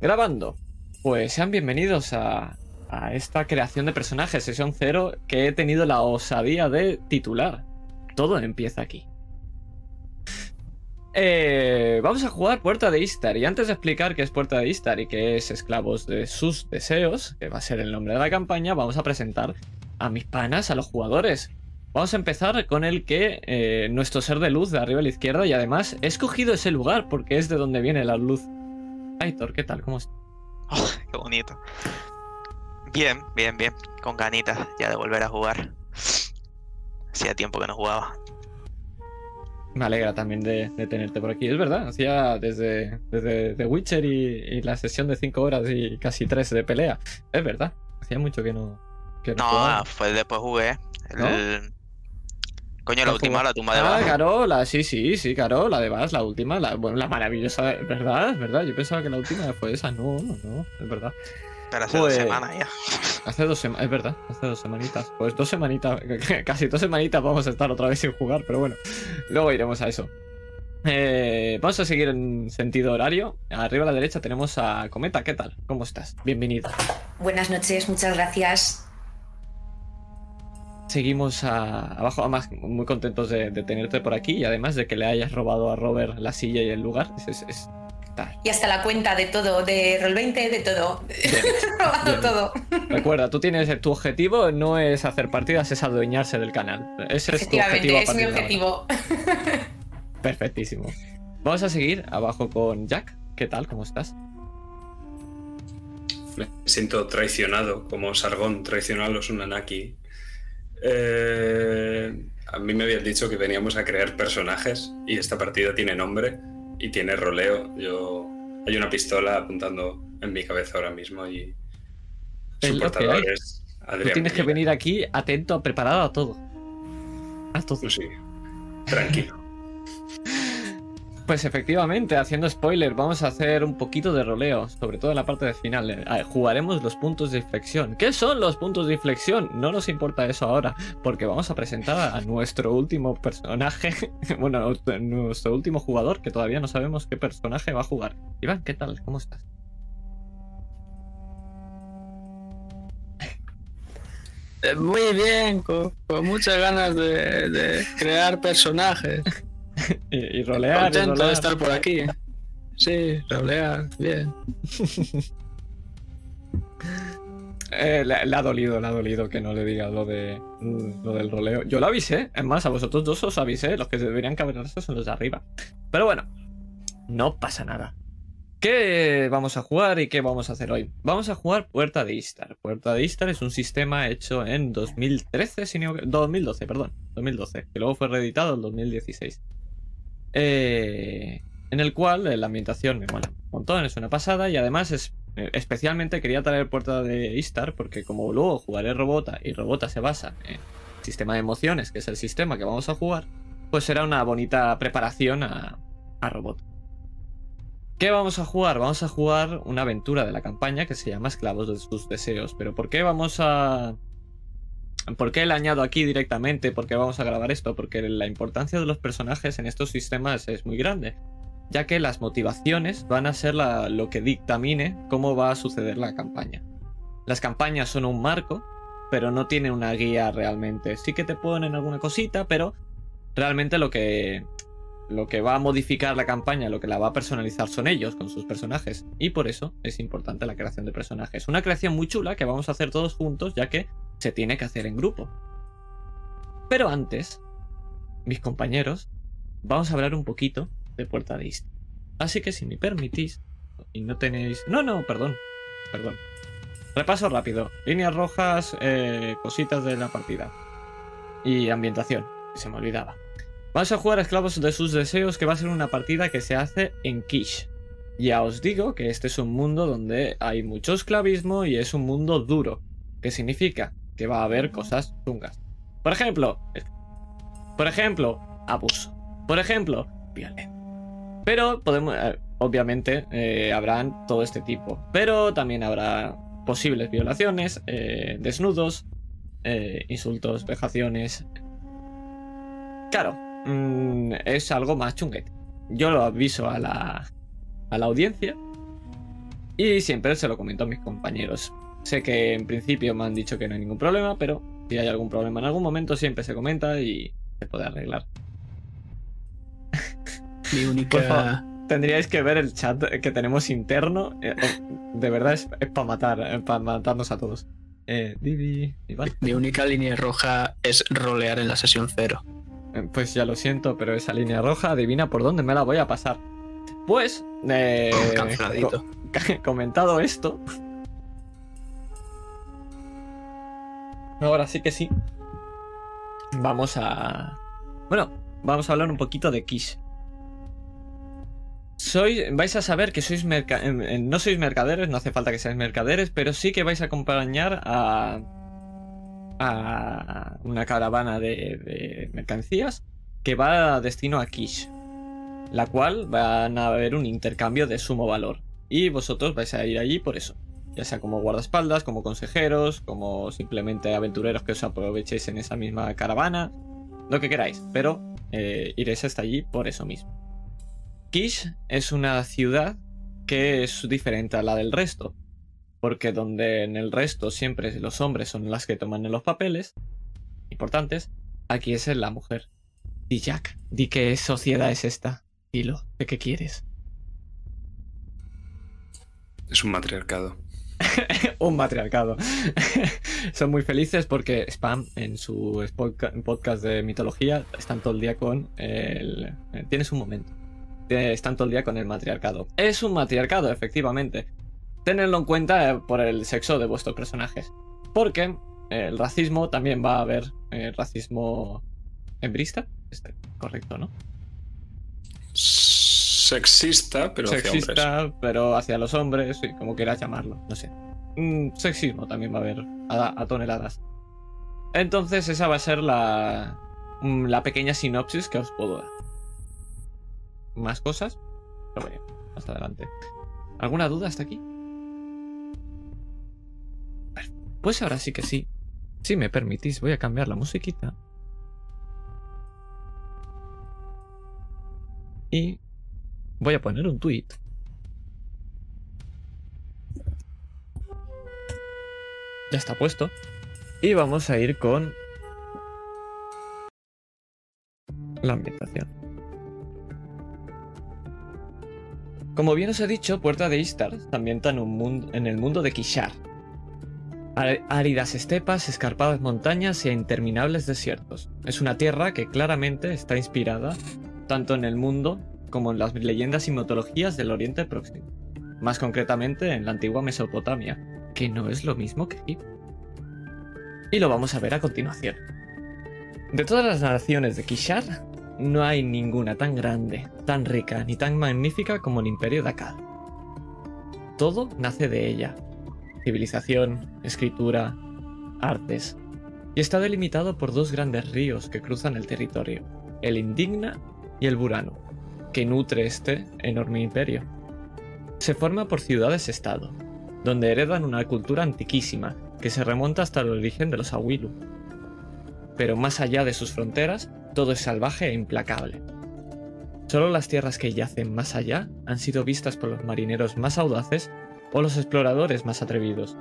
Grabando. Pues sean bienvenidos a, esta creación de personajes, sesión cero, que he tenido la osadía de titular. Todo empieza aquí. Eh, vamos a jugar Puerta de Istar. Y antes de explicar qué es Puerta de Istar y qué es Esclavos de sus Deseos, que va a ser el nombre de la campaña, vamos a presentar a mis panas, a los jugadores. Vamos a empezar con el que eh, nuestro ser de luz de arriba a la izquierda y además he escogido ese lugar porque es de donde viene la luz. Aitor, ¿qué tal? ¿Cómo estás? Oh, qué bonito. Bien, bien, bien. Con ganitas ya de volver a jugar. Hacía tiempo que no jugaba. Me alegra también de, de tenerte por aquí. Es verdad, hacía desde, desde The Witcher y, y la sesión de 5 horas y casi 3 de pelea. Es verdad, hacía mucho que no. Que no, No, fue después jugué. ¿No? Coño, la ¿Cuál última, la tumba de Ah, Baja. claro, la, sí, sí, sí, claro, la de Bass, la última, la, bueno, la maravillosa, verdad, verdad. Yo pensaba que la última fue esa, no, no, no, es verdad. Pero hace Pues- dos semanas ya. Hace dos semanas, es verdad, hace dos semanitas. Pues dos semanitas, casi dos semanitas vamos a estar otra vez sin jugar, pero bueno, luego iremos a eso. Eh, vamos a seguir en sentido horario. Arriba a la derecha tenemos a Cometa, ¿qué tal? ¿Cómo estás? Bienvenida. Buenas noches, muchas gracias. Seguimos a- abajo, además muy contentos de, de tenerte por aquí y además de que le hayas robado a Robert la silla y el lugar. Es, es- es- tal. Y hasta la cuenta de todo, de Roll20, de todo. Robado bien. todo. Recuerda, tú tienes tu objetivo no es hacer partidas, es adueñarse del canal. Ese es tu objetivo. Es mi objetivo. Perfectísimo. Vamos a seguir abajo con Jack. ¿Qué tal? ¿Cómo estás? Me siento traicionado, como Sargón traicionó a los Unanaki. Eh, a mí me habían dicho que veníamos a crear personajes y esta partida tiene nombre y tiene roleo. Yo hay una pistola apuntando en mi cabeza ahora mismo y Es su portador Tú tienes que venir aquí atento, preparado a todo. Haz todo. Sí, tranquilo. Pues efectivamente, haciendo spoiler, vamos a hacer un poquito de roleo, sobre todo en la parte de final. Eh, Jugaremos los puntos de inflexión. ¿Qué son los puntos de inflexión? No nos importa eso ahora, porque vamos a presentar a nuestro último personaje, bueno, nuestro último jugador, que todavía no sabemos qué personaje va a jugar. Iván, ¿qué tal? ¿Cómo estás? Eh, Muy bien, con, con muchas ganas de, de crear personajes. Y, y rolear, y Contento rolear. de estar por aquí. Sí, rolear, bien. Eh, le, le ha dolido, le ha dolido que no le diga lo de lo del roleo. Yo lo avisé, es más, a vosotros dos os avisé, los que deberían cabrearse son los de arriba. Pero bueno, no pasa nada. ¿Qué vamos a jugar y qué vamos a hacer hoy? Vamos a jugar Puerta de Istar. Puerta de Istar es un sistema hecho en 2013, si no- 2012, perdón, 2012, que luego fue reeditado en 2016. Eh, en el cual eh, la ambientación me mola un montón, es una pasada y además es eh, especialmente quería traer Puerta de Istar porque como luego jugaré Robota y Robota se basa en sistema de emociones, que es el sistema que vamos a jugar, pues será una bonita preparación a, a Robota. ¿Qué vamos a jugar? Vamos a jugar una aventura de la campaña que se llama Esclavos de sus deseos. Pero ¿por qué vamos a... ¿Por qué le añado aquí directamente? ¿Por qué vamos a grabar esto? Porque la importancia de los personajes en estos sistemas es muy grande ya que las motivaciones van a ser la- lo que dictamine cómo va a suceder la campaña. Las campañas son un marco, pero no tienen una guía realmente. Sí que te ponen alguna cosita, pero realmente lo que lo que va a modificar la campaña, lo que la va a personalizar son ellos con sus personajes. Y por eso es importante la creación de personajes. Una creación muy chula que vamos a hacer todos juntos, ya que se tiene que hacer en grupo. Pero antes, mis compañeros, vamos a hablar un poquito de Puerta de Isla. Así que si me permitís, y no tenéis... No, no, perdón, perdón. Repaso rápido. Líneas rojas, eh, cositas de la partida. Y ambientación, se me olvidaba. Vamos a jugar a Esclavos de sus Deseos, que va a ser una partida que se hace en Kish. Ya os digo que este es un mundo donde hay mucho esclavismo y es un mundo duro. Que significa que va a haber cosas chungas. Por ejemplo, por ejemplo, abuso. Por ejemplo, violencia. Pero podemos, eh, obviamente, eh, habrán todo este tipo. Pero también habrá posibles violaciones, eh, desnudos, insultos, vejaciones. Claro, mm, es algo más chunguete. Yo lo aviso a la, a la audiencia. Y siempre se lo comento a mis compañeros. Sé que en principio me han dicho que no hay ningún problema, pero si hay algún problema en algún momento siempre se comenta y se puede arreglar. Mi única. Tendríais que ver el chat que tenemos interno. eh, eh, de verdad es, para matar, para matarnos a todos. Eh, Divi, mi única línea roja es rolear en la sesión cero. Eh, Pues ya lo siento, pero esa línea roja, adivina por dónde me la voy a pasar. Pues, eh, co- comentado esto. Ahora sí que sí. Vamos a. Bueno, vamos a hablar un poquito de Kish. Sois, vais a saber que sois merca- em, no sois mercaderes, no hace falta que seáis mercaderes, pero sí que vais a acompañar a, a una caravana de, mercancías que va a destino a Kish, la cual van a haber un intercambio de sumo valor. Y vosotros vais a ir allí por eso, ya sea como guardaespaldas, como consejeros, como simplemente aventureros que os aprovechéis en esa misma caravana, lo que queráis, pero eh, iréis hasta allí por eso mismo. Kish es una ciudad que es diferente a la del resto, porque donde en el resto siempre los hombres son las que toman los papeles importantes, aquí es la mujer. Di Jack, di qué sociedad es esta. Dilo, ¿de qué quieres? Es un matriarcado. un matriarcado. Son muy felices porque Spam en su podca- podcast de mitología están todo el día con el... eh, Tienes un momento. Están todo el día con el matriarcado. Es un matriarcado, efectivamente. Tenedlo en cuenta eh, por el sexo de vuestros personajes. Porque eh, el racismo también va a haber eh, racismo hembrista. Este, correcto, ¿no? Sexista, pero hacia hombres. Sexista, pero hacia los hombres, como quieras llamarlo, no sé. Mm, sexismo también va a haber a, a toneladas. Entonces esa va a ser la, mm, la pequeña sinopsis que os puedo dar. ¿Más cosas? Lo veré más adelante. ¿Alguna duda hasta aquí? Pues ahora sí que sí. Si me permitís, voy a cambiar la musiquita. Y voy a poner un tweet. Ya está puesto. Y vamos a ir con la ambientación. Como bien os he dicho, Puerta de Istar se ambienta en, un mundo, en el mundo de Kishar. Áridas estepas, escarpadas montañas e interminables desiertos. Es una tierra que claramente está inspirada tanto en el mundo como en las leyendas y mitologías del Oriente Próximo. Más concretamente en la antigua Mesopotamia, que no es lo mismo que Egipto. Y lo vamos a ver a continuación. De todas las naciones de Kishar, no hay ninguna tan grande, tan rica ni tan magnífica como el Imperio de Akkad. Todo nace de ella. Civilización, escritura, artes. Y está delimitado por dos grandes ríos que cruzan el territorio, el Indigna y el Burano, que nutre este enorme imperio. Se forma por ciudades-estado, donde heredan una cultura antiquísima que se remonta hasta el origen de los Awilu. Pero más allá de sus fronteras, todo es salvaje e implacable. Solo las tierras que yacen más allá han sido vistas por los marineros más audaces o los exploradores más atrevidos,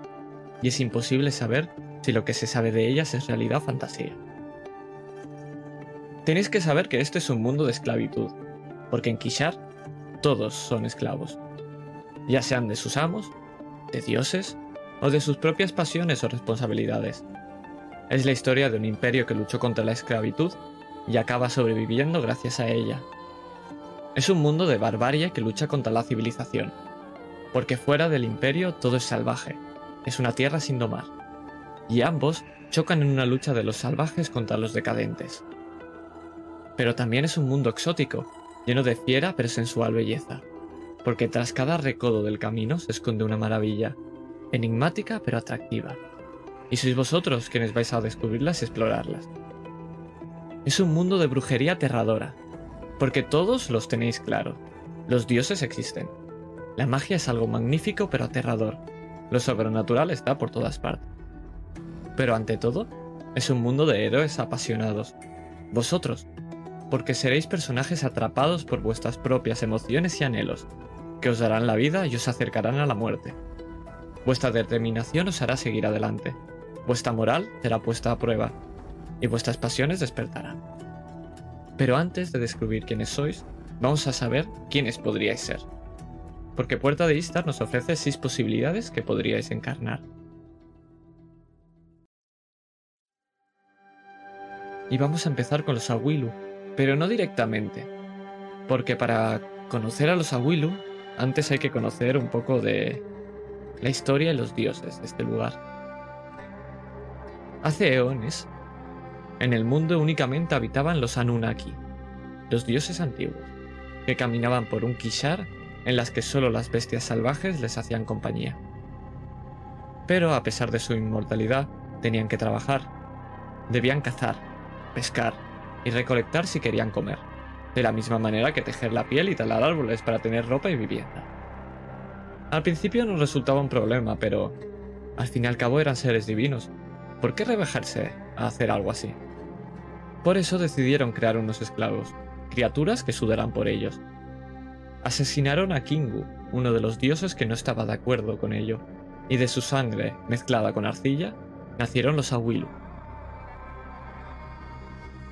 y es imposible saber si lo que se sabe de ellas es realidad o fantasía. Tenéis que saber que este es un mundo de esclavitud, porque en Kishar todos son esclavos, ya sean de sus amos, de dioses o de sus propias pasiones o responsabilidades. Es la historia de un imperio que luchó contra la esclavitud y acaba sobreviviendo gracias a ella. Es un mundo de barbarie que lucha contra la civilización, porque fuera del imperio todo es salvaje, es una tierra sin domar, y ambos chocan en una lucha de los salvajes contra los decadentes. Pero también es un mundo exótico, lleno de fiera pero sensual belleza, porque tras cada recodo del camino se esconde una maravilla, enigmática pero atractiva, y sois vosotros quienes vais a descubrirlas y explorarlas. Es un mundo de brujería aterradora, porque todos los tenéis claro, los dioses existen. La magia es algo magnífico pero aterrador, lo sobrenatural está por todas partes. Pero ante todo, es un mundo de héroes apasionados. Vosotros, porque seréis personajes atrapados por vuestras propias emociones y anhelos, que os darán la vida y os acercarán a la muerte. Vuestra determinación os hará seguir adelante. Vuestra moral será puesta a prueba y vuestras pasiones despertarán. Pero antes de descubrir quiénes sois, vamos a saber quiénes podríais ser. Porque Puerta de Istar nos ofrece seis posibilidades que podríais encarnar. Y vamos a empezar con los Awilu, pero no directamente. Porque para conocer a los Awilu, antes hay que conocer un poco de la historia y los dioses de este lugar. Hace eones, en el mundo únicamente habitaban los Anunnaki, los dioses antiguos, que caminaban por un Kishar en las que solo las bestias salvajes les hacían compañía. Pero a pesar de su inmortalidad, tenían que trabajar. Debían cazar, pescar y recolectar si querían comer, de la misma manera que tejer la piel y talar árboles para tener ropa y vivienda. Al principio no resultaba un problema, pero al fin y al cabo eran seres divinos. ¿Por qué rebajarse a hacer algo así? Por eso decidieron crear unos esclavos, criaturas que sudarán por ellos. Asesinaron a Kingu, uno de los dioses que no estaba de acuerdo con ello, y de su sangre, mezclada con arcilla, nacieron los Awilu.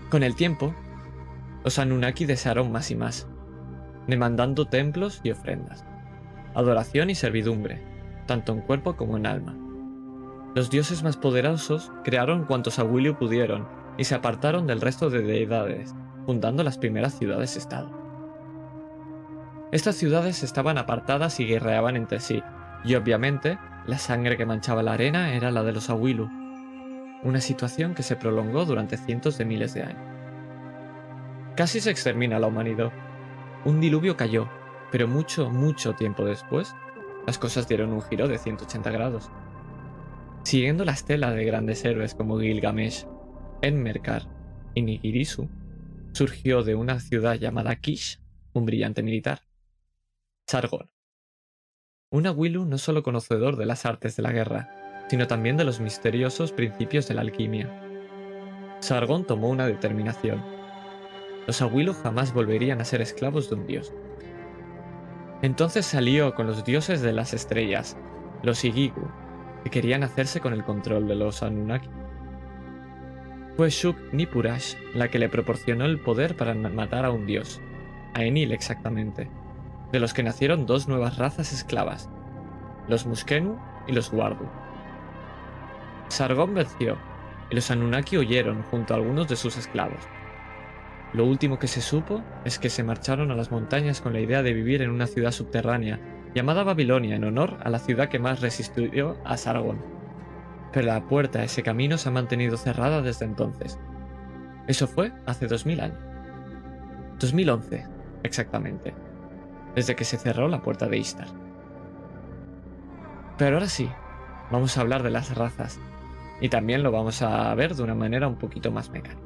Con el tiempo, los Anunnaki desearon más y más, demandando templos y ofrendas, adoración y servidumbre, tanto en cuerpo como en alma. Los dioses más poderosos crearon cuantos Awilu pudieron y se apartaron del resto de deidades, fundando las primeras ciudades-estado. Estas ciudades estaban apartadas y guerreaban entre sí, y obviamente la sangre que manchaba la arena era la de los Awilu, una situación que se prolongó durante cientos de miles de años. Casi se extermina la humanidad. Un diluvio cayó, pero mucho, mucho tiempo después, las cosas dieron un giro de 180 grados. Siguiendo la estela de grandes héroes como Gilgamesh, Enmerkar y Nigirisu, surgió de una ciudad llamada Kish un brillante militar. Sargon. Un Awilu no solo conocedor de las artes de la guerra, sino también de los misteriosos principios de la alquimia. Sargon tomó una determinación. Los Awilu jamás volverían a ser esclavos de un dios. Entonces salió con los dioses de las estrellas, los Igigu, que querían hacerse con el control de los Anunnaki. Fue Shuk Nipurash la que le proporcionó el poder para matar a un dios, a Enil exactamente, de los que nacieron dos nuevas razas esclavas, los Muskenu y los Wardu. Sargon venció, y los Anunnaki huyeron junto a algunos de sus esclavos. Lo último que se supo es que se marcharon a las montañas con la idea de vivir en una ciudad subterránea llamada Babilonia en honor a la ciudad que más resistió a Sargon. Pero la puerta a ese camino se ha mantenido cerrada desde entonces. Eso fue hace 2000 años. 2011, exactamente. Desde que se cerró la puerta de Istar. Pero ahora sí, vamos a hablar de las razas. Y también lo vamos a ver de una manera un poquito más mecánica.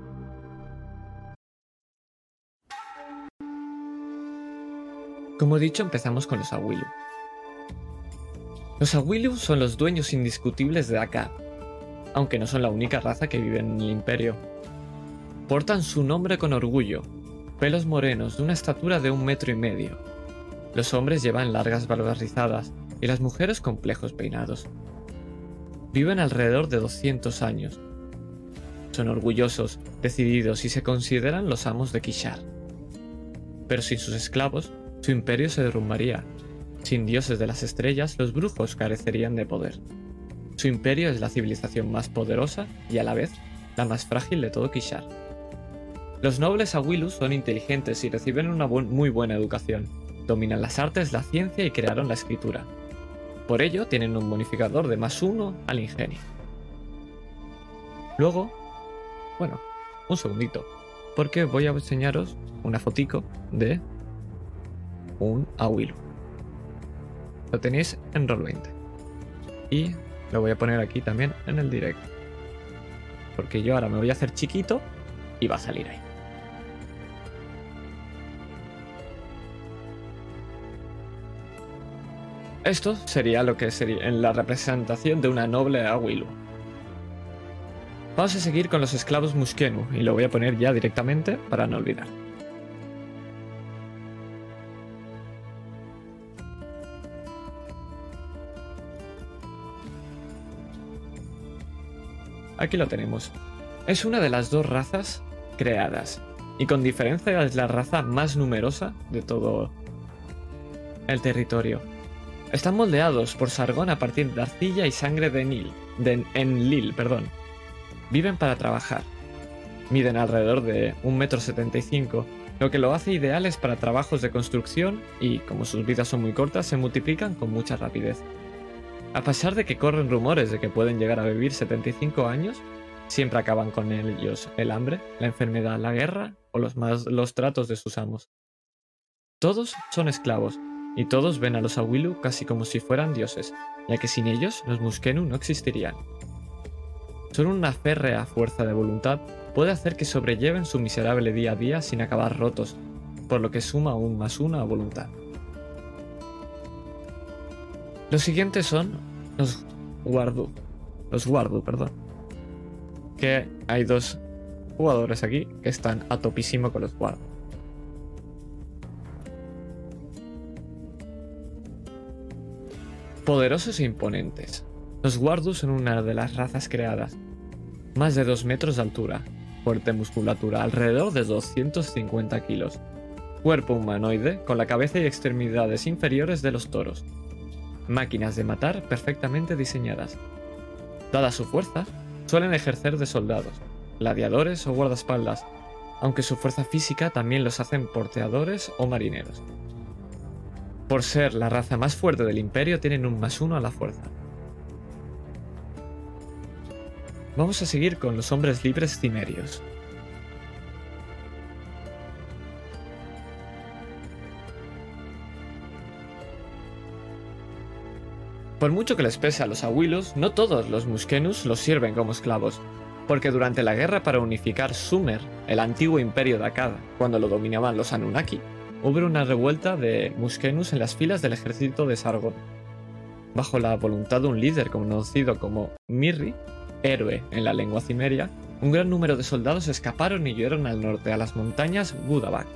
Como he dicho, empezamos con los Awilu. Los Awilu son los dueños indiscutibles de Dakar, aunque no son la única raza que vive en el imperio. Portan su nombre con orgullo, pelos morenos de una estatura de un metro y medio. Los hombres llevan largas barbas rizadas y las mujeres complejos peinados. Viven alrededor de 200 años. Son orgullosos, decididos y se consideran los amos de Kishar. Pero sin sus esclavos, su imperio se derrumbaría. Sin dioses de las estrellas, los brujos carecerían de poder. Su imperio es la civilización más poderosa y a la vez la más frágil de todo Kishar. Los nobles Awilus son inteligentes y reciben una muy buena educación. Dominan las artes, la ciencia y crearon la escritura. Por ello tienen un bonificador de más uno al ingenio. Luego, bueno, un segundito, porque voy a enseñaros una fotico de un Awilu. Lo tenéis en Roll20. Y lo voy a poner aquí también en el directo. Porque yo ahora me voy a hacer chiquito y va a salir ahí. Esto sería lo que sería en la representación de una noble Awilu. Vamos a seguir con los esclavos Muskenu y lo voy a poner ya directamente para no olvidar. Aquí lo tenemos. Es una de las dos razas creadas y con diferencia es la raza más numerosa de todo el territorio. Están moldeados por Sargón a partir de arcilla y sangre de Nil, de Enlil, perdón. Viven para trabajar. Miden alrededor de 1,75 m, lo que lo hace ideales para trabajos de construcción y, como sus vidas son muy cortas, se multiplican con mucha rapidez. A pesar de que corren rumores de que pueden llegar a vivir 75 años, siempre acaban con ellos el hambre, la enfermedad, la guerra o los, más, los tratos de sus amos. Todos son esclavos, y todos ven a los Awilu casi como si fueran dioses, ya que sin ellos los Muskenu no existirían. Solo una férrea fuerza de voluntad puede hacer que sobrelleven su miserable día a día sin acabar rotos, por lo que suma un más uno a voluntad. Los siguientes son los Guardu. Los Guardu, perdón. Que hay dos jugadores aquí que están a topísimo con los Guardu. Poderosos e imponentes. Los Guardu son una de las razas creadas. Más de 2 metros de altura, fuerte musculatura, alrededor de 250 kilos. Cuerpo humanoide, con la cabeza y extremidades inferiores de los toros. Máquinas de matar perfectamente diseñadas. Dada su fuerza, suelen ejercer de soldados, gladiadores o guardaespaldas, aunque su fuerza física también los hacen porteadores o marineros. Por ser la raza más fuerte del imperio, tienen un más uno a la fuerza. Vamos a seguir con los hombres libres cimerios. Por mucho que les pese a los abuelos, no todos los muskenus los sirven como esclavos, porque durante la guerra para unificar Sumer, el antiguo imperio de Akkad, cuando lo dominaban los Anunnaki, hubo una revuelta de muskenus en las filas del ejército de Sargon. Bajo la voluntad de un líder conocido como Mirri, héroe en la lengua cimeria, un gran número de soldados escaparon y huyeron al norte a las montañas Gudabak.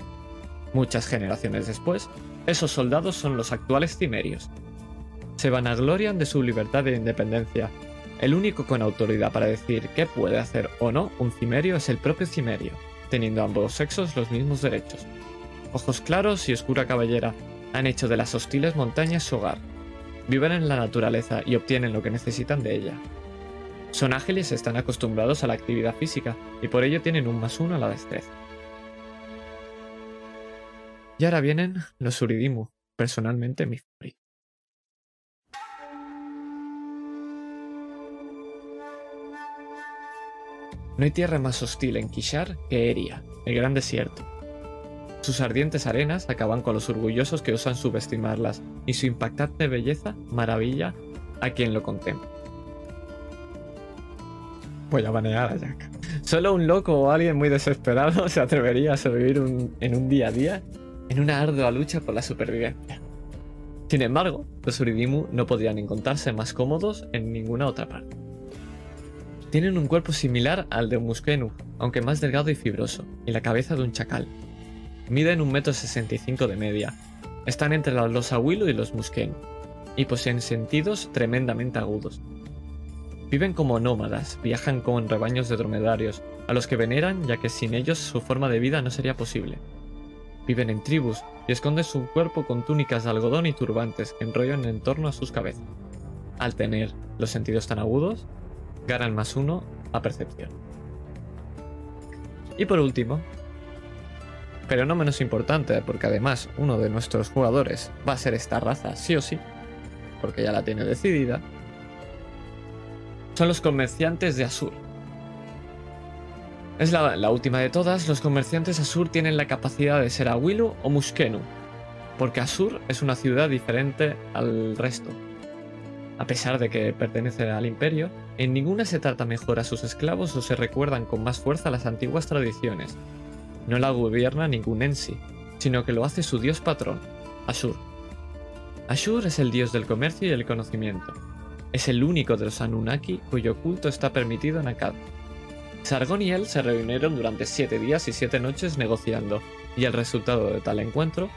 Muchas generaciones después, esos soldados son los actuales cimerios. Se vanaglorian de su libertad e independencia. El único con autoridad para decir qué puede hacer o no un cimerio es el propio cimerio, teniendo ambos sexos los mismos derechos. Ojos claros y oscura cabellera han hecho de las hostiles montañas su hogar. Viven en la naturaleza y obtienen lo que necesitan de ella. Son ágiles y están acostumbrados a la actividad física y por ello tienen un más uno a la destreza. Y ahora vienen los Uridimu, personalmente mi favorito. No hay tierra más hostil en Kishar que Eria, el gran desierto. Sus ardientes arenas acaban con los orgullosos que osan subestimarlas, y su impactante belleza maravilla a quien lo contempla. Voy a banear a Jack. Solo un loco o alguien muy desesperado se atrevería a sobrevivir un- en un día a día en una ardua lucha por la supervivencia. Sin embargo, los Uridimu no podrían encontrarse más cómodos en ninguna otra parte. Tienen un cuerpo similar al de un muskenu, aunque más delgado y fibroso, y la cabeza de un chacal. Miden 1,65 m de media. Están entre los Awilu y los muskenu, y poseen sentidos tremendamente agudos. Viven como nómadas, viajan con rebaños de dromedarios, a los que veneran ya que sin ellos su forma de vida no sería posible. Viven en tribus y esconden su cuerpo con túnicas de algodón y turbantes que enrollan en torno a sus cabezas. Al tener los sentidos tan agudos, ganan más uno a percepción. Y por último, pero no menos importante, porque además uno de nuestros jugadores va a ser esta raza sí o sí, porque ya la tiene decidida, son los comerciantes de Asur. Es la, última de todas, los comerciantes Asur tienen la capacidad de ser Awilu o Muskenu, porque Asur es una ciudad diferente al resto. A pesar de que pertenece al imperio, en ninguna se trata mejor a sus esclavos o se recuerdan con más fuerza las antiguas tradiciones. No la gobierna ningún Ensi, sino que lo hace su dios patrón, Ashur. Ashur es el dios del comercio y el conocimiento. Es el único de los Anunnaki cuyo culto está permitido en Akkad. Sargon y él se reunieron durante siete días y siete noches negociando, y el resultado de tal encuentro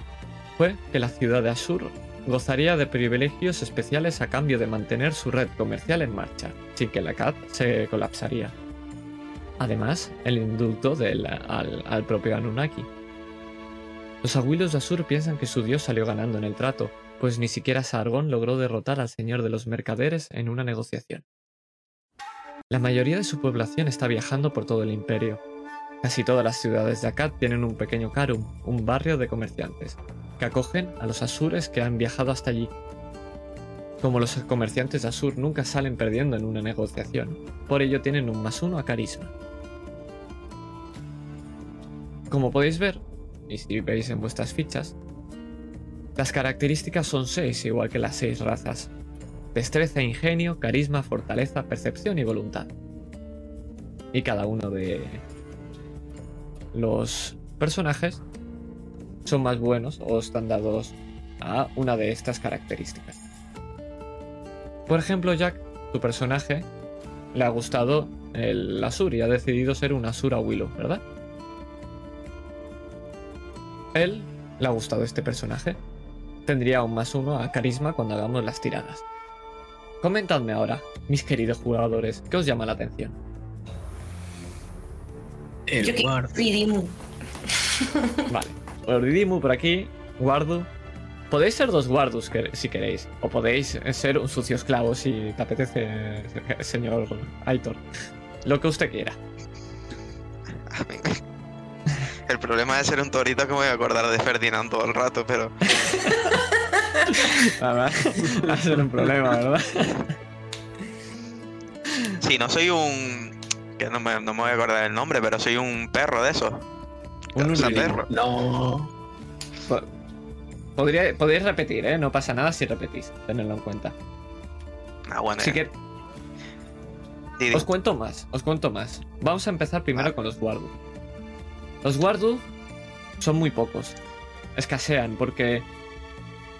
fue que la ciudad de Ashur gozaría de privilegios especiales a cambio de mantener su red comercial en marcha, sin que la se colapsaría. Además, el indulto del- al, al propio Anunnaki. Los abuelos de Asur piensan que su dios salió ganando en el trato, pues ni siquiera Sargon logró derrotar al señor de los mercaderes en una negociación. La mayoría de su población está viajando por todo el imperio. Casi todas las ciudades de Akkad tienen un pequeño Karum, un barrio de comerciantes, que acogen a los asures que han viajado hasta allí. Como los comerciantes de Asur nunca salen perdiendo en una negociación, por ello tienen un más uno a carisma. Como podéis ver, y si veis en vuestras fichas, las características son 6, igual que las 6 razas. Destreza, ingenio, carisma, fortaleza, percepción y voluntad. Y cada uno de los personajes son más buenos o están dados a una de estas características. Por ejemplo, Jack, tu personaje, le ha gustado el Asur y ha decidido ser un Asura Willow, ¿verdad? Él le ha gustado este personaje. Tendría un más uno a carisma cuando hagamos las tiradas. Comentadme ahora, mis queridos jugadores, ¿qué os llama la atención? El Yo. Ridimu. Vale. Ordidimu por aquí, Guardu. Podéis ser dos Guardus que- si queréis. O podéis ser un sucio esclavo si te apetece, señor Aitor. Lo que usted quiera. El problema de ser un torito es que me voy a acordar de Ferdinand todo el rato, pero Va a ser un problema, ¿verdad? sí, no soy un... que no me, no me voy a acordar el nombre, pero soy un perro de esos. Un O sea, Urdidimu. perro. No. Po- Podría, podéis repetir, ¿eh? No pasa nada si repetís. Tenedlo en cuenta. Ah, bueno. Así que. Os cuento más, os cuento más. Vamos a empezar primero con los Wardu. Los Wardu son muy pocos. Escasean porque,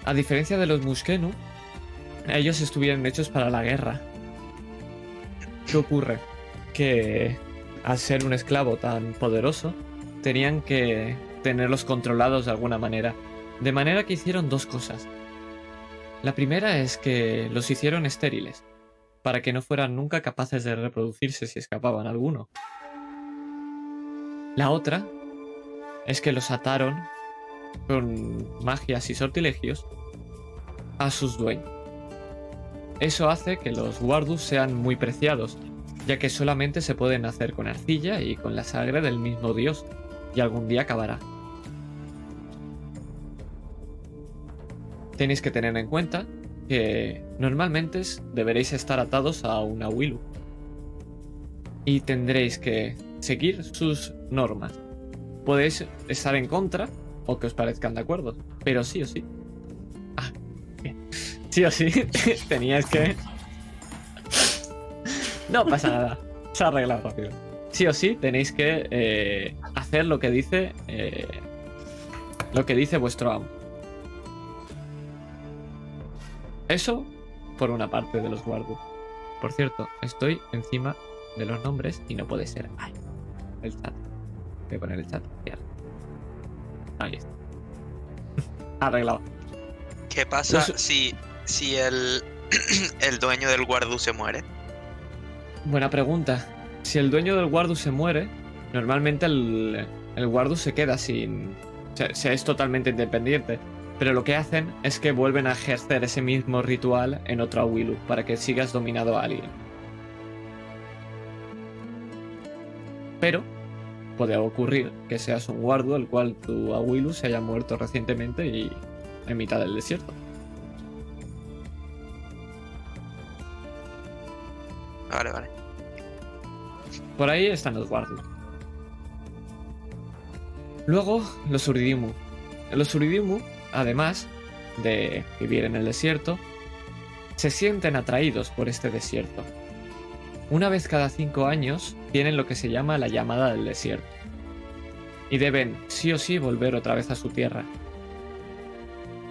a diferencia de los Muskenu, ellos estuvieron hechos para la guerra. ¿Qué ocurre? Que al ser un esclavo tan poderoso, tenían que tenerlos controlados de alguna manera. De manera que hicieron dos cosas. La primera es que los hicieron estériles para que no fueran nunca capaces de reproducirse si escapaban alguno. La otra es que los ataron con magias y sortilegios a sus dueños. Eso hace que los Wardus sean muy preciados, ya que solamente se pueden hacer con arcilla y con la sangre del mismo dios, y algún día acabará. Tenéis que tener en cuenta que normalmente deberéis estar atados a una Willu. Y tendréis que seguir sus normas. Podéis estar en contra o que os parezcan de acuerdo, pero sí o sí. Ah, bien. Sí o sí, teníais que... No pasa nada, se ha rápido. Sí o sí, tenéis que eh, hacer lo que dice... eh, lo que dice vuestro amo. Eso por una parte de los Wardu. Por cierto, estoy encima de los nombres y no puede ser. Ay, el chat. Voy a poner el chat. Ahí está. Arreglado. ¿Qué pasa si, si el, el dueño del guardu se muere? Buena pregunta. Si el dueño del Wardu se muere, normalmente el, el Wardu se queda sin. Se, se es totalmente independiente. Pero lo que hacen es que vuelven a ejercer ese mismo ritual en otro Awilu para que sigas dominado a alguien. Pero puede ocurrir que seas un Wardu el cual tu Awilu se haya muerto recientemente y en mitad del desierto. Vale, vale. Por ahí están los Wardus. Luego, los Uridimu. Los Uridimu, además de vivir en el desierto, se sienten atraídos por este desierto. Una vez cada cinco años tienen lo que se llama la llamada del desierto. Y deben sí o sí volver otra vez a su tierra.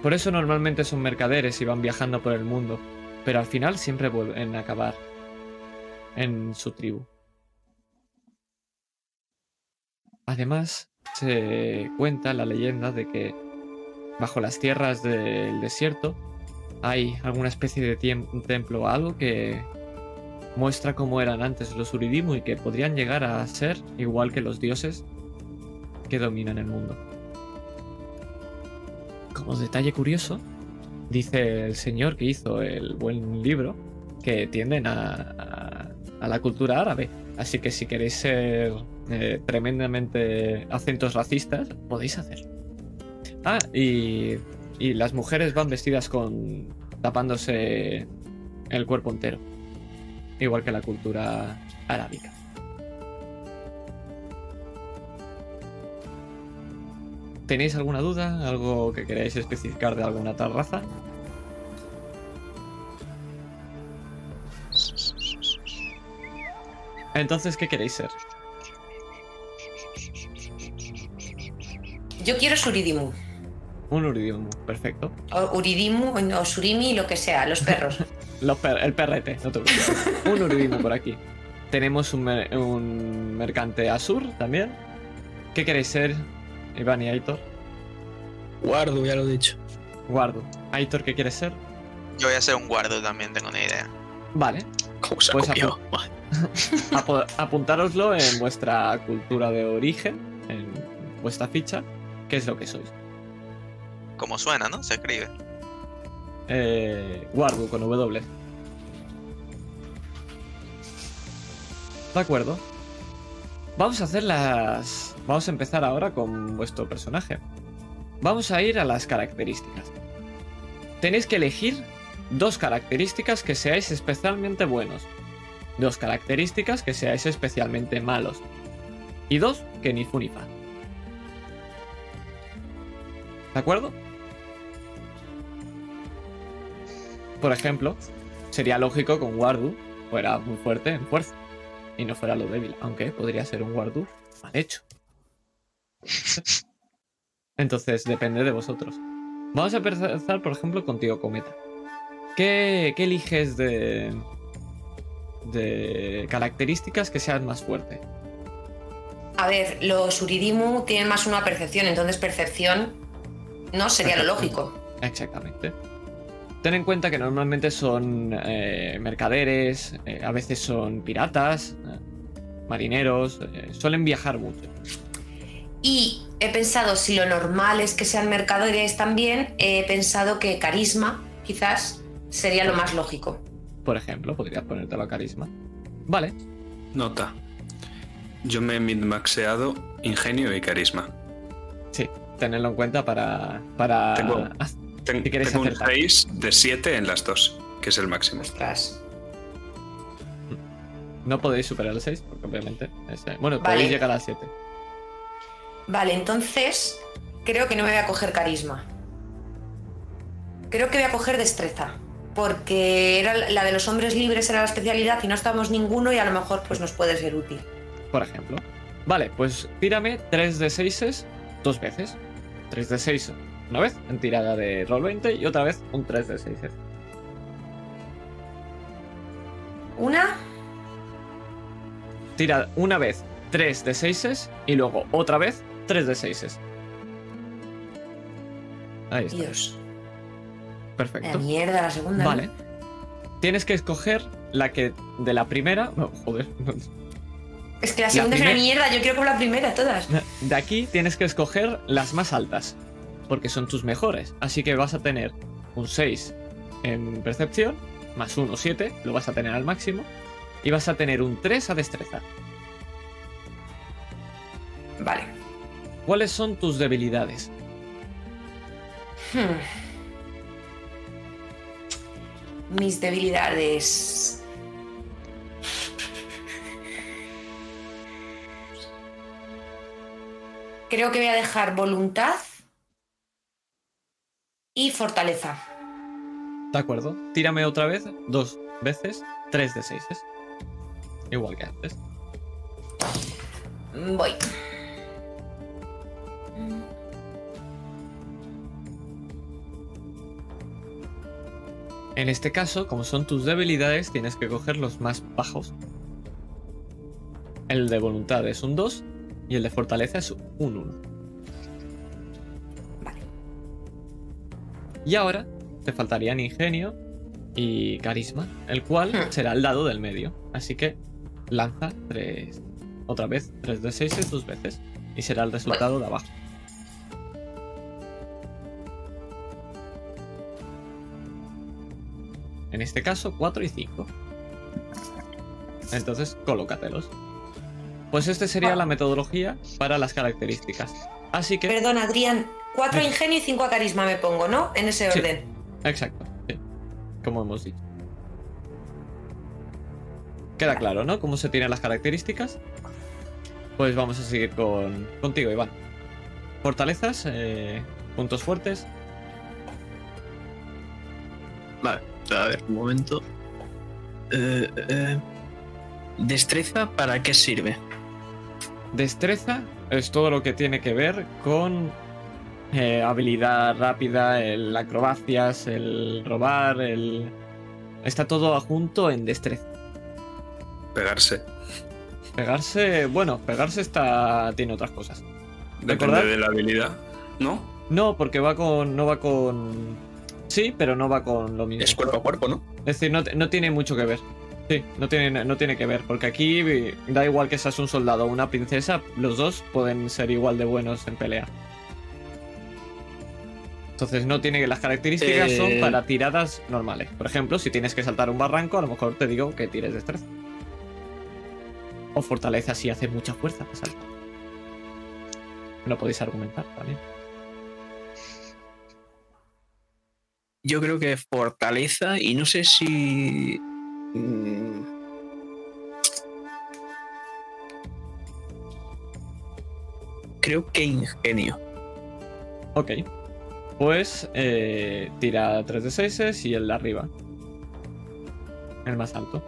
Por eso normalmente son mercaderes y van viajando por el mundo, pero al final siempre vuelven a acabar en su tribu. Además, se cuenta la leyenda de que bajo las tierras del desierto, hay alguna especie de templo o algo que muestra cómo eran antes los Uridimu y que podrían llegar a ser igual que los dioses que dominan el mundo. Como detalle curioso, dice el señor que hizo el buen libro que tienden a, a- la cultura árabe. Así que si queréis ser eh, tremendamente acentos racistas, podéis hacerlo. Ah, y, y las mujeres van vestidas con tapándose el cuerpo entero. Igual que la cultura arábica. ¿Tenéis alguna duda? ¿Algo que queráis especificar de alguna tal raza? Entonces, ¿qué queréis ser? Yo quiero Suridimu. Un Uridimu, perfecto. O Uridimu o Surimi, lo que sea, los perros. Los per- el perrete, no te preocupes. un Uridimu por aquí. Tenemos un, mer- un mercante Asur también. ¿Qué queréis ser, Iván y Aitor? Guardo, ya lo he dicho. Guardo. Aitor, ¿qué quieres ser? Yo voy a ser un guardo también, tengo una idea. Vale, ¿Cómo se Pues? Apo- apuntároslo en vuestra cultura de origen, en vuestra ficha, qué es lo que sois. Como suena, ¿no? Se escribe. Eh, Wardu con W. De acuerdo. Vamos a hacer las. Vamos a empezar ahora con vuestro personaje. Vamos a ir a las características. Tenéis que elegir dos características que seáis especialmente buenos. Dos características que seáis especialmente malos. Y dos que ni fu ni fa. ¿De acuerdo? Por ejemplo, sería lógico que un Wardu fuera muy fuerte en fuerza y no fuera lo débil, aunque podría ser un Wardu mal hecho. Entonces, depende de vosotros. Vamos a empezar, por ejemplo, contigo, Cometa. ¿Qué, qué eliges de, de características que sean más fuerte? A ver, los Uridimu tienen más una percepción, entonces percepción no sería lo lógico. Exactamente. Ten en cuenta que normalmente son eh, mercaderes, eh, a veces son piratas, eh, marineros, eh, suelen viajar mucho. Y he pensado, si lo normal es que sean mercaderes también, he pensado que carisma quizás sería lo más lógico. Por ejemplo, podrías ponértelo a carisma. Vale, Nota. Yo me he midmaxeado ingenio y carisma. sí, tenedlo en cuenta para. para Tengo- Ten- Si tengo un acertar. 6 de 7 en las dos, que es el máximo. Ostras. No podéis superar el 6, porque obviamente. es, eh, bueno, Vale. podéis llegar al 7. Vale, entonces creo que no me voy a coger carisma. Creo que voy a coger destreza. Porque era la de los hombres libres era la especialidad y no estábamos ninguno y a lo mejor pues nos puede ser útil. por ejemplo. Vale, pues tírame 3 de 6 dos veces. 3 de 6 una vez en tirada de roll 20 y otra vez un 3 de 6. Una, Tira una vez 3 de 6 y luego otra vez 3 de 6. Ahí está. Dios. La Perfecto. mierda, la segunda. ¿no? Vale. Tienes que escoger la que de la primera. no, joder. Es que la segunda es primer- una mierda, yo quiero con la primera, todas. De aquí tienes que escoger las más altas. Porque son tus mejores. Así que vas a tener un 6 en percepción. Más 1, 7. Lo vas a tener al máximo. Y vas a tener un 3 a destreza. Vale. ¿Cuáles son tus debilidades? Hmm. Mis debilidades. Creo que voy a dejar voluntad y fortaleza. ¿De acuerdo? Tírame otra vez. Dos veces. 3 de 6. Igual que antes. Voy. En este caso, como son tus debilidades, tienes que coger los más bajos. El de voluntad es un 2 y el de fortaleza es un 1. Y ahora te faltarían ingenio y carisma, el cual Hmm. será el dado del medio. Así que lanza tres. Otra vez, 3 de 6 dos veces. Y será el resultado de abajo. En este caso, 4 y 5. Entonces, colócatelos. Pues este sería la metodología para las características. Así que. Perdón, Adrián. 4 a Sí. ingenio y 5 a carisma me pongo, ¿no? En ese Sí. orden. Exacto, sí. Como hemos dicho. Queda claro, ¿no? Cómo se tienen las características. Pues vamos a seguir con contigo, Iván. Fortalezas, eh, puntos fuertes. Vale, a ver, un momento. Eh, eh, ¿Destreza para qué sirve? Destreza es todo lo que tiene que ver con eh, habilidad rápida, el acrobacias, el robar, el... Está todo junto en destreza. Pegarse. Pegarse, bueno, pegarse está tiene otras cosas. Depende ¿Recordad? de la habilidad, ¿no? No, porque va con. no va con. Sí, pero no va con lo mismo. Es cuerpo a cuerpo, ¿no? Es decir, no, no tiene mucho que ver. Sí, no tiene, no tiene que ver. Porque aquí da igual que seas un soldado o una princesa, los dos pueden ser igual de buenos en pelea. Entonces no tiene las características son Eh. para tiradas normales. Por ejemplo, si tienes que saltar un barranco, a lo mejor te digo que tires destreza. O fortaleza si hace mucha fuerza para saltar. Lo podéis argumentar también. Yo creo que fortaleza y no sé si. mm, Creo que ingenio. Ok. Pues eh, tira 3 de 6 y el de arriba. El más alto.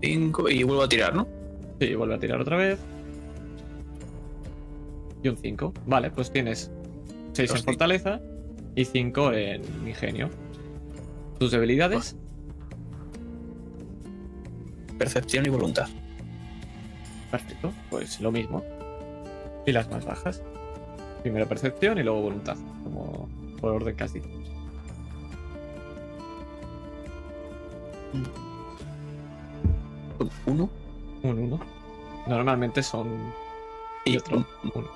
Cinco y vuelvo a tirar, ¿no? Sí, vuelve a tirar otra vez. Y un 5. Vale, pues tienes 6 en fortaleza y 5 en ingenio. Tus debilidades. Percepción y voluntad. Perfecto, pues lo mismo. Y las más bajas. Primero percepción y luego voluntad, como por orden casi. Uno Un 1. Normalmente son y y otro uno.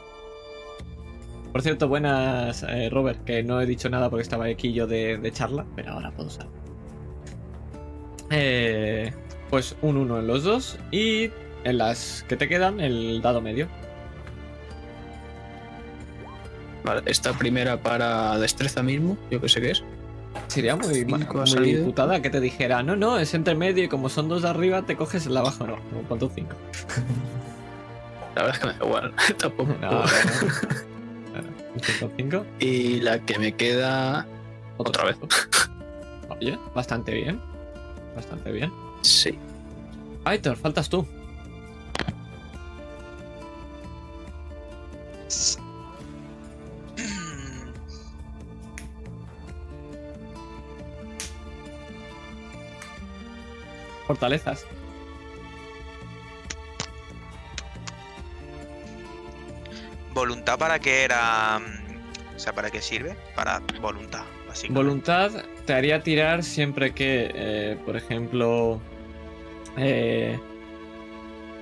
Por cierto, buenas, eh, Robert, que no he dicho nada porque estaba aquí yo de, de charla, pero ahora puedo usar. Eh, pues un 1 en los dos y en las que te quedan el dado medio. Vale, esta primera para destreza mismo, yo que sé qué es. Sería muy, Cinco muy putada que te dijera, no, no, es entre medio y como son dos de arriba, te coges el de abajo, no, como un 5. La verdad es que me da igual. Tampoco. No, no, no. No, no, un 5, 5. Y la que me queda. Otra vez. Oye, bastante bien. Bastante bien. Sí. Aitor, faltas tú. Fortalezas. ¿Voluntad para qué era? O sea, ¿para qué sirve? Para voluntad, básicamente. Voluntad te haría tirar siempre que, eh, por ejemplo, eh,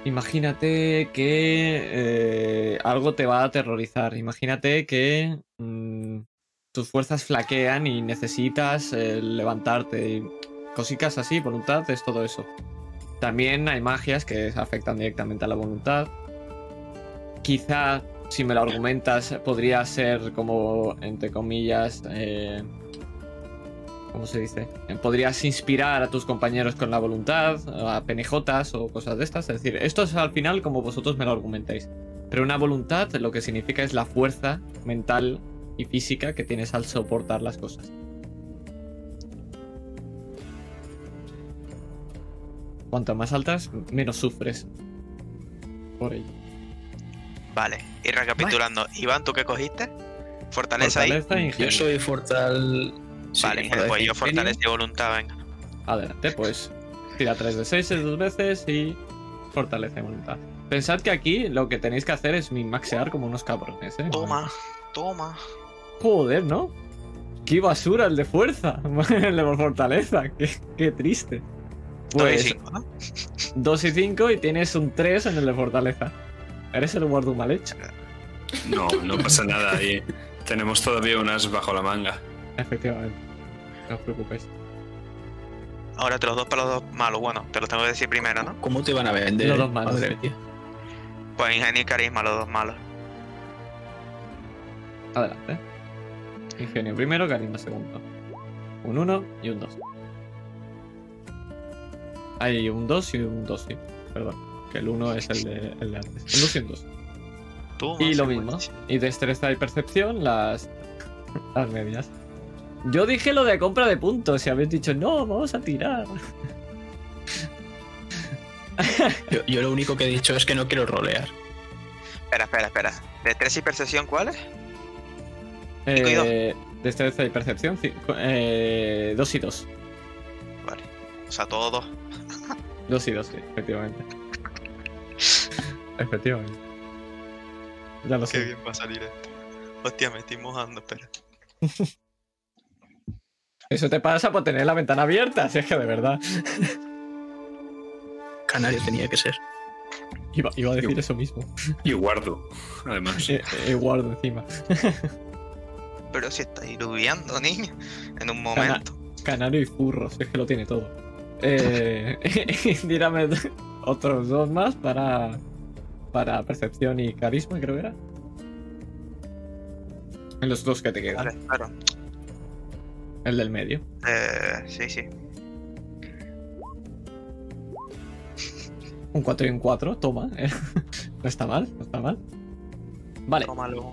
imagínate que eh, algo te va a aterrorizar. Imagínate que mm, tus fuerzas flaquean y necesitas eh, levantarte. Cositas así, voluntad es todo eso. También hay magias que afectan directamente a la voluntad. Quizá, si me lo argumentas, podría ser como, entre comillas, eh, ¿cómo se dice? Eh, Podrías inspirar a tus compañeros con la voluntad, a penejotas o cosas de estas. Es decir, esto es al final como vosotros me lo argumentéis. Pero una voluntad lo que significa es la fuerza mental y física que tienes al soportar las cosas. Cuanto más altas, menos sufres. Por ello. Vale, y recapitulando. Iván, ¿tú qué cogiste? Fortaleza, Fortaleza e Yo soy fortal. Sí. Vale, pues yo fortaleza y voluntad, venga. Adelante, pues tira 3 de 6 dos veces y fortalece voluntad. Pensad que aquí lo que tenéis que hacer es min-maxear como unos cabrones, ¿eh? Toma, toma. Joder, ¿no? Qué basura el de fuerza. el de fortaleza. Qué, qué triste. Dos y Pues cinco, ¿no? 2 y 5 y tienes un 3 en el de fortaleza. Eres el guardo mal hecho. No, no pasa nada. ahí tenemos todavía unas bajo la manga. Efectivamente. No os preocupéis. Ahora te los dos para los dos malos. Bueno, te los tengo que decir primero, ¿no? ¿Cómo te van a vender? Los dos malos, Madre mía. Pues ingenio y carisma, los dos malos. Adelante. Ingenio primero, carisma segundo. Un 1 y un 2. Hay un 2 y un 2, sí. Perdón. Que el 1 es el de, el de antes. Un 2 y un 2. Tú, Y lo mismo. Y destreza y percepción, las, las medias. Yo dije lo de compra de puntos y habéis dicho, no, vamos a tirar. Yo, yo lo único que he dicho es que no quiero rolear. Espera, espera, espera. ¿De tres y percepción cuáles? Dos. Eh, destreza y percepción, 2 y 2. Vale. O sea, todos dos. 2 y 2, sí, efectivamente. efectivamente. Ya lo sé. bien va a salir esto. Hostia, me estoy mojando, espera. Eso te pasa por tener la ventana abierta, si es que de verdad. Canario tenía que ser. Iba, iba a decir eso mismo. Y guardo, además. Eh, eh, guardo encima. Pero si está diluviando, niño. En un momento. Canario y furros, es que lo tiene todo. Eh, tírame otros dos más para, para percepción y carisma, creo que era. En los dos que te quedan. Vale, claro. El del medio. Eh, sí, sí. Un 4 y un 4, toma. eh. no está mal, no está mal. Vale, Tómalo.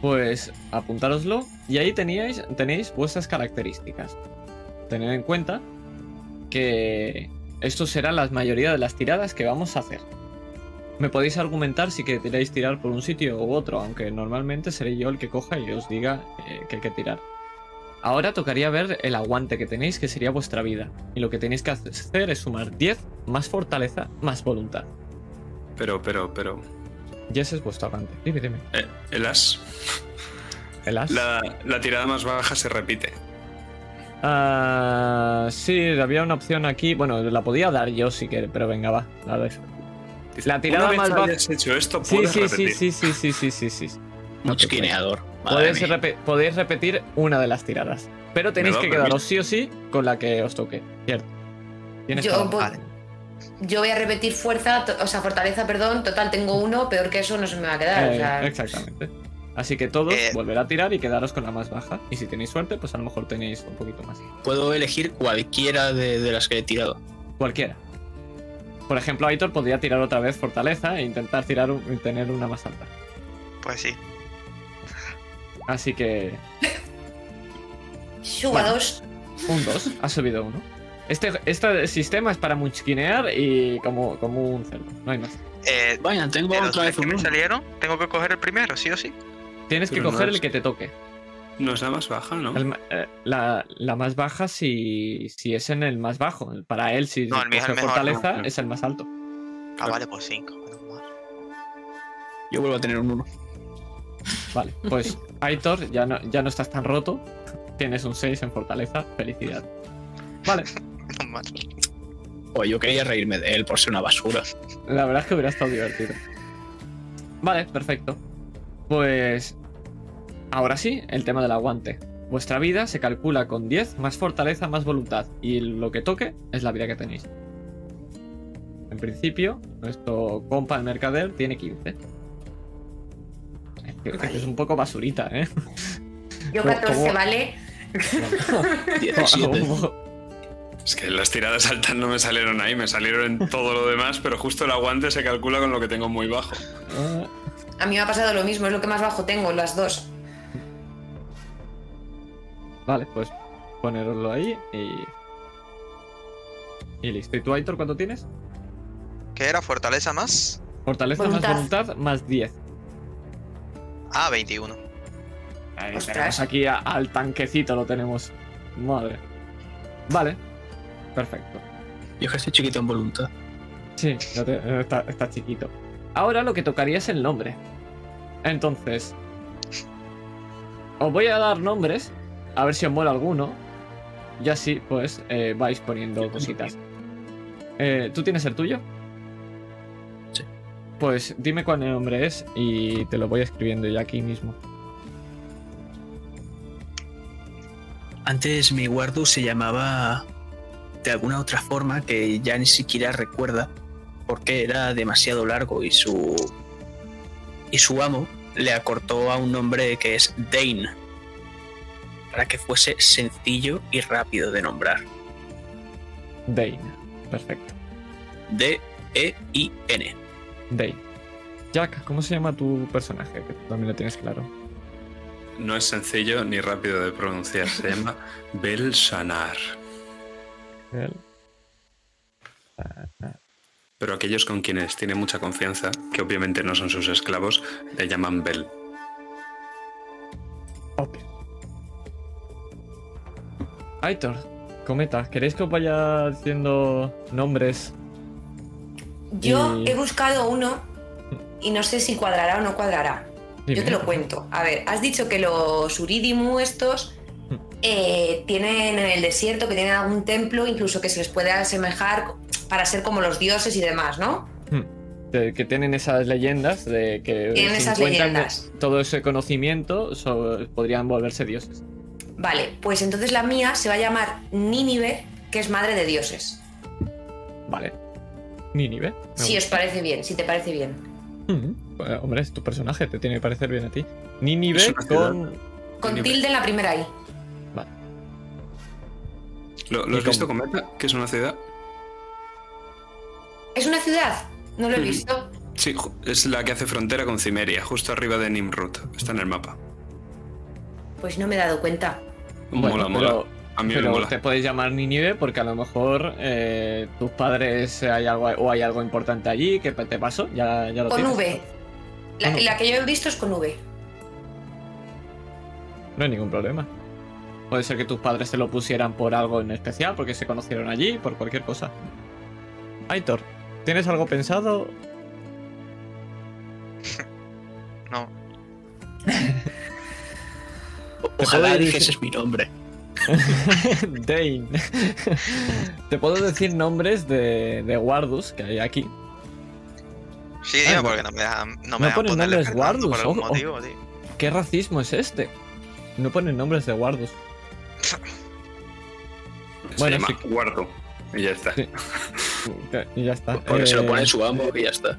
pues apuntároslo. Y ahí teníais, tenéis vuestras características. Tened en cuenta que esto será la mayoría de las tiradas que vamos a hacer. Me podéis argumentar si queréis tirar por un sitio u otro, aunque normalmente seré yo el que coja y os diga eh, que hay que tirar. Ahora tocaría ver el aguante que tenéis, que sería vuestra vida. Y lo que tenéis que hacer es sumar 10 más fortaleza más voluntad. Pero, pero, pero. Y ese es vuestro aguante. Dime, dime. eh, el as. ¿El as? La, la tirada más baja se repite. Ah, sí, había una opción aquí. Bueno, la podía dar yo si quieres, pero venga, va. La La tirada una vez más baja- hecho esto, Sí, sí, sí, sí, sí, sí, sí, sí, sí, Madre Podéis, repe- podéis repetir una de las tiradas. Pero tenéis que quedaros sí o sí con la que os toque. Cierto. Tienes Yo, voy- Vale. yo voy a repetir fuerza, o sea, fortaleza, perdón. Total, tengo uno, peor que eso no se me va a quedar. o Eh, sea, exactamente. Así que todos Eh. volver a tirar y quedaros con la más baja. Y si tenéis suerte, pues a lo mejor tenéis un poquito más. Puedo elegir cualquiera de, de las que he tirado. Cualquiera. Por ejemplo, Aitor podría tirar otra vez fortaleza e intentar tirar un- tener una más alta. Pues sí. Así que Suba bueno. dos. un 2, ha subido uno. Este, este sistema es para muchquinear y como, como un cerdo, no hay más. Eh, Vaya, tengo otra vez que me salieron, tengo que coger el primero, sí o sí. Tienes que no coger es- el que te toque. No es la más baja, ¿no? El eh, la, la más baja si, si es en el más bajo. Para él, si No, el mejor, fortaleza, no. es el más alto. Ah, vale, pues cinco. menos mal. Yo vuelvo a tener un 1. Vale, pues Aitor, ya no, ya no estás tan roto. Tienes un 6 en fortaleza. Felicidad. Vale. O yo quería reírme de él por ser una basura. la verdad es que hubiera estado divertido. Vale, perfecto. Pues ahora sí, el tema del aguante. Vuestra vida se calcula con 10 más fortaleza más voluntad. Y lo que toque es la vida que tenéis. En principio, nuestro compa el mercader tiene 15. Es que- que es un poco basurita, ¿eh? Yo ¿Cómo- 14, cómo? ¿vale? 17. Es que las tiradas altas no me salieron ahí, me salieron en todo lo demás, pero justo el aguante se calcula con lo que tengo muy bajo. A mí me ha pasado lo mismo, es lo que más bajo tengo, las dos. Vale, pues poneroslo ahí y. Y listo. ¿Y tú, Aitor, cuánto tienes? ¿Qué era? ¿Fortaleza más? Fortaleza Voluntad. más voluntad más 10. Ah, 21. Ahí Ostras. tenemos aquí a- al tanquecito, lo tenemos. Madre. Vale. Perfecto. Yo que estoy chiquito en voluntad. Sí, te- está, está chiquito. ahora lo que tocaría es el nombre. Entonces, os voy a dar nombres, a ver si os mola alguno. Y así, pues, eh, vais poniendo cositas. Eh, ¿Tú tienes el tuyo? Pues dime cuál nombre es y te lo voy escribiendo ya aquí mismo. Antes mi guardo se llamaba de alguna otra forma que ya ni siquiera recuerda porque era demasiado largo y su y su amo le acortó a un nombre que es Dane para que fuese sencillo y rápido de nombrar. Dane. Perfecto. D E I N. Dane. Jack, ¿cómo se llama tu personaje? Que también lo tienes claro. No es sencillo ni rápido de pronunciar. Se llama Belsanar. Él. Pero aquellos con quienes tiene mucha confianza, que obviamente no son sus esclavos, le llaman Bel. Ok. Aitor, Cometa, ¿queréis que os vaya diciendo nombres? Yo Y- he buscado uno y no sé si cuadrará o no cuadrará. Yo te lo cuento. A ver, has dicho que los Uridimu estos Hmm. eh, tienen en el desierto, que tienen algún templo, incluso que se les puede asemejar para ser como los dioses y demás, ¿no? De- que tienen esas leyendas de que Tienen esas leyendas. todo ese conocimiento podrían volverse dioses. Vale, pues entonces la mía se va a llamar Nínive, que es madre de dioses. Vale. Nínive. me Si os parece bien, si te parece bien. Mm, pues, hombre, es tu personaje, te tiene que parecer bien a ti. Ciudad. con. Con Nínive. tilde en la primera I. Vale. ¿Lo, lo ¿Y has visto, cómo? Cometa? ¿Que es una ciudad? ¿Es una ciudad? No lo he Hmm. visto. Sí, es la que hace frontera con Cimeria, justo arriba de Nimrut. Está en el mapa. Pues no me he dado cuenta. Bueno, mola, mola. pero- A mí me Pero mola. te puedes llamar Nínive porque a lo mejor eh, tus padres hay algo o hay algo importante allí que te pasó, ya, ya lo Con tienes. V. La, Con V. la que yo he visto es con V. No hay ningún problema. Puede ser que tus padres se lo pusieran por algo en especial, porque se conocieron allí, por cualquier cosa. Aitor, ¿tienes algo pensado? No. Ojalá puedo dijeses mi nombre. Dane. Te puedo decir nombres de, de Wardus que hay aquí. Sí, Ah, tío, porque no me dejan, no me ponen nombres por algún ojo. motivo, tío. ¿Qué racismo es este? No ponen nombres de Wardus. Se Bueno, llama sí. Guardo. Y ya está. Sí. Y ya está. Porque se lo Eh, pone su amo y ya está.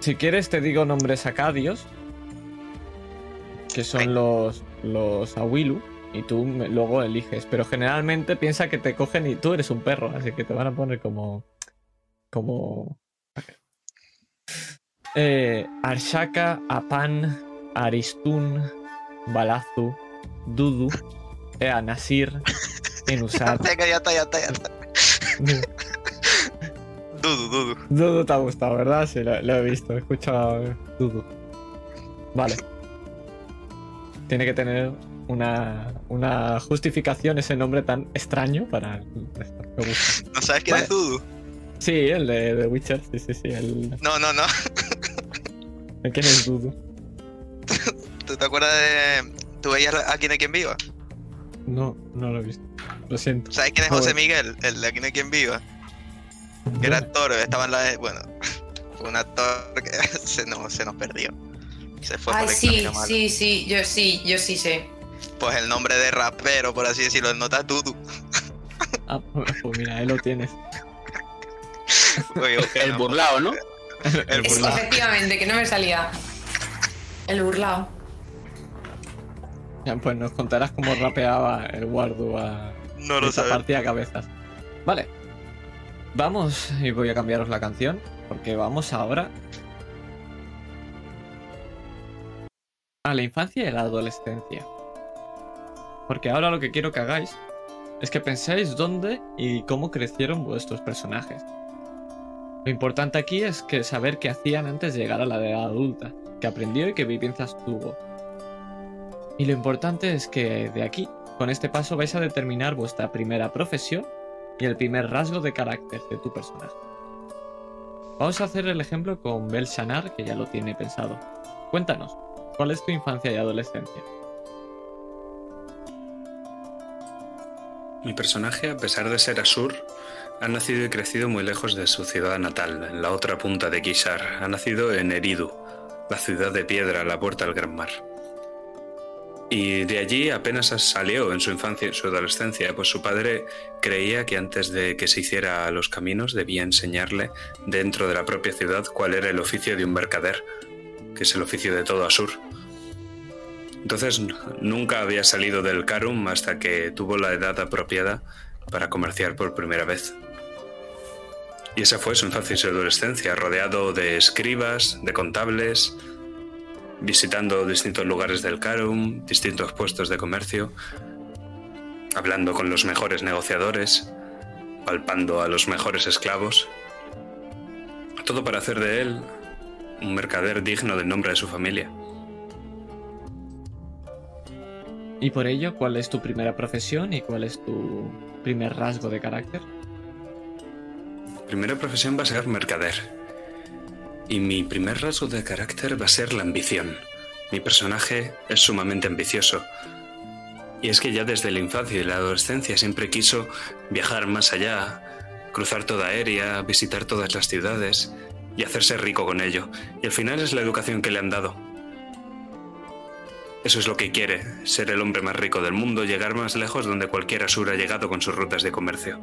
Si quieres te digo nombres acadios. Que son los, los Awilu. Y tú me- luego eliges. Pero generalmente piensa que te cogen y tú eres un perro. Así que te van a poner como... Como... Eh, Arshaka, Apan, Aristun, Balazu, Dudu, Ea Nasir, Enusar. Venga, ya está, ya está, ya está. Dudu, Dudu. Dudu te ha gustado, ¿verdad? Sí, lo, lo he visto, he escuchado eh, Dudu. Vale. Tiene que tener una, una justificación ese nombre tan extraño para. Me gusta. ¿No sabes quién Vale. es Dudu? Sí, el de Witcher, sí, sí, sí. El, No, no, no. ¿Quién es Dudu? ¿Tú te acuerdas de. ¿Tú veías a quién es quien viva? No, no lo he visto. Lo siento. ¿Sabes quién es Joder. José Miguel? El de quién es quien viva. Que era actor, estaba en la. Bueno, fue un actor que se nos, se nos perdió. Se fue Ay, por el sí, camino malo. sí, sí, yo sí, yo sí sé. Pues el nombre de rapero, por así decirlo, el nota Dudu. Ah, pues mira, ahí lo tienes. Oye, El no, burlao, ¿no? El Es, burlao. efectivamente, que no me salía. El burlao. Ya, pues nos contarás cómo rapeaba el Wardu a No lo esa partida a cabezas. Vale. Vamos, y voy a cambiaros la canción, porque vamos ahora a la infancia y la adolescencia. Porque ahora lo que quiero que hagáis es que penséis dónde y cómo crecieron vuestros personajes. Lo importante aquí es que saber qué hacían antes de llegar a la edad adulta, qué aprendió y qué vivencias tuvo. Y lo importante es que de aquí, con este paso, vais a determinar vuestra primera profesión y el primer rasgo de carácter de tu personaje. Vamos a hacer el ejemplo con Bel Shanar, que ya lo tiene pensado. Cuéntanos, ¿cuál es tu infancia y adolescencia? Mi personaje, a pesar de ser Asur, ha nacido y crecido muy lejos de su ciudad natal, en la otra punta de Kishar. Ha nacido en Eridu, la ciudad de piedra la puerta del gran mar. Y de allí apenas salió en su infancia y su adolescencia, pues su padre creía que antes de que se hiciera a los caminos debía enseñarle dentro de la propia ciudad cuál era el oficio de un mercader, que es el oficio de todo Asur. Entonces nunca había salido del Karum hasta que tuvo la edad apropiada para comerciar por primera vez. Y esa fue su infancia y su adolescencia, rodeado de escribas, de contables, visitando distintos lugares del Karum, distintos puestos de comercio, hablando con los mejores negociadores, palpando a los mejores esclavos. Todo para hacer de él un mercader digno del nombre de su familia. Y por ello, ¿cuál es tu primera profesión y cuál es tu primer rasgo de carácter? Primera profesión va a ser mercader. Y mi primer rasgo de carácter va a ser la ambición. Mi personaje es sumamente ambicioso. Y es que ya desde la infancia y la adolescencia siempre quiso viajar más allá, cruzar toda aérea, visitar todas las ciudades y hacerse rico con ello. Y al final es la educación que le han dado. Eso es lo que quiere, ser el hombre más rico del mundo, llegar más lejos donde cualquier asura ha llegado con sus rutas de comercio.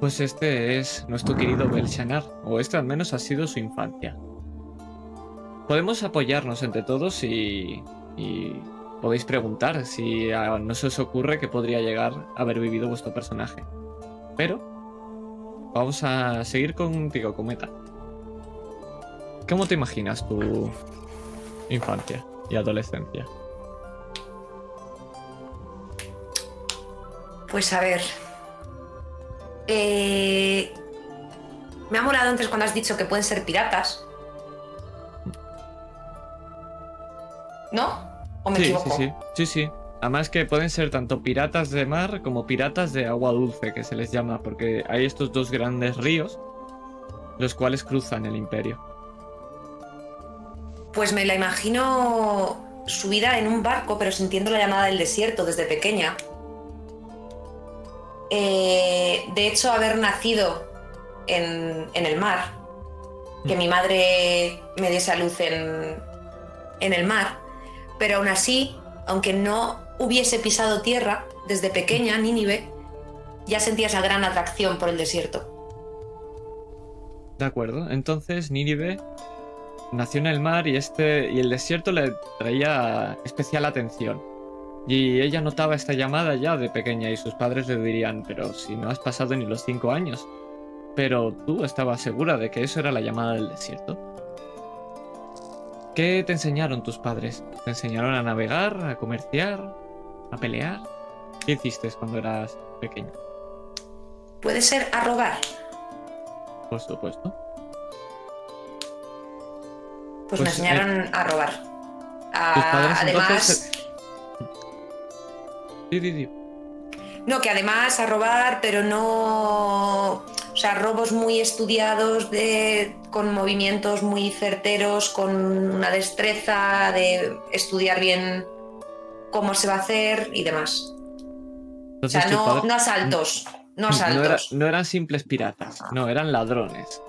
Pues este es nuestro querido Belshanar, o este al menos ha sido su infancia. Podemos apoyarnos entre todos y, y podéis preguntar si no se os ocurre que podría llegar a haber vivido vuestro personaje. Pero vamos a seguir contigo, Cometa. ¿Cómo te imaginas tu infancia y adolescencia? Pues a ver. Eh, me ha molado antes cuando has dicho que pueden ser piratas. ¿No? ¿O me sí, sí, equivoco? sí, sí, sí. Además que pueden ser tanto piratas de mar como piratas de agua dulce, que se les llama, porque hay estos dos grandes ríos, los cuales cruzan el imperio. Pues me la imagino subida en un barco, pero sintiendo la llamada del desierto desde pequeña. Eh, de hecho, haber nacido en, en el mar, que mi madre me diese a luz en, en el mar, pero aún así, aunque no hubiese pisado tierra desde pequeña, Nínive, ya sentía esa gran atracción por el desierto. De acuerdo. Entonces Nínive nació en el mar y este y el desierto le traía especial atención. Y ella notaba esta llamada ya de pequeña y sus padres le dirían, pero si no has pasado ni los cinco años. Pero tú estabas segura de que eso era la llamada del desierto. ¿Qué te enseñaron tus padres? ¿Te enseñaron a navegar, a comerciar, a pelear? ¿Qué hiciste cuando eras pequeña? Puede ser a robar. Por supuesto. Pues, Pues, me enseñaron a robar. A- además, entonces... Sí, sí, sí. no, que además a robar, pero no. O sea, robos muy estudiados, de, con movimientos muy certeros, con una destreza de estudiar bien cómo se va a hacer y demás. O sea, no, padres- no asaltos. No No, era- asaltos. no eran simples piratas, no, eran ladrones.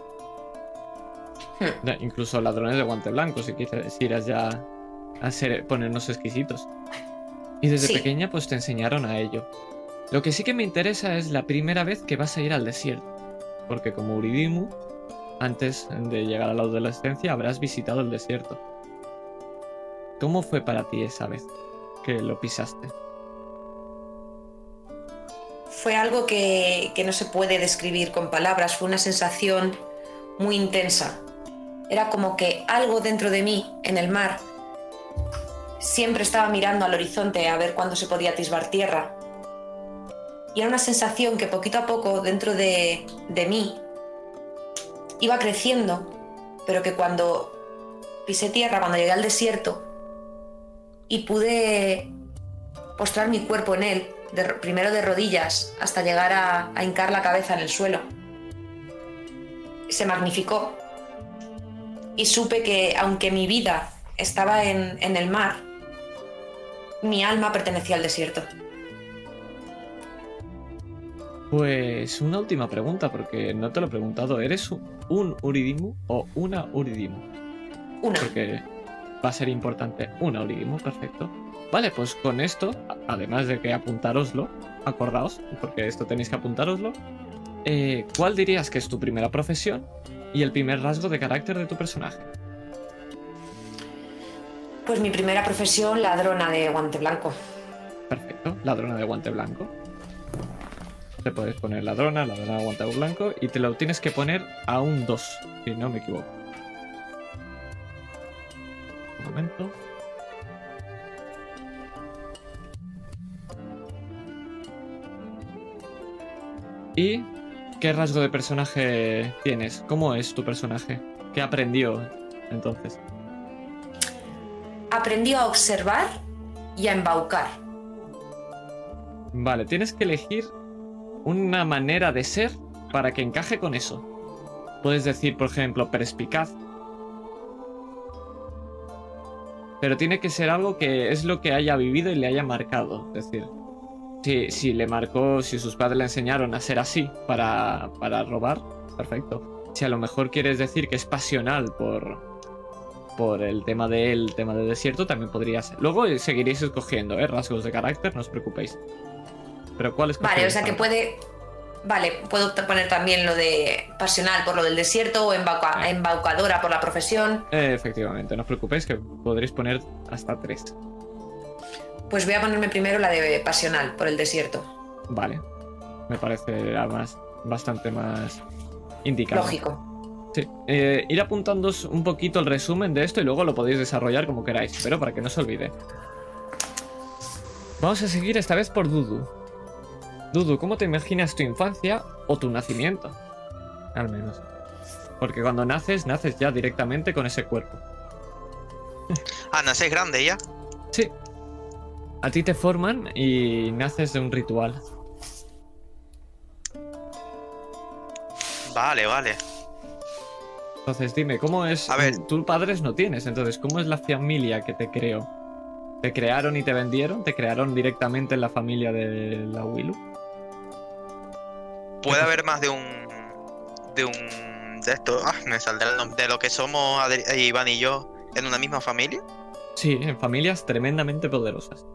Hmm. Incluso ladrones de guante blanco, si quisieras ya a ser, ponernos exquisitos. Y desde Sí. pequeña pues te enseñaron a ello. Lo que sí que me interesa es la primera vez que vas a ir al desierto. Porque como Uridimu, antes de llegar a la adolescencia habrás visitado el desierto. ¿Cómo fue para ti esa vez que lo pisaste? Fue algo que, que no se puede describir con palabras, fue una sensación muy intensa. Era como que algo dentro de mí, en el mar, siempre estaba mirando al horizonte a ver cuándo se podía atisbar tierra. Y era una sensación que poquito a poco dentro de, de mí iba creciendo, pero que cuando pisé tierra, cuando llegué al desierto y pude postrar mi cuerpo en él, de primero de rodillas hasta llegar a, a hincar la cabeza en el suelo. se magnificó y supe que aunque mi vida estaba en, en el mar, mi alma pertenecía al desierto. Pues una última pregunta, porque no te lo he preguntado. ¿Eres un, un Uridimu o una Uridimu? Una. Porque va a ser importante una Uridimu, perfecto. Vale, pues con esto, además de que apuntároslo, acordaos, porque esto tenéis que apuntároslo. eh, ¿Cuál dirías que es tu primera profesión y el primer rasgo de carácter de tu personaje? Pues mi primera profesión, ladrona de guante blanco. Perfecto, ladrona de guante blanco. Te puedes poner ladrona, ladrona de guante blanco y te lo tienes que poner a un 2, si no me equivoco. Momento. ¿Y qué rasgo de personaje tienes? ¿Cómo es tu personaje? ¿Qué aprendió entonces? Aprendí a observar y a embaucar. Vale, tienes que elegir una manera de ser para que encaje con eso. Puedes decir, por ejemplo, perspicaz. Pero tiene que ser algo que es lo que haya vivido y le haya marcado. Es decir, si, si le marcó, si sus padres le enseñaron a ser así para, para robar, perfecto. Si a lo mejor quieres decir que es pasional por, por el tema del tema del desierto, también podría ser. Luego seguiréis escogiendo ¿eh? rasgos de carácter, no os preocupéis. Pero ¿cuál es Vale, o sea que puede. Vale, puedo poner también lo de pasional por lo del desierto o embauca- embaucadora por la profesión. Eh, efectivamente, no os preocupéis que podréis poner hasta tres. Pues voy a ponerme primero la de pasional por el desierto. Vale. Me parece además bastante más indicado. Lógico. Sí. Eh, ir apuntándoos un poquito el resumen de esto y luego lo podéis desarrollar como queráis, pero para que no se olvide. Vamos a seguir esta vez por Dudu. Dudu, ¿cómo te imaginas tu infancia o tu nacimiento? Al menos. Porque cuando naces, naces ya directamente con ese cuerpo. Ah, nacéis grande ya. Sí. A ti te forman y naces de un ritual. Vale, vale. Entonces dime, ¿cómo es? A ver. Tú padres no tienes, entonces, ¿cómo es la familia que te creó? ¿Te crearon y te vendieron? ¿Te crearon directamente en la familia de la Willu? Puede haber más de un. de un. de esto. Ah, me saldrá el nombre. De lo que somos Adri- Iván y yo en una misma familia. Sí, en familias tremendamente poderosas.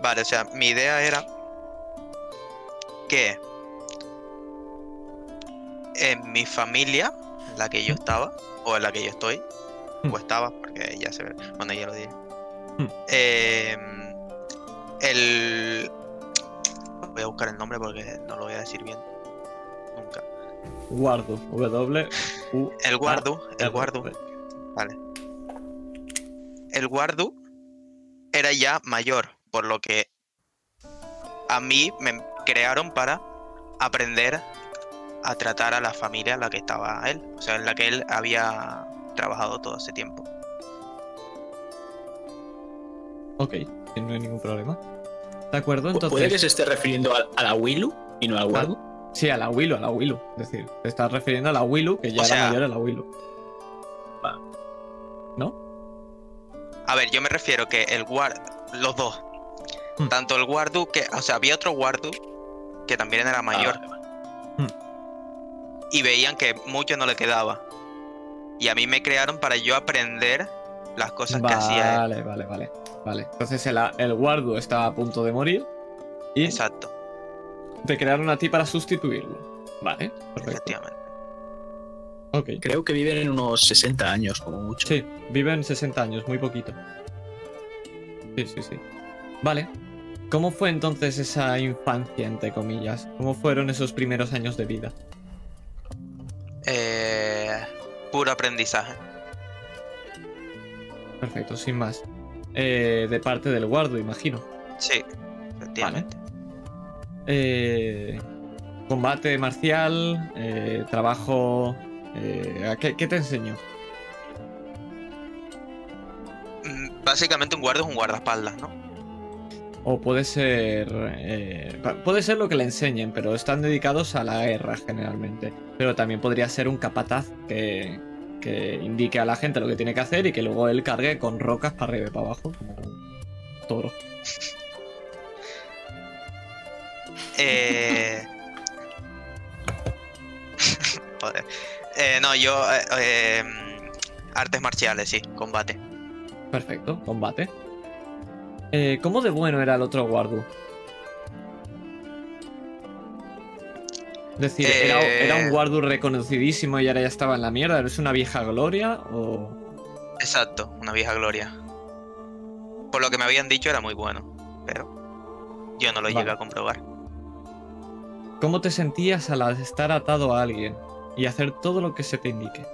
Vale, o sea, mi idea era que en mi familia, en la que yo estaba, o en la que yo estoy, Hmm. o estaba, porque ya se ve, bueno, ya lo diré. Hmm. Eh, el. Voy a buscar el nombre porque no lo voy a decir bien. Nunca. Guardo. W. U. El Guardu, el. Guardu, vale. El Guardu era ya mayor, por lo que a mí me crearon para aprender a tratar a la familia en la que estaba él, o sea, en la que él había trabajado todo ese tiempo. Ok, no hay ningún problema. ¿De acuerdo? Pu- Puede que Entonces. se esté refiriendo a, a la Willu y no al Guardu. Sí, a la Willu, a la Willu. Es decir, te estás refiriendo a la Willu, que ya O era sea- mayor a la Willu. Va. ¿No? A ver, yo me refiero que el Guard, los dos, Hmm. tanto el Guardu que, o sea, había otro Guardu que también era mayor. Ah, vale, vale. y veían que mucho no le quedaba. Y a mí me crearon para yo aprender las cosas que hacía él. Vale, vale, vale. Vale. Entonces el, el Guardu estaba a punto de morir y Exacto, te crearon a ti para sustituirlo. Vale, perfecto. efectivamente. Ok. Creo que viven en unos 60 años, como mucho. Sí, viven 60 años, muy poquito. Sí, sí, sí. Vale. ¿Cómo fue entonces esa infancia, entre comillas? ¿Cómo fueron esos primeros años de vida? Eh, puro aprendizaje. Perfecto, sin más. Eh, de parte del guardo, imagino. Sí, efectivamente. Eh, combate marcial, eh, trabajo... eh, ¿a ¿qué, qué te enseñó? Mm, Básicamente un guarda es un guardaespaldas, ¿no? O puede ser. eh, puede ser lo que le enseñen, pero están dedicados a la guerra generalmente. Pero también podría ser un capataz que, que indique a la gente lo que tiene que hacer y que luego él cargue con rocas para arriba y para abajo, como toro. Eh... Joder. Eh, no, yo... eh, eh, artes marciales, sí, combate. Perfecto, combate. Eh, ¿Cómo de bueno era el otro Guardu? Es decir, ¿era, Eh. ¿era un Guardu reconocidísimo y ahora ya estaba en la mierda? ¿Es una vieja gloria o...? Exacto, una vieja gloria. Por lo que me habían dicho era muy bueno, pero yo no lo Vale. llegué a comprobar. ¿Cómo te sentías al estar atado a alguien y hacer todo lo que se te indique?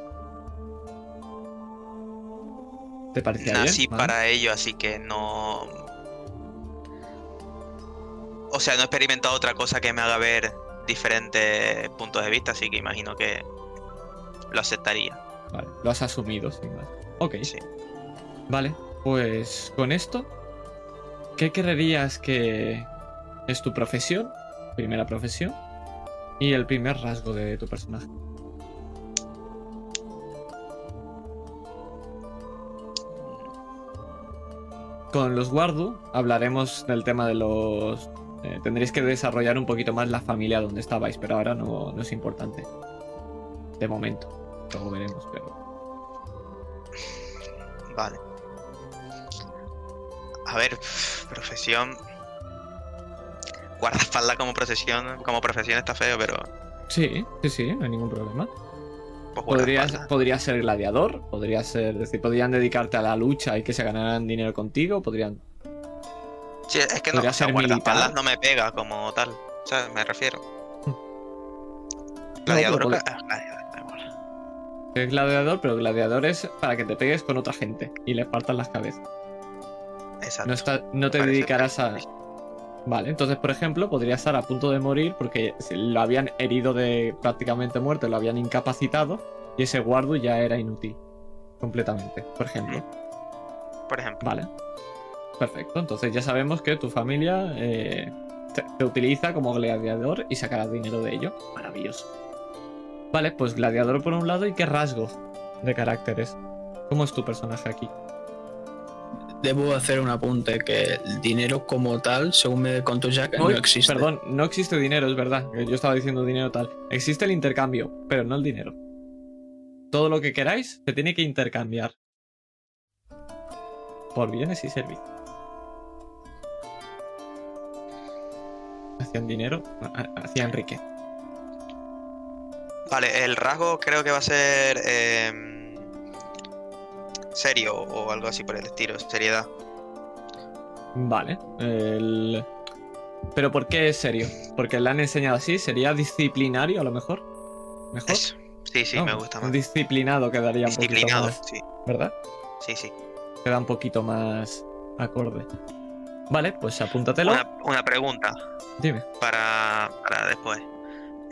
¿Te parecía Nací bien? Vale. para ello, así que no... O sea, no he experimentado otra cosa que me haga ver diferentes puntos de vista, así que imagino que lo aceptaría. Vale, lo has asumido sin más. Ok. Sí. Vale, pues con esto, ¿qué creerías que es tu profesión? Primera profesión. Y el primer rasgo de tu personaje. Con los Wardu hablaremos del tema de los... eh, tendréis que desarrollar un poquito más la familia donde estabais, pero ahora no, no es importante. De momento. Luego veremos, pero... Vale. A ver, profesión. Guardaespaldas como profesión, como profesión está feo, pero Sí, sí, sí, no hay ningún problema. pues Podrías, guardaespaldas. podría ser gladiador, podría ser, es decir, podrían dedicarte a la lucha y que se ganaran dinero contigo, podrían... Sí, es que no, o sea, guardaespaldas no me pega como tal. O sea, me refiero. No, Gladiador, pero ah, gladiador, igual. Es gladiador, pero gladiador es para que te pegues con otra gente y le partas las cabezas. Exacto. No, está, no te Parece dedicarás a... Vale, entonces, por ejemplo, podría estar a punto de morir porque lo habían herido de prácticamente muerto, lo habían incapacitado y ese guardo ya era inútil. Completamente, por ejemplo. Por ejemplo. Vale. Perfecto. Entonces ya sabemos que tu familia eh, te, te utiliza como gladiador y sacarás dinero de ello. Maravilloso. Vale, pues gladiador por un lado y qué rasgo de caracteres. ¿Cómo es tu personaje aquí? Debo hacer un apunte que el dinero como tal, según me contó Jack, no Uy, existe. Perdón, no existe dinero, es verdad. que Yo estaba diciendo dinero tal. Existe el intercambio, pero no el dinero. Todo lo que queráis se tiene que intercambiar. Por bienes y servicios. Hacían dinero, ha- hacían riqueza. Vale, el rasgo creo que va a ser em, serio o algo así por el estilo, seriedad. Vale. El... Pero ¿por qué es serio? Porque le han enseñado así, sería disciplinario a lo mejor. ¿Mejor? Eso. Sí, sí, No, me gusta más. Disciplinado quedaría un poquito Disciplinado, más, sí, ¿verdad? sí, sí. Queda un poquito más acorde. Vale, pues apúntatelo. Una, una pregunta Dime. para, para después.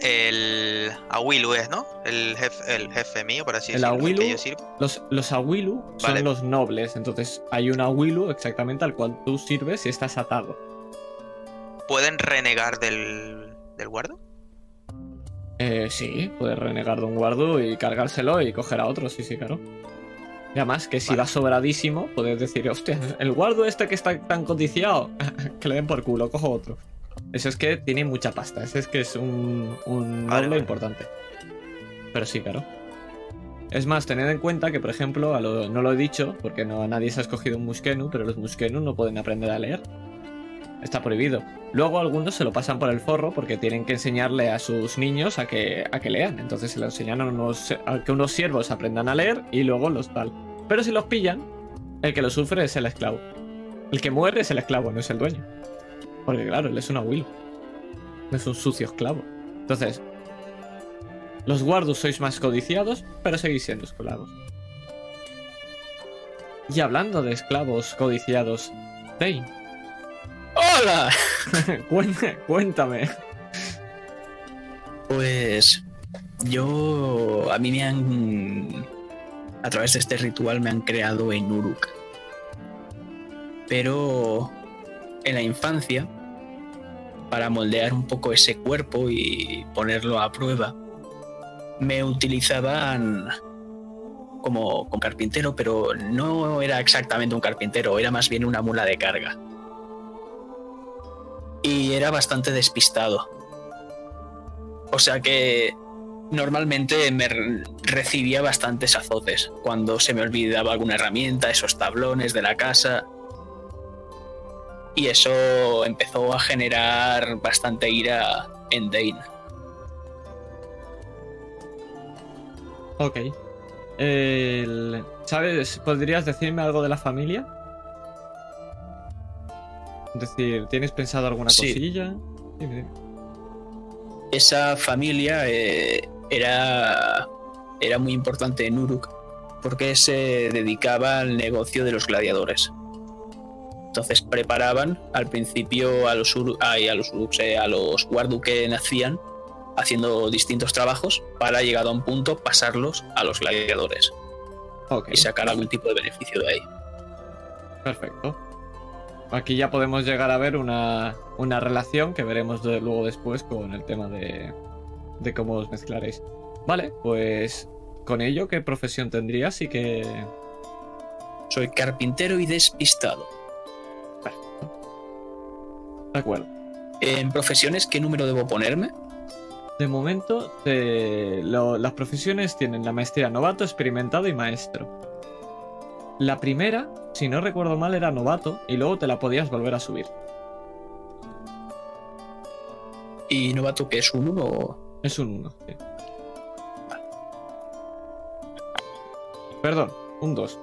El Awilu es, ¿no? El jefe, el jefe mío, por así El decirlo. Awilu- que yo sirvo. Los, los Awilu son Vale. los nobles, entonces hay un Awilu exactamente al cual tú sirves y estás atado. ¿Pueden renegar del, del guardo? Eh, sí, puedes renegar de un guardo y cargárselo y coger a otro, sí, sí, claro. Y además que si Vale. va sobradísimo, puedes decir, hostia, el guardo este que está tan codiciado, que le den por culo, cojo otro. Eso es que tiene mucha pasta, ese es que es un, un Vale, noble vale. importante. Pero sí, claro. Es más, tened en cuenta que, por ejemplo, a lo- no lo he dicho, porque no, nadie se ha escogido un Muskenu, pero los Muskenu no pueden aprender a leer. Está prohibido. Luego algunos se lo pasan por el forro porque tienen que enseñarle a sus niños a que, a que lean. Entonces se lo enseñan a, unos, a que unos siervos aprendan a leer y luego los tal. Pero si los pillan, el que lo sufre es el esclavo. El que muere es el esclavo, no es el dueño. Porque claro, él es un abuelo. No es un sucio esclavo. Entonces, los guardos sois más codiciados, pero seguís siendo esclavos. Y hablando de esclavos codiciados, Dane, ¡Hola! Cuéntame. Pues yo, a mí me han, a través de este ritual me han creado en Uruk. Pero en la infancia, para moldear un poco ese cuerpo y ponerlo a prueba, me utilizaban como, como carpintero, pero no era exactamente un carpintero, era más bien una mula de carga. Y era bastante despistado. O sea que normalmente me re- recibía bastantes azotes cuando se me olvidaba alguna herramienta, esos tablones de la casa. Y eso empezó a generar bastante ira en Dane. Ok. El- ¿Sabes? ¿Podrías decirme algo de la familia? Es decir, ¿tienes pensado alguna Sí. cosilla? Dime, dime. Esa familia eh, era, era muy importante en Uruk porque se dedicaba al negocio de los gladiadores. Entonces preparaban al principio a los, ay, a los Uruks, eh, a los Wardu que nacían haciendo distintos trabajos para llegado a un punto pasarlos a los gladiadores y sacar algún tipo de beneficio de ahí. perfecto. Aquí ya podemos llegar a ver una, una relación que veremos de- luego después con el tema de, de cómo os mezclaréis. Vale, pues con ello, ¿qué profesión tendrías y qué, Soy carpintero y despistado. De acuerdo. En profesiones, ¿qué número debo ponerme? De momento, te- lo- las profesiones tienen la maestría novato, experimentado y maestro. La primera, si no recuerdo mal, era novato y luego te la podías volver a subir. ¿Y novato que es un 1? Es un 1. Perdón, un 2.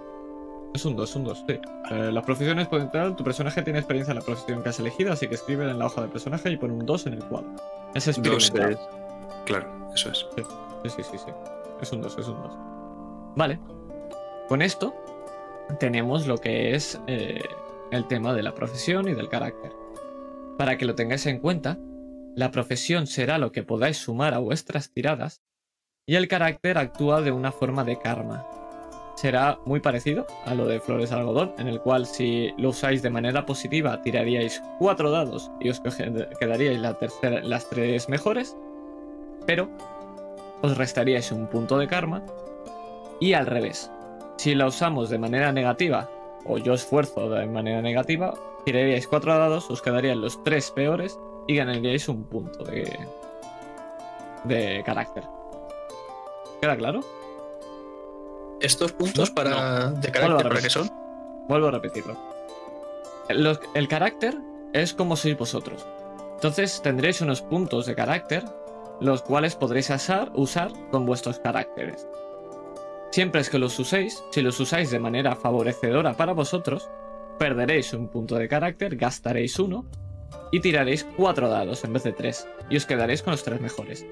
Es un 2, un 2, sí. Eh, las profesiones pueden entrar. Tu personaje tiene experiencia en la profesión que has elegido, así que escribe en la hoja de personaje y pon un 2 en el cuadro. Es Dos experimentado. es- Claro, eso es. Sí, sí, sí, sí. Es un 2, es un 2. Vale. Con esto tenemos lo que es eh, el tema de la profesión y del carácter. Para que lo tengáis en cuenta, la profesión será lo que podáis sumar a vuestras tiradas y el carácter actúa de una forma de karma. Será muy parecido a lo de Flores Algodón, en el cual si lo usáis de manera positiva tiraríais cuatro dados y os quedaríais las tres mejores, pero os restaríais un punto de karma. Y al revés, si la usamos de manera negativa, o yo esfuerzo de manera negativa, tiraríais cuatro dados, os quedarían los tres peores y ganaríais un punto de, de carácter. ¿Queda claro? ¿Estos puntos No, para de carácter para qué son? Vuelvo a repetirlo. El carácter es como sois vosotros. Entonces tendréis unos puntos de carácter, los cuales podréis usar con vuestros caracteres. Siempre es que los uséis, si los usáis de manera favorecedora para vosotros, perderéis un punto de carácter, gastaréis uno y tiraréis cuatro dados en vez de tres, y os quedaréis con los tres mejores.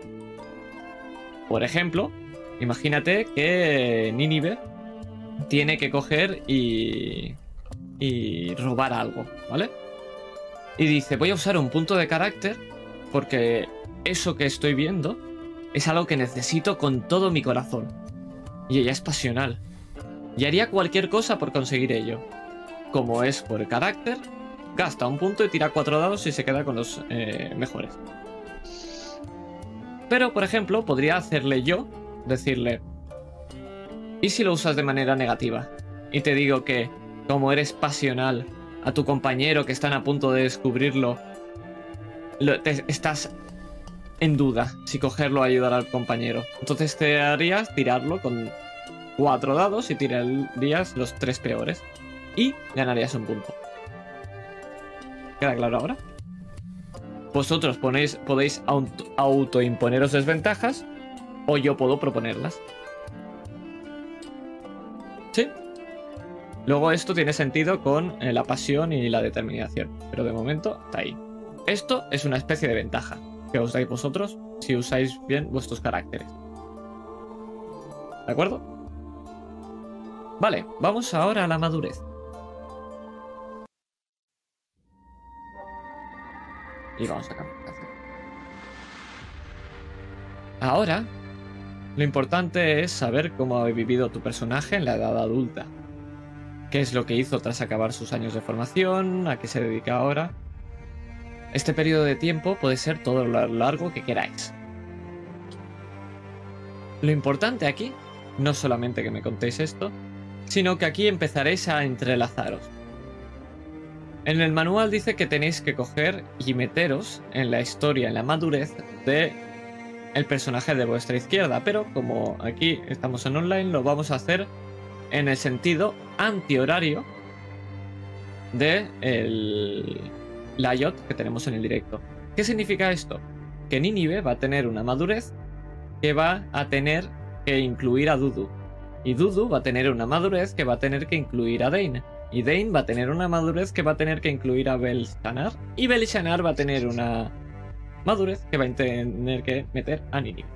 Por ejemplo, imagínate que Nínive tiene que coger y, y robar algo, ¿vale? Y dice, voy a usar un punto de carácter porque eso que estoy viendo es algo que necesito con todo mi corazón. Y ella es pasional. Y haría cualquier cosa por conseguir ello. Como es por carácter, gasta un punto y tira cuatro dados y se queda con los eh, mejores. Pero, por ejemplo, podría hacerle yo, decirle, ¿y si lo usas de manera negativa? Y te digo que, como eres pasional a tu compañero que están a punto de descubrirlo, lo- te- estás en duda si cogerlo o ayudar al compañero. Entonces te harías tirarlo con cuatro dados y tirarías los tres peores. Y ganarías un punto. ¿Queda claro ahora? Vosotros ponéis, podéis auto- autoimponeros desventajas o yo puedo proponerlas. Sí. Luego esto tiene sentido con eh, la pasión y la determinación, pero de momento está ahí. Esto es una especie de ventaja que os dais vosotros si usáis bien vuestros caracteres. ¿De acuerdo? Vale, vamos ahora a la madurez. Y vamos a cambiar. Ahora, lo importante es saber cómo ha vivido tu personaje en la edad adulta. qué es lo que hizo tras acabar sus años de formación, a qué se dedica ahora. Este periodo de tiempo puede ser todo lo largo que queráis. Lo importante aquí, no solamente que me contéis esto, sino que aquí empezaréis a entrelazaros. En el manual dice que tenéis que coger y meteros en la historia, en la madurez de el personaje de vuestra izquierda, pero como aquí estamos en online, lo vamos a hacer en el sentido antihorario de el layout que tenemos en el directo. ¿Qué significa esto? Que Ninive va a tener una madurez que va a tener que incluir a Dudu. Y Dudu va a tener una madurez que va a tener que incluir a Dane. Y Dane va a tener una madurez que va a tener que incluir a Belshanar. Y Belshanar va a tener una madurez que va a tener que meter a Ninive.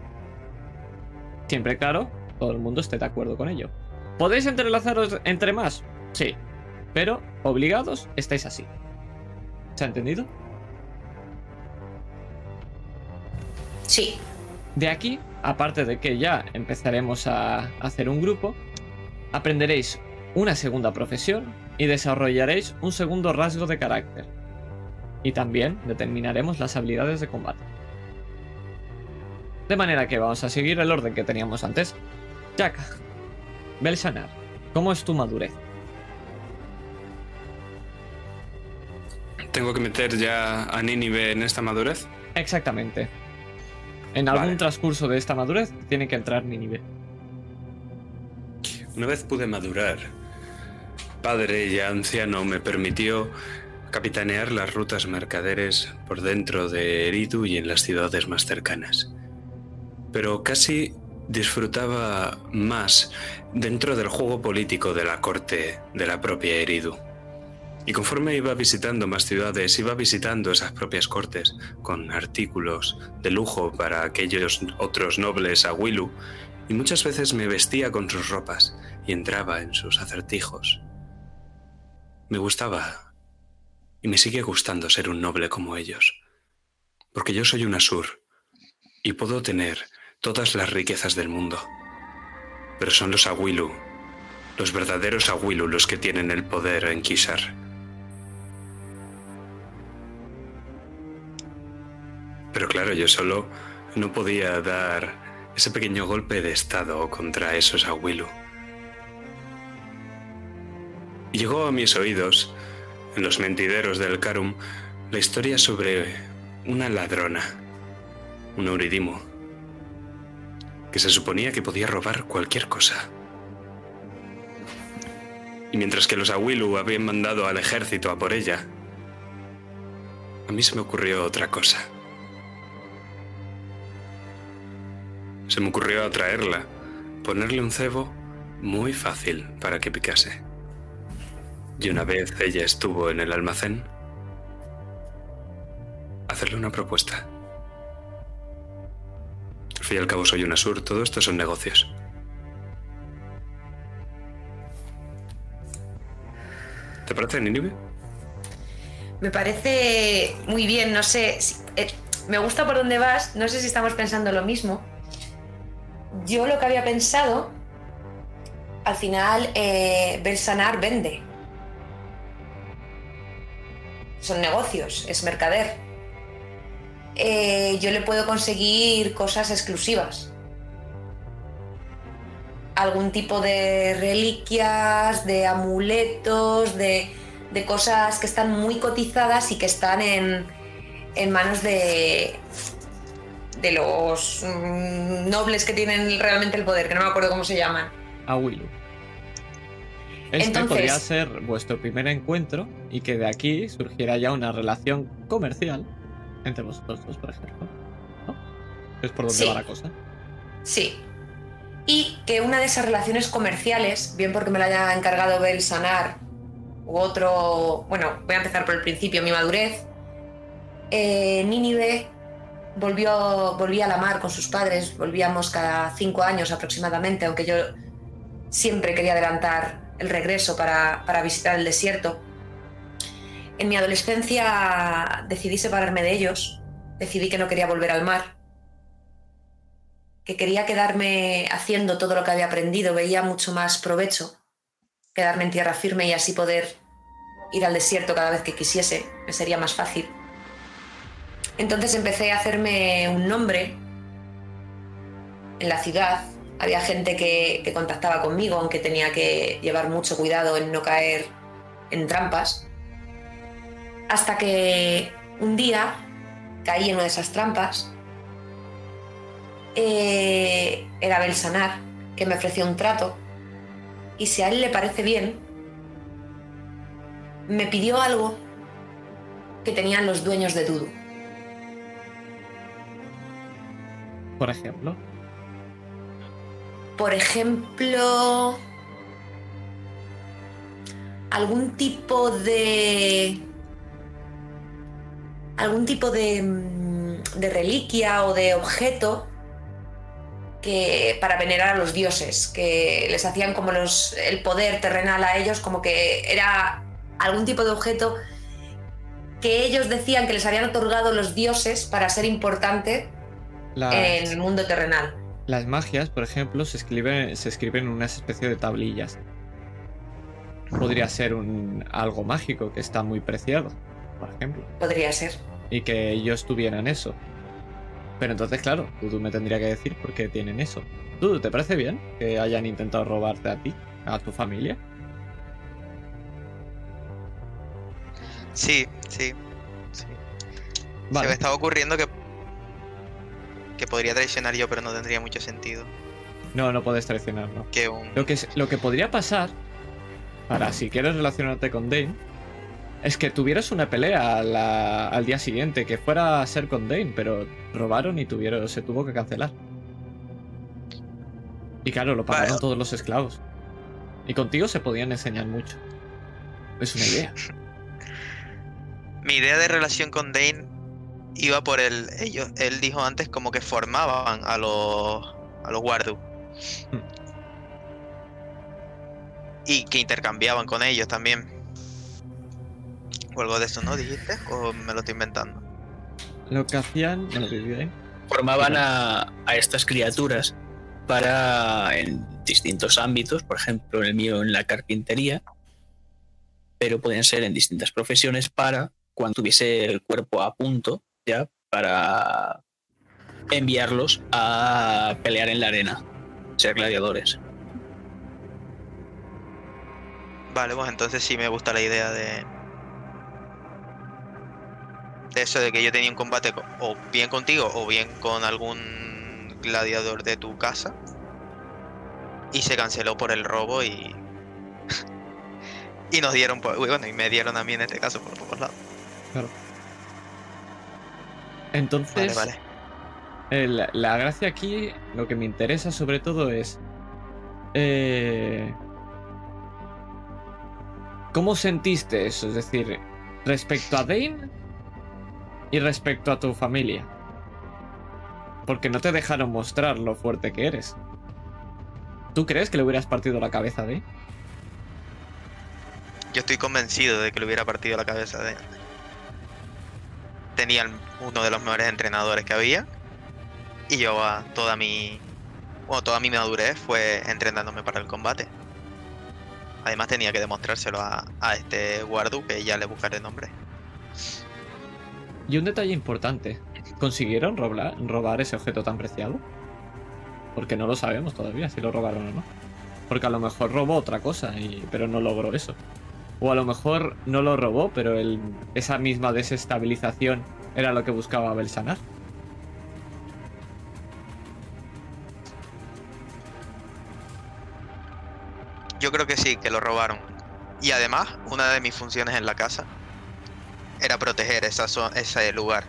Siempre claro, todo el mundo esté de acuerdo con ello. ¿Podéis entrelazaros entre más? Sí. Pero obligados estáis así. ¿Se ha entendido? Sí. De aquí, aparte de que ya empezaremos a hacer un grupo, aprenderéis una segunda profesión y desarrollaréis un segundo rasgo de carácter. Y también determinaremos las habilidades de combate. De manera que vamos a seguir el orden que teníamos antes. Jack, Belsanar, ¿cómo es tu madurez? ¿Tengo que meter ya a Nínive en esta madurez? Exactamente. En algún Vale. transcurso de esta madurez tiene que entrar Nínive. Una vez pude madurar, padre ya anciano me permitió capitanear las rutas mercaderes por dentro de Eridu y en las ciudades más cercanas. Pero casi disfrutaba más dentro del juego político de la corte de la propia Eridu. Y conforme iba visitando más ciudades, iba visitando esas propias cortes con artículos de lujo para aquellos otros nobles a Wilu, y muchas veces me vestía con sus ropas y entraba en sus acertijos. Me gustaba y me sigue gustando ser un noble como ellos, porque yo soy un Asur y puedo tener todas las riquezas del mundo. Pero son los Awilu, los verdaderos Awilu los que tienen el poder en Kishar. Pero claro, yo solo no podía dar ese pequeño golpe de estado contra esos Awilu. Llegó a mis oídos, en los mentideros del Karum, la historia sobre una ladrona, un Euridimo, que se suponía que podía robar cualquier cosa. Y mientras que los Awilu habían mandado al ejército a por ella, a mí se me ocurrió otra cosa. Se me ocurrió atraerla, ponerle un cebo muy fácil para que picase. Y una vez ella estuvo en el almacén, hacerle una propuesta. Al fin y al cabo soy un Asur, todo esto son negocios. ¿Te parece, Ninive? Me parece muy bien, no sé. si- eh, me gusta por dónde vas, no sé si estamos pensando lo mismo. Yo lo que había pensado, al final, eh, vende. Son negocios, es mercader. Eh, yo le puedo conseguir cosas exclusivas. Algún tipo de reliquias, de amuletos, de, de cosas que están muy cotizadas y que están en, en manos de, de los mm, nobles que tienen realmente el poder, que no me acuerdo cómo se llaman. a Willow. Este Entonces- podría ser vuestro primer encuentro y que de aquí surgiera ya una relación comercial entre vosotros dos, por ejemplo. ¿No? Es por donde Sí. va la cosa. Sí. Y que una de esas relaciones comerciales, bien porque me la haya encargado Bel Sanar, u otro. Bueno, voy a empezar por el principio, mi madurez. Eh, Nínive volvió, volvía a la mar con sus padres, volvíamos cada cinco años aproximadamente, aunque yo siempre quería adelantar el regreso para, para visitar el desierto. En mi adolescencia decidí separarme de ellos, decidí que no quería volver al mar que quería quedarme haciendo todo lo que había aprendido, veía mucho más provecho quedarme en tierra firme y así poder ir al desierto cada vez que quisiese, me sería más fácil. Entonces empecé a hacerme un nombre en la ciudad. Había gente que, contactaba conmigo, aunque tenía que llevar mucho cuidado en no caer en trampas. Hasta que un día caí en una de esas trampas. Eh, era Belsanar, que me ofreció un trato. Y si a él le parece bien, me pidió algo que tenían los dueños de Dudu. Por ejemplo. Por ejemplo, algún tipo de... algún tipo de, mm, de reliquia o de objeto que para venerar a los dioses, que les hacían como los, el poder terrenal a ellos, como que era algún tipo de objeto que ellos decían que les habían otorgado los dioses para ser importante Las, en el mundo terrenal. Las magias, por ejemplo, se escriben, se escriben en una especie de tablillas. Podría ser un, algo mágico que está muy preciado, por ejemplo. Podría ser. Y que ellos tuvieran eso. Pero entonces, claro, Dudu me tendría que decir por qué tienen eso. Dudu, ¿te parece bien que hayan intentado robarte a ti, a tu familia? Sí, sí. sí. Se me estaba ocurriendo que. Que podría traicionar yo, pero no tendría mucho sentido. No, no puedes traicionarlo. Que un. Lo que, lo que podría pasar, para si quieres relacionarte con Dane, es que tuvieras una pelea la- al día siguiente, que fuera a ser con Dane, pero robaron y tuvieron, se tuvo que cancelar. Y claro, lo pagaron Vale. todos los esclavos. Y contigo se podían enseñar mucho. Es una idea. Mi idea de relación con Dane iba por el. Ellos, él dijo antes como que formaban a los. a los Wardu. Hmm. Y que intercambiaban con ellos también. O algo de eso, ¿no? ¿Dijiste? ¿O me lo estoy inventando? Lo que hacían. Bueno, ¿qué dice Dane? Formaban a, a estas criaturas para en distintos ámbitos, por ejemplo, el mío en la carpintería, pero pueden ser en distintas profesiones para cuando tuviese el cuerpo a punto ya para enviarlos a pelear en la arena, ser gladiadores. Vale, pues entonces sí me gusta la idea de. De eso de que yo tenía un combate co- o bien contigo o bien con algún gladiador de tu casa. Y se canceló por el robo y. y nos dieron por. Bueno, y me dieron a mí en este caso por todos lados. Entonces. Vale, vale. El- la gracia aquí, lo que me interesa sobre todo es. eh, ¿Cómo sentiste eso? Es decir, respecto a Dane y respecto a tu familia. Porque no te dejaron mostrar lo fuerte que eres. ¿Tú crees que le hubieras partido la cabeza a Dane? Yo estoy convencido de que le hubiera partido la cabeza de. Tenía el- uno de los mejores entrenadores que había. Y yo a toda mi. Bueno, toda mi madurez fue entrenándome para el combate. Además tenía que demostrárselo a, a este Guardu, que ya le buscaré nombre. Y un detalle importante. ¿Consiguieron robar, robar ese objeto tan preciado? Porque no lo sabemos todavía si lo robaron o no. Porque a lo mejor robó otra cosa, pero no logró eso. O a lo mejor no lo robó, pero el, esa misma desestabilización era lo que buscaba Belsanar. Yo creo que sí, que lo robaron. Y además, una de mis funciones en la casa era proteger esa ese lugar.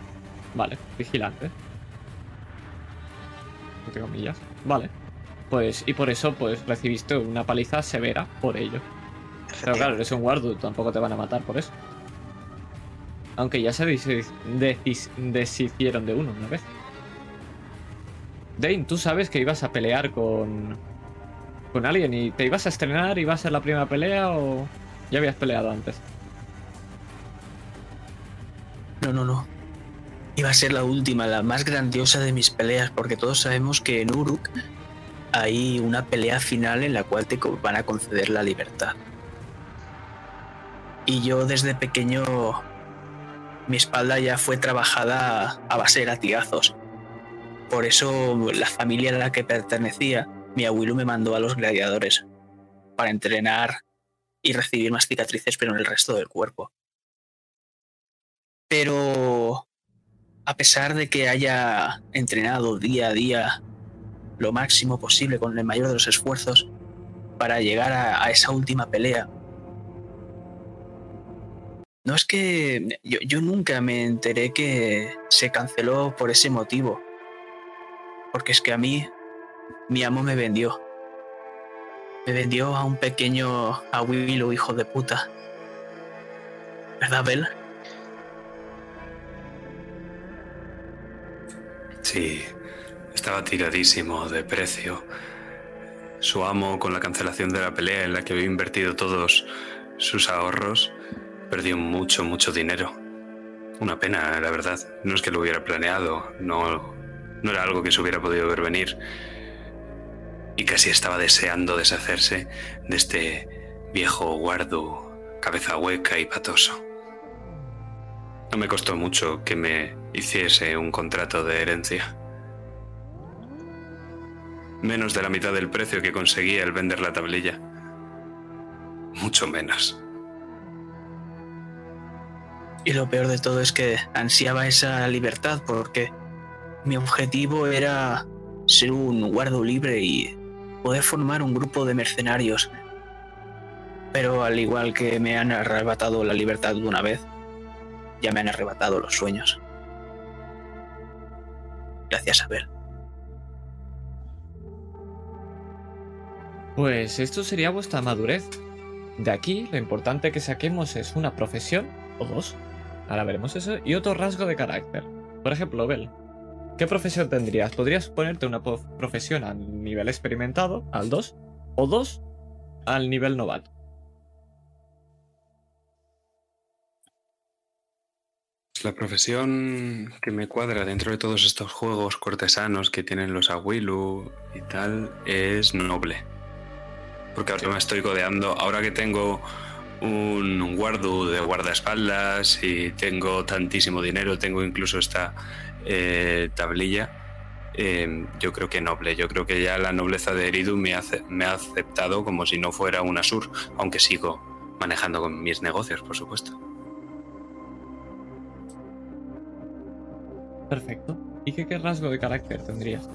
Vale, vigilante. Entre comillas. Vale. Pues, y por eso, pues recibiste una paliza severa por ello. Pero claro, eres un guardo, tampoco te van a matar por eso. Aunque ya se deshicieron de uno una vez. Dane, tú sabes que ibas a pelear con. con alguien y te ibas a estrenar, iba a ser la primera pelea o. ya habías peleado antes. No, no, no. Iba a ser la última, la más grandiosa de mis peleas, porque todos sabemos que en Uruk hay una pelea final en la cual te van a conceder la libertad. Y yo desde pequeño mi espalda ya fue trabajada a base de latigazos. Por eso la familia a la que pertenecía, mi abuelo me mandó a los gladiadores para entrenar y recibir más cicatrices, pero en el resto del cuerpo. Pero a pesar de que haya entrenado día a día lo máximo posible con el mayor de los esfuerzos para llegar a, a esa última pelea, no es que yo, nunca me enteré que se canceló por ese motivo. Porque es que a mí mi amo me vendió. Me vendió a un pequeño abuelo hijo de puta. ¿Verdad, Bel? Sí, estaba tiradísimo de precio. Su amo, con la cancelación de la pelea en la que había invertido todos sus ahorros, perdió mucho, mucho dinero. Una pena, la verdad. No es que lo hubiera planeado, no, no era algo que se hubiera podido ver venir. Y casi estaba deseando deshacerse de este viejo guardo, cabeza hueca y patoso. No me costó mucho que me hiciese un contrato de herencia. Menos de la mitad del precio que conseguía el vender la tablilla. Mucho menos. Y lo peor de todo es que ansiaba esa libertad porque mi objetivo era ser un guardo libre y poder formar un grupo de mercenarios. Pero al igual que me han arrebatado la libertad de una vez, ya me han arrebatado los sueños. Gracias, Abel. Pues esto sería vuestra madurez. De aquí, lo importante que saquemos es una profesión, o dos, ahora veremos eso, y otro rasgo de carácter. Por ejemplo, Bel, ¿qué profesión tendrías? ¿Podrías ponerte una profesión al nivel experimentado, al 2, o dos al nivel novato? La profesión que me cuadra dentro de todos estos juegos cortesanos que tienen los Awilu y tal es noble. Porque ahora me estoy codeando, ahora que tengo un guardu de guardaespaldas y tengo tantísimo dinero, tengo incluso esta eh, tablilla, eh, yo creo que noble, yo creo que ya la nobleza de Eridu me, me ha aceptado como si no fuera un Asur, aunque sigo manejando con mis negocios, por supuesto. Perfecto. ¿Y qué, qué rasgo de carácter tendrías?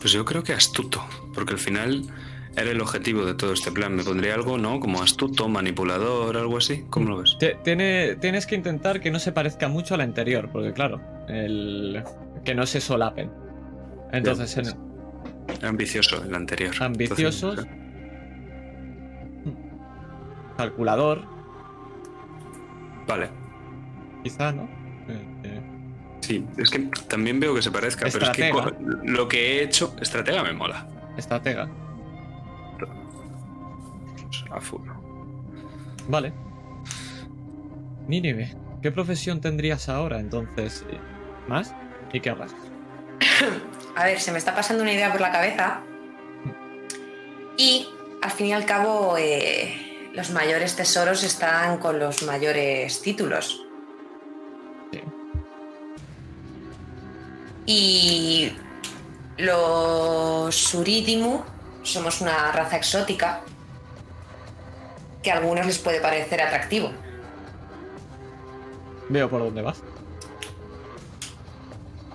Pues yo creo que astuto, porque al final era el objetivo de todo este plan. Me pondría algo, ¿no? Como astuto, manipulador, algo así. ¿Cómo lo ves? Tiene- tienes que intentar que no se parezca mucho al anterior, porque claro, el, que no se solapen. Entonces, en- Ambicioso el anterior. ambiciosos, Entonces, calculador, vale. quizá, ¿no? Eh, eh, Sí, es que también veo que se parezca, pero es que lo que he hecho, estratega me mola. estratega. A full. Vale. Nínive, ¿qué profesión tendrías ahora entonces? ¿Más? ¿Y qué rasgos? A ver, se me está pasando una idea por la cabeza. Y al fin y al cabo, eh, los mayores tesoros están con los mayores títulos. Sí. Y los Suridimu somos una raza exótica que a algunos les puede parecer atractivo. Veo por dónde vas.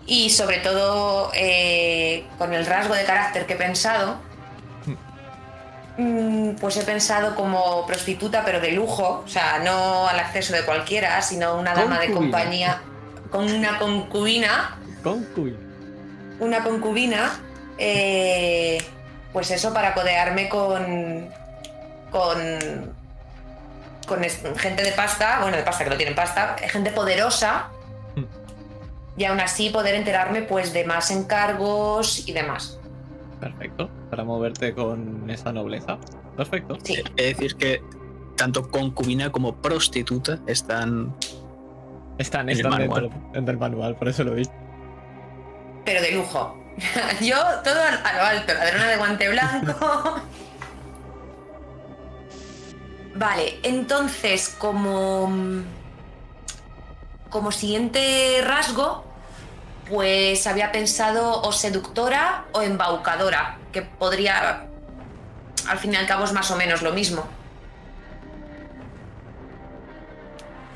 Y sobre todo eh, con el rasgo de carácter que he pensado, mm, pues he pensado como prostituta pero de lujo, o sea, no al acceso de cualquiera, sino una dama de compañía con una concubina, Concubina. una concubina, eh, pues eso para codearme con con con gente de pasta, bueno, de pasta que no tienen pasta, gente poderosa y aún así poder enterarme pues de más encargos y demás. Perfecto. Para moverte con esa nobleza. Perfecto. Sí, Es decir, que tanto concubina como prostituta están. Están, En el manual. dentro, dentro del manual, por eso lo he dicho. pero de lujo. Yo todo a a lo alto, ladrona de guante blanco. Vale, entonces como como siguiente rasgo, pues había pensado o seductora o embaucadora, que podría al fin y al cabo es más o menos lo mismo.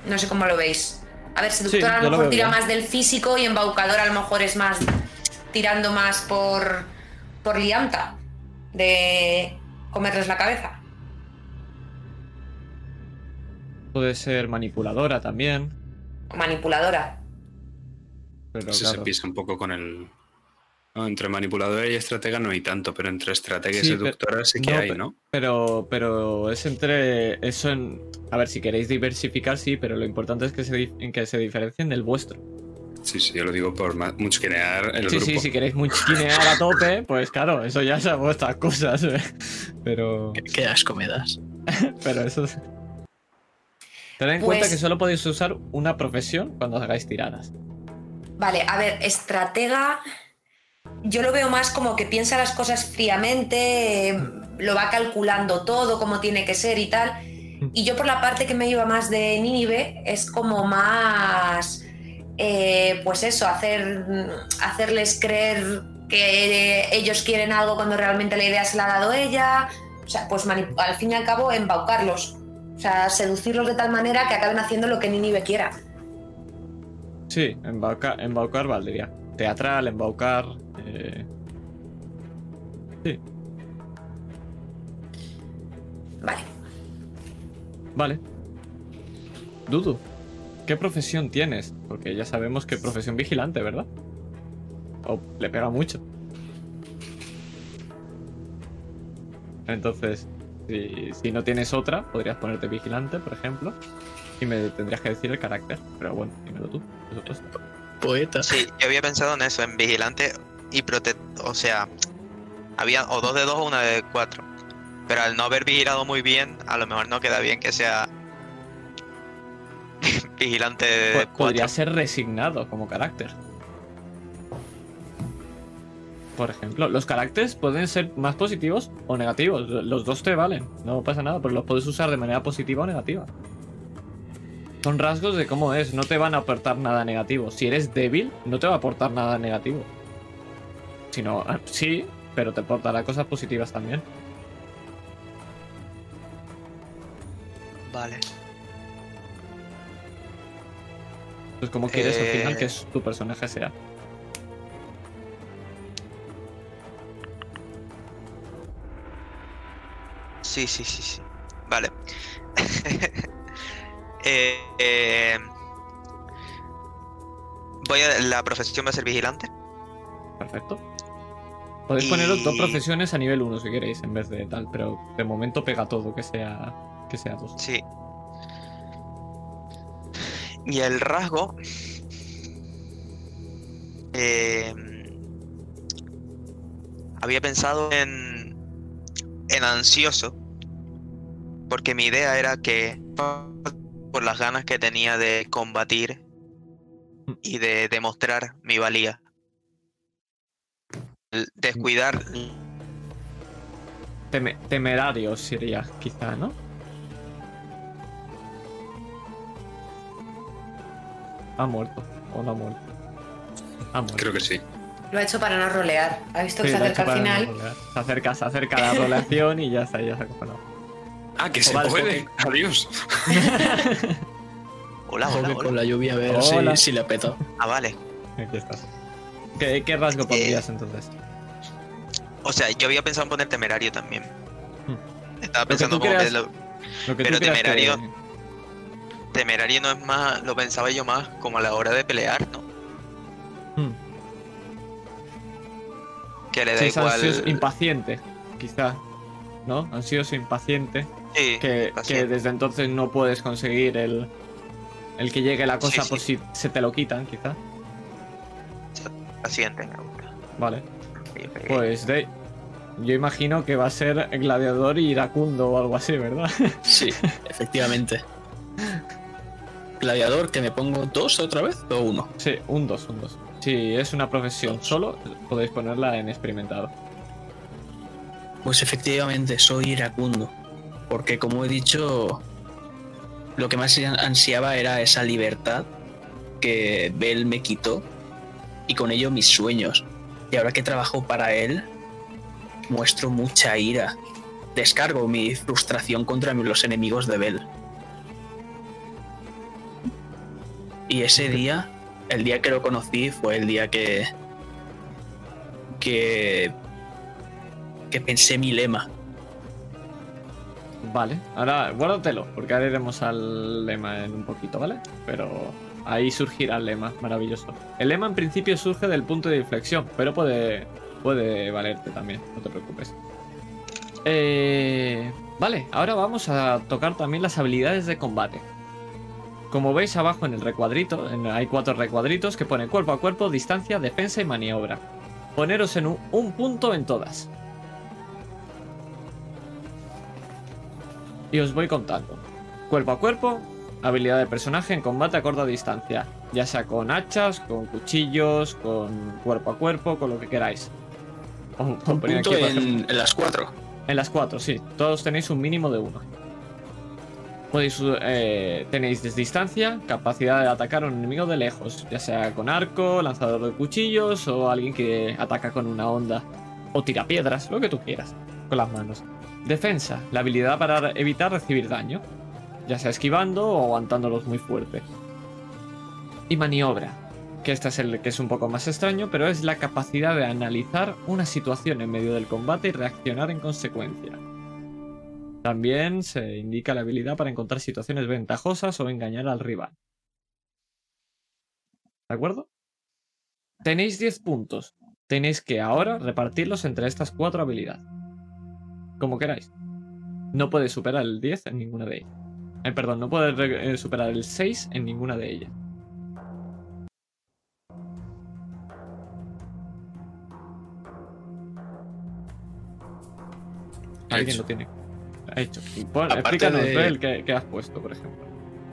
No sé cómo lo veis. A ver, seductora a lo mejor tira bien. más del físico y embaucadora a lo mejor es más tirando más por por lianta de comerles la cabeza. Puede ser manipuladora también. O manipuladora. Pero claro. se pisa un poco con el. No, entre manipuladora y estratega no hay tanto, pero entre estratega y Sí, seductora sí que no, hay, ¿no? Pero, pero es entre eso en. A ver, si queréis diversificar, sí, pero lo importante es que se, en que se diferencien del vuestro. Sí, sí, yo lo digo por musquinear el sí, grupo. sí, si queréis muchinear a tope, pues claro, eso ya son vuestras cosas. ¿eh? Pero, Qué, qué asco me das. pero eso. es- Tened en cuenta Pues- que solo podéis usar una profesión cuando hagáis tiradas. Vale, a ver, estratega. Yo lo veo más como que piensa las cosas fríamente, lo va calculando todo, como tiene que ser y tal. Y yo por la parte que me iba más de Nínive es como más, eh, pues eso, hacer, hacerles creer que ellos quieren algo cuando realmente la idea se la ha dado ella. O sea, pues al fin y al cabo embaucarlos. O sea, seducirlos de tal manera que acaben haciendo lo que Nínive quiera. Sí, embauca- embaucar valdría. Teatral, embaucar. eh, Sí, Vale. vale. Dudu, ¿qué profesión tienes? Porque ya sabemos que profesión vigilante, ¿verdad? O le pega mucho. Entonces, si, si no tienes otra, podrías ponerte vigilante, por ejemplo. Y me tendrías que decir el carácter. Pero bueno, dímelo tú, por supuesto. Poeta. Sí, yo había pensado en eso, en vigilante y protector. O sea, había o dos de dos o una de cuatro. Pero al no haber vigilado muy bien, a lo mejor no queda bien que sea vigilante de. Podría ser resignado como carácter. Por ejemplo, los caracteres pueden ser más positivos o negativos. Los dos te valen, no pasa nada, pero los puedes usar de manera positiva o negativa. Son rasgos de cómo es, no te van a aportar nada negativo. Si eres débil, no te va a aportar nada negativo. Sino, ah, sí, pero te aportará cosas positivas también. Vale. Pues como quieres al final Eh. que es- tu personaje sea. Sí, sí, sí, sí. Vale. Eh, eh, voy a. La profesión va a ser vigilante. Perfecto. Podéis poneros dos Y- profesiones a nivel 1 si queréis, en vez de tal, pero de momento pega todo que sea que sea dos. Sí. Y el rasgo. eh, había pensado en. En ansioso. Porque mi idea era que. Por las ganas que tenía de combatir. Y de demostrar mi valía. Descuidar. Teme- temerario sería, quizá, ¿no? Ha muerto, o no ha muerto. Ha muerto. Creo que sí. Lo ha hecho para no rolear. Ha visto que Sí, se acerca al no final. Se acerca, se acerca a la relación y ya está, ya se ha acojonado. Ah, que O se vale, puede. Adiós. Hola, hola, que con hola. la lluvia a ver Hola. si, si le peto. Ah, vale. Aquí estás. ¿Qué, qué rasgo pondrías entonces? O sea, yo había pensado en poner temerario también. Estaba Lo que pensando tú como que creas- lo- Lo que Pero tú creas que- temerario- temerario no es más, lo pensaba yo más como a la hora de pelear, ¿no? Hmm. Que le da Sí, igual. ansioso, impaciente, quizá. ¿No? Ansioso, impaciente. Sí, Que, desde entonces no puedes conseguir el, el que llegue la cosa Sí, por sí. si se te lo quitan, quizá. Paciente, me gusta. Vale. Pues de, yo imagino que va a ser gladiador y iracundo o algo así, ¿verdad? Sí, efectivamente. Gladiador, que me pongo dos otra vez o uno. sí, un 2, un 2. Si es una profesión solo, podéis ponerla en experimentado. Pues efectivamente, soy iracundo. Porque como he dicho, lo que más ansiaba era esa libertad que Bell me quitó y con ello mis sueños. Y ahora que trabajo para él, muestro mucha ira. Descargo mi frustración contra los enemigos de Bell. Y ese día, el día que lo conocí, fue el día que. que. que pensé mi lema. Vale, ahora guárdatelo, porque ahora iremos al lema en un poquito, ¿vale? Pero ahí surgirá el lema, maravilloso. El lema en principio surge del punto de inflexión, pero puede, puede valerte también, no te preocupes. Eh, vale, ahora vamos a tocar también las habilidades de combate. Como veis abajo en el recuadrito, hay cuatro recuadritos que pone cuerpo a cuerpo, distancia, defensa y maniobra. Poneros en un, punto en todas. Y os voy contando. Cuerpo a cuerpo, habilidad de personaje en combate a corta distancia. Ya sea con hachas, con cuchillos, con cuerpo a cuerpo, con lo que queráis. Un punto en, en, las cuatro. En las cuatro, sí. Todos tenéis un mínimo de uno. Podéis, eh, tenéis distancia, capacidad de atacar a un enemigo de lejos, ya sea con arco, lanzador de cuchillos o alguien que ataca con una onda o tira piedras, lo que tú quieras, con las manos. Defensa, la habilidad para evitar recibir daño, ya sea esquivando o aguantándolos muy fuerte. Y maniobra, que este es el que es un poco más extraño, pero es la capacidad de analizar una situación en medio del combate y reaccionar en consecuencia. También se indica la habilidad para encontrar situaciones ventajosas o engañar al rival. ¿De acuerdo? Tenéis 10 puntos. Tenéis que ahora repartirlos entre estas cuatro habilidades. Como queráis. No podéis superar el 10 en ninguna de ellas. Eh, perdón, no podéis eh, superar el 6 en ninguna de ellas. Alguien lo tiene hecho. explícanos, de... qué, has puesto, por ejemplo.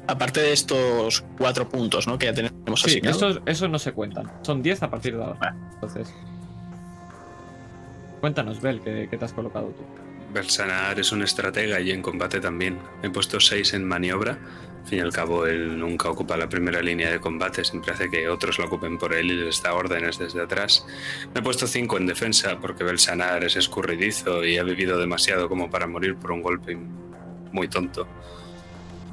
Aparte de estos cuatro puntos, ¿no? Que ya tenemos sí, Esos, no se cuentan. Son 10 a partir de ahora. Ah. Entonces. Cuéntanos, Bel, ¿qué, te has colocado tú? Belsanar es un estratega y en combate también. He puesto 6 en maniobra. Al fin y al cabo, él nunca ocupa la primera línea de combate, siempre hace que otros lo ocupen por él y les da órdenes desde atrás. Me he puesto 5 en defensa porque Belsanar es escurridizo y ha vivido demasiado como para morir por un golpe muy tonto.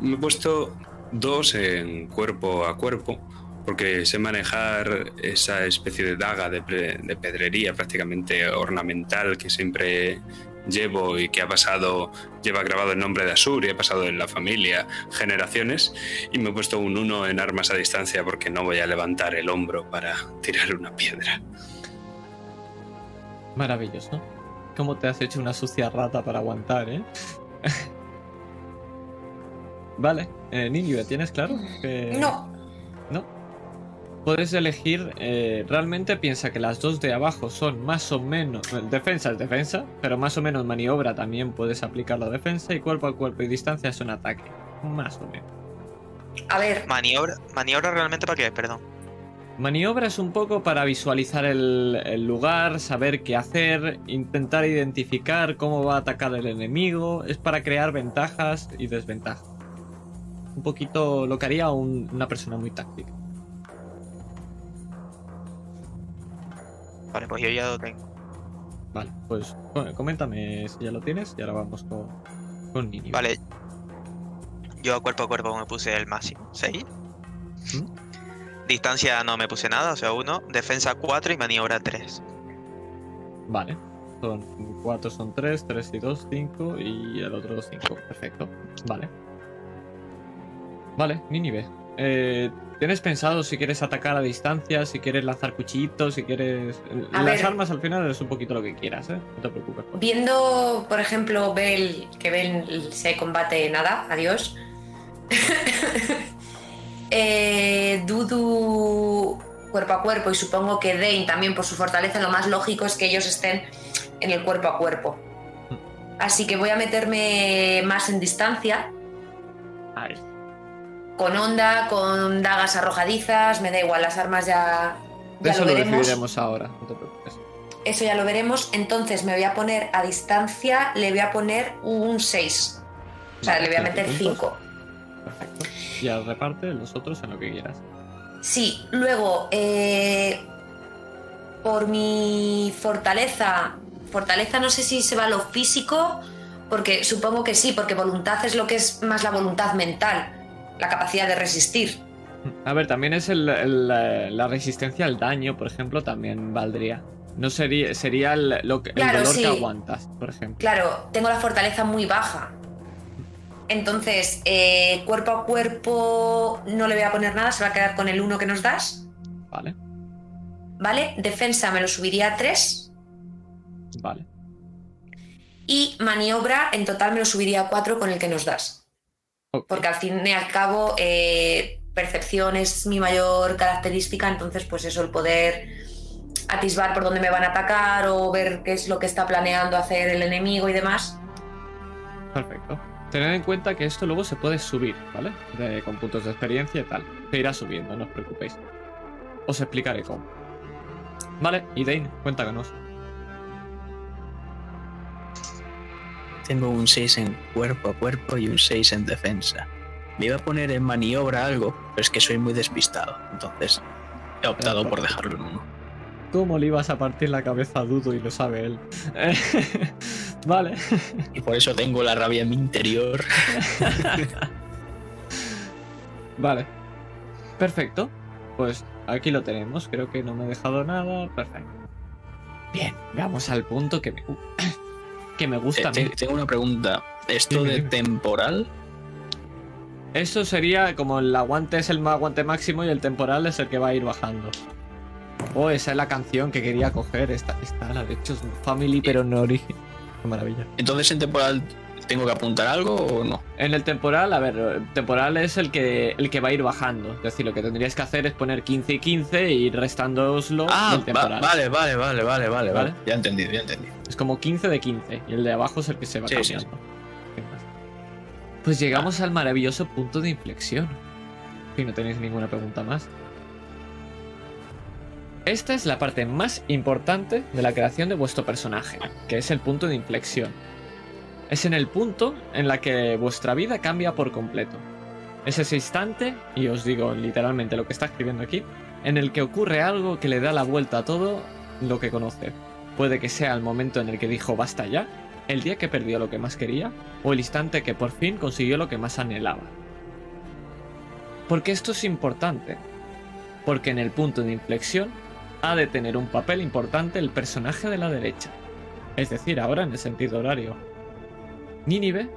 Me he puesto 2 en cuerpo a cuerpo porque sé manejar esa especie de daga de, de pedrería prácticamente ornamental que siempre llevo y que ha pasado, lleva grabado el nombre de Asur y ha pasado en la familia generaciones y me he puesto un 1 en armas a distancia porque no voy a levantar el hombro para tirar una piedra. Maravilloso. ¿Cómo te has hecho una sucia rata para aguantar, eh? vale, eh, ¿tienes claro? Que... ¿No? Puedes elegir, eh, realmente piensa que las dos de abajo son más o menos, defensa es defensa, pero más o menos maniobra también puedes aplicar la defensa y cuerpo a cuerpo y distancia es un ataque, más o menos. A ver. Maniobra, maniobra realmente para qué, perdón. Maniobra es un poco para visualizar el, el, lugar, saber qué hacer, intentar identificar cómo va a atacar el enemigo, es para crear ventajas y desventajas. Un poquito lo que haría una persona muy táctica. Vale, pues yo ya lo tengo. Vale, pues coméntame si ya lo tienes y ahora vamos con, con Nini. Vale. Yo cuerpo a cuerpo me puse el máximo, 6. ¿Mm? Distancia no me puse nada, o sea, 1. Defensa 4 y maniobra 3. Vale. Son 4 son 3, 3 y 2, 5 y el otro 5. Perfecto. Vale. Vale, Ninive. Eh, ¿Tienes pensado si quieres atacar a distancia, si quieres lanzar cuchillitos, si quieres... Las armas al final es un poquito lo que quieras, ¿eh? No te preocupes. Viendo, por ejemplo, Bell, que Bell se combate nada, adiós. eh, Dudu cuerpo a cuerpo y supongo que Dane también por su fortaleza, lo más lógico es que ellos estén en el cuerpo a cuerpo. Mm. Así que voy a meterme más en distancia. Con onda, con dagas arrojadizas, me da igual, las armas ya, Ya Eso lo lo veremos. decidiremos ahora, no te preocupes. Eso ya lo veremos. Entonces me voy a poner a distancia, le voy a poner un 6. O sea, le voy a meter Puntos. 5. Perfecto. Y al reparte los otros en lo que quieras. Sí, luego, eh, por mi fortaleza, fortaleza no sé si se va a lo físico, porque supongo que sí, porque voluntad es lo que es más la voluntad mental, la capacidad de resistir. A ver, también es el- el, la resistencia al daño, por ejemplo, también valdría. No sería, sería el, lo que- el Claro, dolor sí. que aguantas, por ejemplo. Claro, tengo la fortaleza muy baja. Entonces, eh, cuerpo a cuerpo no le voy a poner nada, se va a quedar con el 1 que nos das, Vale, ¿vale? Defensa me lo subiría a 3 vale. y maniobra en total me lo subiría a 4 con el que nos das. Porque al fin y al cabo eh, percepción es mi mayor característica, entonces pues eso, el poder atisbar por dónde me van a atacar o ver qué es lo que está planeando hacer el enemigo y demás. Perfecto. Tened en cuenta que esto luego se puede subir, ¿vale? De- con puntos de experiencia y tal. Se irá subiendo, no os preocupéis. Os explicaré cómo. Vale, y Dane, cuéntanos. Tengo un 6 en cuerpo a cuerpo y un 6 en defensa. Me iba a poner en maniobra algo, pero es que soy muy despistado. Entonces he optado por dejarlo en uno. ¿Cómo le ibas a partir la cabeza a Dudo y lo sabe él? vale. Y por eso tengo la rabia en mi interior. Vale. Perfecto. Pues aquí lo tenemos. Creo que no me he dejado nada. Perfecto. Bien, vamos al punto que me, que me gusta a Te- mí. te- Tengo una pregunta. ¿Esto Dime, de dime. temporal? Eso sería como el aguante es el aguante máximo y el temporal es el que va a ir bajando. Oh, esa es la canción que quería coger. Esta, esta la de hecho es Family, pero no origen. Qué maravilla. Entonces en temporal tengo que apuntar algo o no? En el temporal, a ver, el temporal es el que, el que va a ir bajando. Es decir, lo que tendríais que hacer es poner 15 y 15 y ir restándolo Ah, del va- temporal. vale, vale, vale, vale, vale, ¿Vale? vale. Ya entendido, ya entendido. Es como 15 de 15 y el de abajo es el que se va Sí, sí, cambiando. ¿Qué más? Pues llegamos al maravilloso punto de inflexión. Si no tenéis ninguna pregunta más. Esta es la parte más importante de la creación de vuestro personaje, que es el punto de inflexión. Es en el punto en la que vuestra vida cambia por completo. Es ese instante, y os digo literalmente lo que está escribiendo aquí, en el que ocurre algo que le da la vuelta a todo lo que conoce. Puede que sea el momento en el que dijo basta ya, el día que perdió lo que más quería, o el instante que por fin consiguió lo que más anhelaba. Porque esto es importante. Porque en el punto de inflexión ha de tener un papel importante el personaje de la derecha. Es decir, ahora en el sentido horario. Nínive,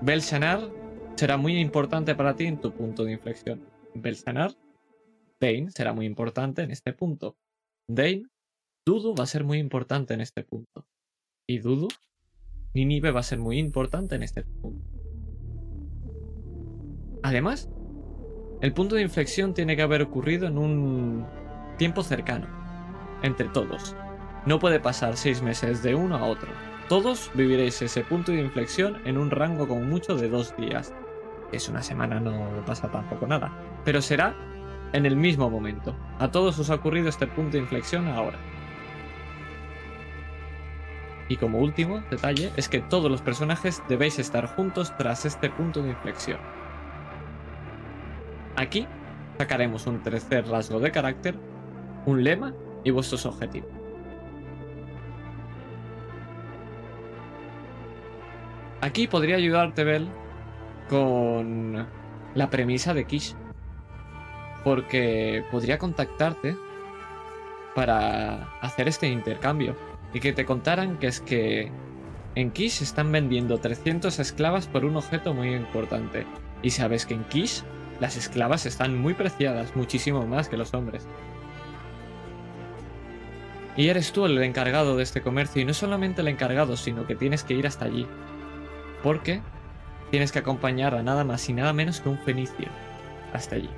Belshanar será muy importante para ti en tu punto de inflexión. Belshanar, Dane será muy importante en este punto. Dane, Dudu va a ser muy importante en este punto. Y Dudu, Nínive va a ser muy importante en este punto. Además, el punto de inflexión tiene que haber ocurrido en un tiempo cercano, entre todos. No puede pasar seis meses de uno a otro. Todos viviréis ese punto de inflexión en un rango con mucho de dos días. Es una semana, no pasa tampoco nada. Pero será en el mismo momento. A todos os ha ocurrido este punto de inflexión ahora. Y como último detalle es que todos los personajes debéis estar juntos tras este punto de inflexión. Aquí sacaremos un tercer rasgo de carácter, un lema y vuestros objetivos. Aquí podría ayudarte Bel con la premisa de Kish. Porque podría contactarte para hacer este intercambio. Y que te contaran que es que en Kish están vendiendo 300 esclavas por un objeto muy importante. Y sabes que en Kish las esclavas están muy preciadas, muchísimo más que los hombres. Y eres tú el encargado de este comercio, y no solamente el encargado, sino que tienes que ir hasta allí. Porque tienes que acompañar a nada más y nada menos que un fenicio hasta allí.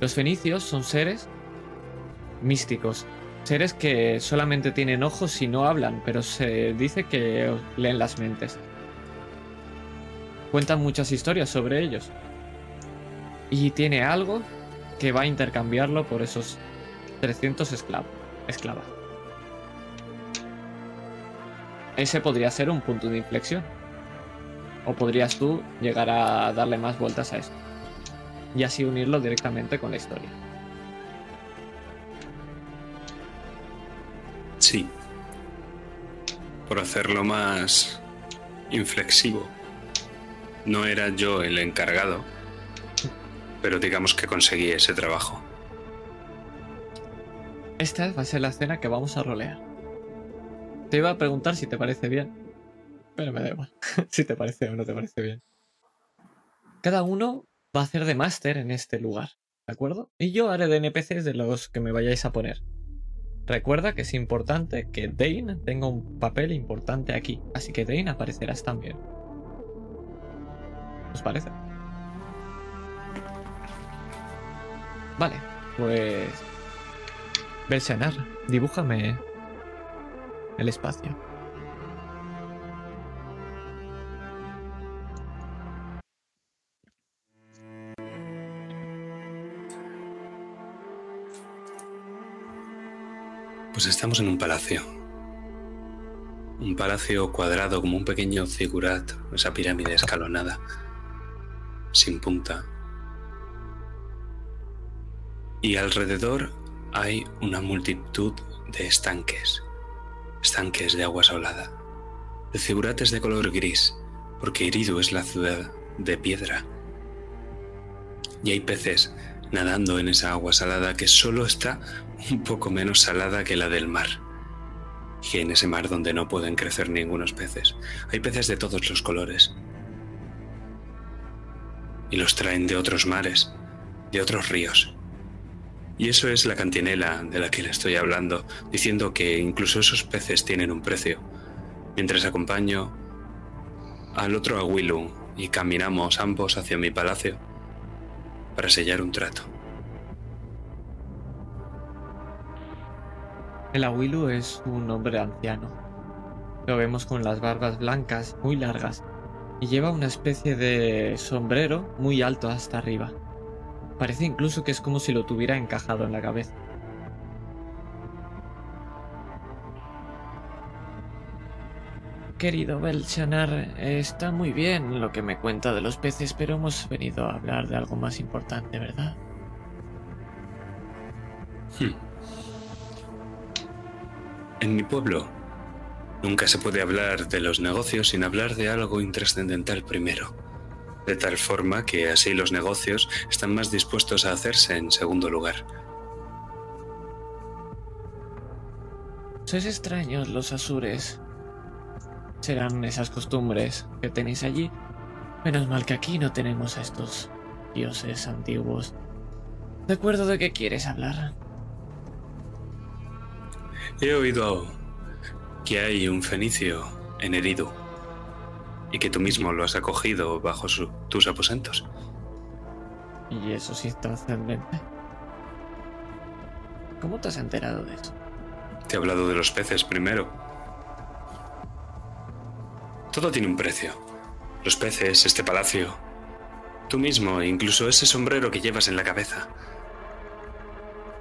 Los fenicios son seres místicos, seres que solamente tienen ojos y no hablan, pero se dice que leen las mentes. Cuentan muchas historias sobre ellos. Y tiene algo que va a intercambiarlo por esos 300 esclavos, esclavas. Ese podría ser un punto de inflexión. O podrías tú llegar a darle más vueltas a esto. Y así unirlo directamente con la historia. Sí. Por hacerlo más inflexivo. No era yo el encargado, pero digamos que conseguí ese trabajo. Esta va a ser la escena que vamos a rolear. Te iba a preguntar si te parece bien, pero me da igual si te parece o no te parece bien. Cada uno va a hacer de máster en este lugar, ¿de acuerdo? Y yo haré de NPCs de los que me vayáis a poner. Recuerda que es importante que Dane tenga un papel importante aquí, así que Dane aparecerás también. ¿Os parece? Vale, pues... Belsanar, dibújame el espacio. Pues estamos en un palacio. Un palacio cuadrado como un pequeño zigurat, esa pirámide escalonada, sin punta. Y alrededor hay una multitud de estanques, estanques de agua salada. El zigurat es de color gris, porque Eridu es la ciudad de piedra. Y hay peces nadando en esa agua salada que solo está un poco menos salada que la del mar. Y en ese mar donde no pueden crecer ningunos peces. Hay peces de todos los colores. Y los traen de otros mares, de otros ríos. Y eso es la cantinela de la que le estoy hablando, diciendo que incluso esos peces tienen un precio. Mientras acompaño al otro Aguilu y caminamos ambos hacia mi palacio para sellar un trato. El Awilu es un hombre anciano. Lo vemos con las barbas blancas muy largas y lleva una especie de sombrero muy alto hasta arriba. Parece incluso que es como si lo tuviera encajado en la cabeza. Querido Belchanar, está muy bien lo que me cuenta de los peces, pero hemos venido a hablar de algo más importante, ¿verdad? Hmm. En mi pueblo nunca se puede hablar de los negocios sin hablar de algo intrascendental primero, de tal forma que así los negocios están más dispuestos a hacerse en segundo lugar. Sois extraños los asures. Serán esas costumbres que tenéis allí. Menos mal que aquí no tenemos a estos dioses antiguos. ¿De acuerdo de qué quieres hablar? He oído que hay un fenicio en Eridu y que tú mismo lo has acogido bajo su- tus aposentos. Y eso sí es trascendente. ¿Cómo te has enterado de eso? Te he hablado de los peces primero. Todo tiene un precio. Los peces, este palacio, tú mismo incluso ese sombrero que llevas en la cabeza.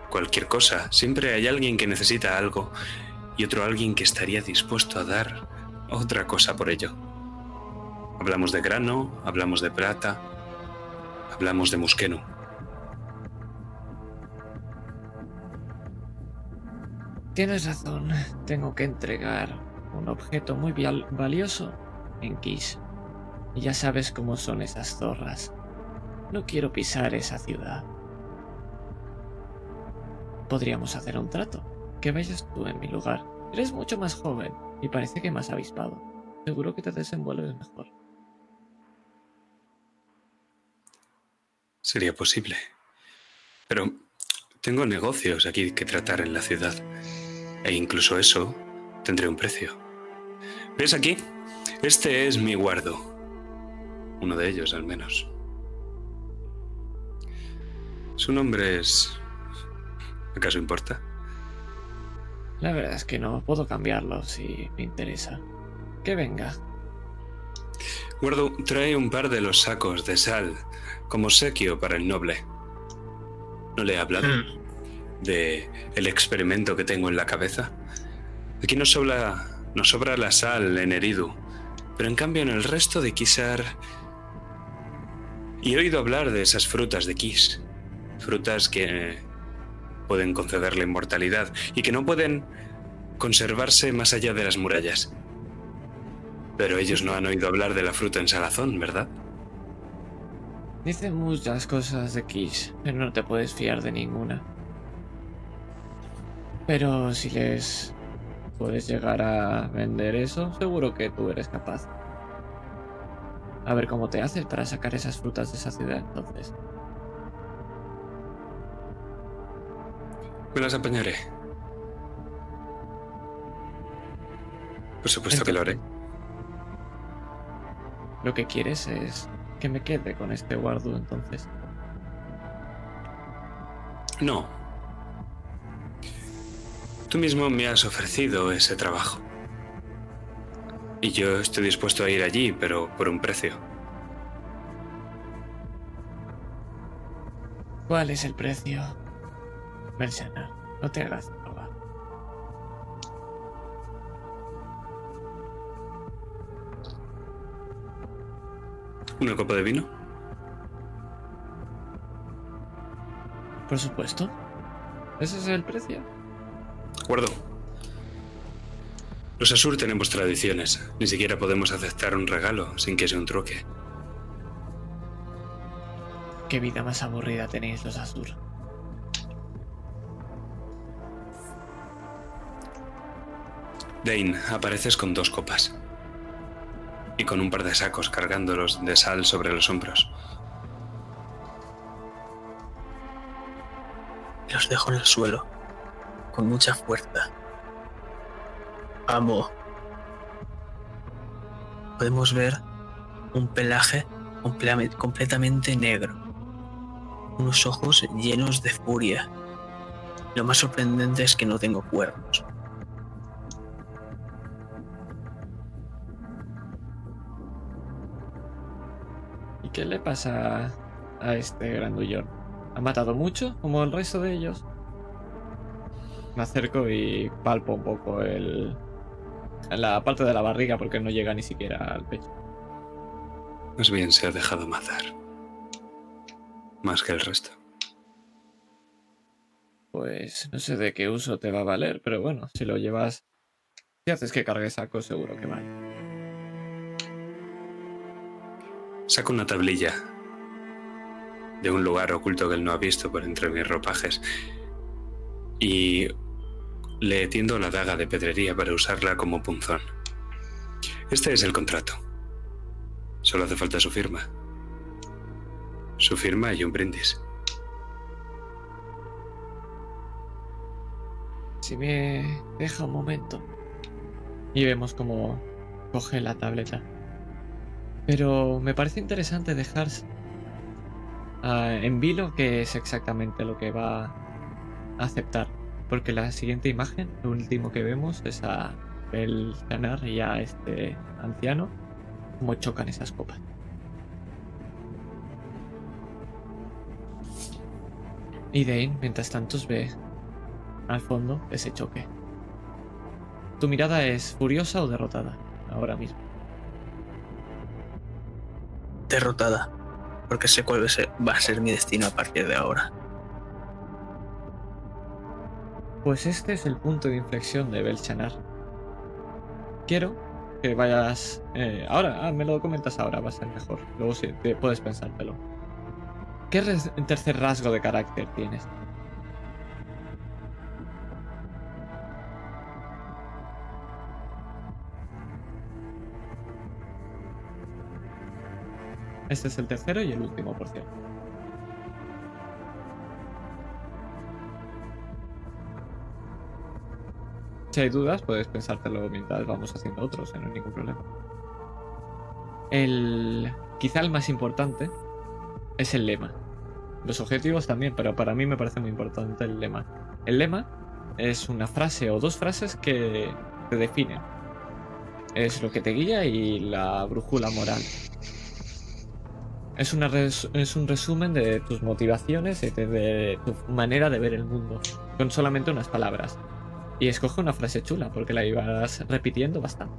Cualquier cosa, siempre hay alguien que necesita algo y otro alguien que estaría dispuesto a dar otra cosa por ello. Hablamos de grano, hablamos de plata, hablamos de musqueno. Tienes razón. Tengo que entregar un objeto muy valioso en Kish. Y ya sabes cómo son esas zorras. No quiero pisar esa ciudad. Podríamos hacer un trato. Que vayas tú en mi lugar. Eres mucho más joven y parece que más avispado. Seguro que te desenvuelves mejor. Sería posible. Pero tengo negocios aquí que tratar en la ciudad. E incluso eso tendré un precio. ¿Ves aquí? Este es mi guardo. Uno de ellos, al menos. Su nombre es... ¿Acaso importa? La verdad es que no puedo cambiarlo si me interesa. Que venga. Guardo trae un par de los sacos de sal como sequio para el noble. No le he hablado Hmm. de el experimento que tengo en la cabeza. Aquí nos sobra, nos sobra la sal en Eridu, pero en cambio en el resto de Kisar... Y he oído hablar de esas frutas de Kis. Frutas que pueden conceder la inmortalidad y que no pueden conservarse más allá de las murallas. Pero ellos no han oído hablar de la fruta en salazón, ¿verdad? Dicen muchas cosas de Kish, pero no te puedes fiar de ninguna. Pero si les puedes llegar a vender eso, seguro que tú eres capaz. A ver cómo te haces para sacar esas frutas de esa ciudad entonces. Me las apañaré. Por supuesto que lo haré. Lo que quieres es que me quede con este guardo entonces. No. Tú mismo me has ofrecido ese trabajo. Y yo estoy dispuesto a ir allí, pero por un precio. ¿Cuál es el precio? Mercenar, no te hagas ¿Una copa de vino? Por supuesto. ¿Ese es el precio? Acuerdo. Los Asur tenemos tradiciones. Ni siquiera podemos aceptar un regalo sin que sea un truque. Qué vida más aburrida tenéis los Asur. Dane, apareces con dos copas. Y con un par de sacos cargándolos de sal sobre los hombros. Los dejo en el suelo, con mucha fuerza. Amo. Podemos ver un pelaje completamente negro. Unos ojos llenos de furia. Lo más sorprendente es que no tengo cuernos. Qué le pasa a este grandullón? ¿Ha matado mucho, como el resto de ellos? Me acerco y palpo un poco el... la parte de la barriga porque no llega ni siquiera al pecho. Más bien se ha dejado matar. Más que el resto. Pues no sé de qué uso te va a valer, pero bueno, si lo llevas... Si haces que cargue saco, seguro que vale. Saco una tablilla de un lugar oculto que él no ha visto por entre mis ropajes y le tiendo la daga de pedrería para usarla como punzón. Este es el contrato. Solo hace falta su firma. Su firma y un brindis. Si me deja un momento. Y vemos cómo coge la tableta. Pero me parece interesante dejar ah, en vilo qué es exactamente lo que va a aceptar. Porque la siguiente imagen, lo último que vemos es a el Canar y a este anciano como chocan esas copas. Y Dane, mientras tanto, ve al fondo ese choque. ¿Tu mirada es furiosa o derrotada ahora mismo? Derrotada, porque sé cuál va a ser- mi destino a partir de ahora. Pues este es el punto de inflexión de Belchanar. Quiero que vayas... eh, ahora, ah, me lo comentas ahora, va a ser mejor. Luego sí, te puedes pensártelo. ¿Qué tercer rasgo de carácter tienes? Este es el tercero y el último, por cierto. Si hay dudas, puedes pensártelo mientras vamos haciendo otros, eh, no hay ningún problema. El. Quizá el más importante es el lema. Los objetivos también, pero para mí me parece muy importante el lema. El lema es una frase o dos frases que te definen. Es lo que te guía y la brújula moral. Es, una res- es un resumen de tus motivaciones y de, de tu manera de ver el mundo, con solamente unas palabras. Y escoge una frase chula, porque la ibas repitiendo bastante.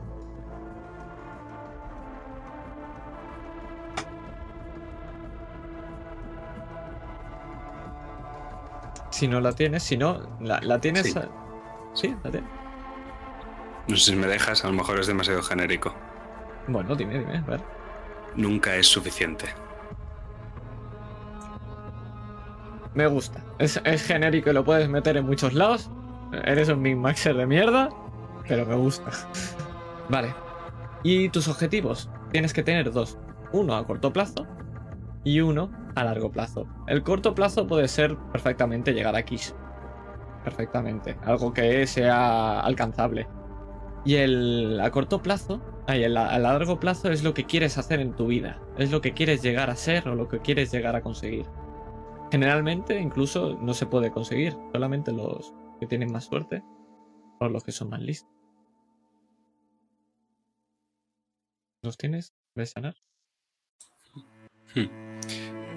Si no la tienes, si no, la, la tienes. Sí. Sí, la tienes. No sé si me dejas, a lo mejor es demasiado genérico. Bueno, dime, dime, a ver. Nunca es suficiente. Me gusta. Es, es genérico y lo puedes meter en muchos lados. Eres un Min Maxer de mierda, pero me gusta. Vale. ¿Y tus objetivos? Tienes que tener dos. Uno a corto plazo y uno a largo plazo. El corto plazo puede ser perfectamente llegar a Kish. Perfectamente. Algo que sea alcanzable. Y el a corto plazo, ay, el a largo plazo es lo que quieres hacer en tu vida. Es lo que quieres llegar a ser o lo que quieres llegar a conseguir. Generalmente incluso no se puede conseguir, solamente los que tienen más suerte o los que son más listos. ¿Los tienes? ¿Ves sanar?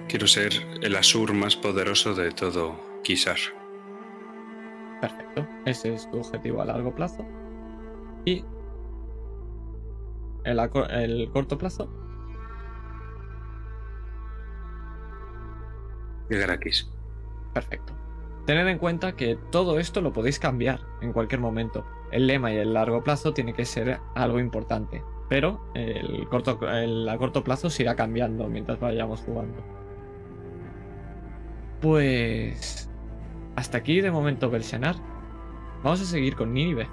Quiero ser el Asur más poderoso de todo Kisar. Perfecto. Ese es tu objetivo a largo plazo. Y el, el corto plazo, Llegar a Kish. perfecto. Tened en cuenta que todo esto lo podéis cambiar en cualquier momento. El lema y el largo plazo tiene que ser algo importante, pero el corto, el a corto plazo se irá cambiando mientras vayamos jugando. Pues hasta aquí de momento Belsanar. Vamos a seguir con Nínive.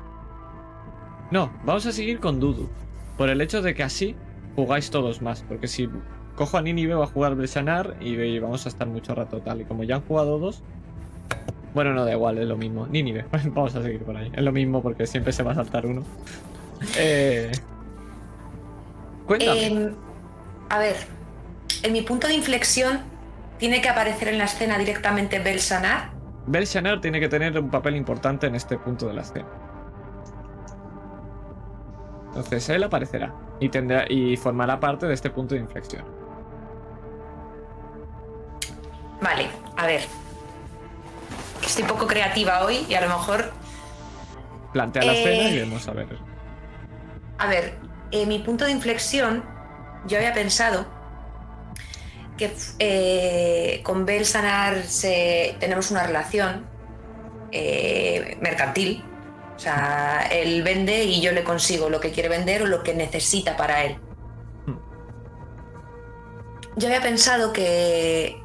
No, vamos a seguir con Dudu. Por el hecho de que así jugáis todos más. Porque si cojo a Nínive va a jugar Belsanar y, vamos a estar mucho rato tal. Y como ya han jugado dos. Bueno, no da igual, es lo mismo. Nínive, vamos a seguir por ahí. Es lo mismo porque siempre se va a saltar uno. Eh... Cuéntame. Em, a ver, en mi punto de inflexión tiene que aparecer en la escena directamente Belsanar. Belsanar tiene que tener un papel importante en este punto de la escena. Entonces él aparecerá y tendrá y formará parte de este punto de inflexión. Vale, a ver. Estoy poco creativa hoy y a lo mejor. Plantea la Eh. escena y vamos a ver. A ver, en mi punto de inflexión, yo había pensado que eh, con Belsanar se, tenemos una relación eh, mercantil. O sea, él vende y yo le consigo lo que quiere vender o lo que necesita para él. Yo había pensado que,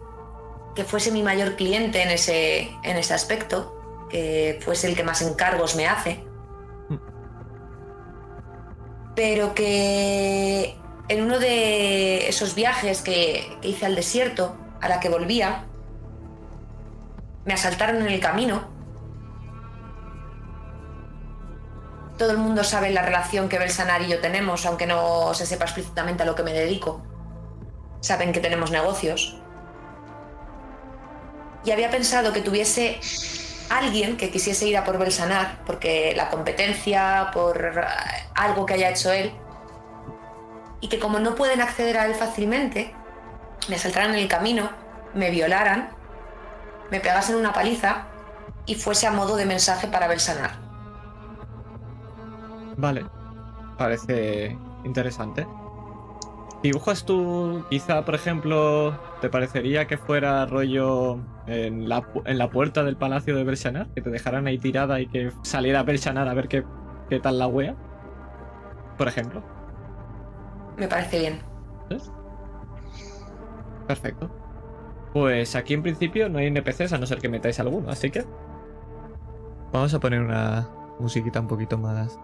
que fuese mi mayor cliente en ese, en ese aspecto, que fuese el que más encargos me hace, pero que en uno de esos viajes que, que hice al desierto, a la que volvía, me asaltaron en el camino. Todo el mundo sabe la relación que Belsanar y yo tenemos, aunque no se sepa explícitamente a lo que me dedico. Saben que tenemos negocios. Y había pensado que tuviese alguien que quisiese ir a por Belsanar, porque la competencia, por eh, algo que haya hecho él, y que como no pueden acceder a él fácilmente, me asaltaran en el camino, me violaran, me pegasen una paliza y fuese a modo de mensaje para Belsanar. Vale. Parece interesante. ¿Dibujas tú, quizá, por ejemplo, te parecería que fuera rollo en la, pu- en la puerta del palacio de Belsanar? Que te dejaran ahí tirada y que saliera Belsanar a ver qué, qué tal la wea. Por ejemplo. Me parece bien. ¿Ves? Perfecto. Pues aquí en principio no hay NPCs a no ser que metáis alguno, así que. Vamos a poner una musiquita un poquito más.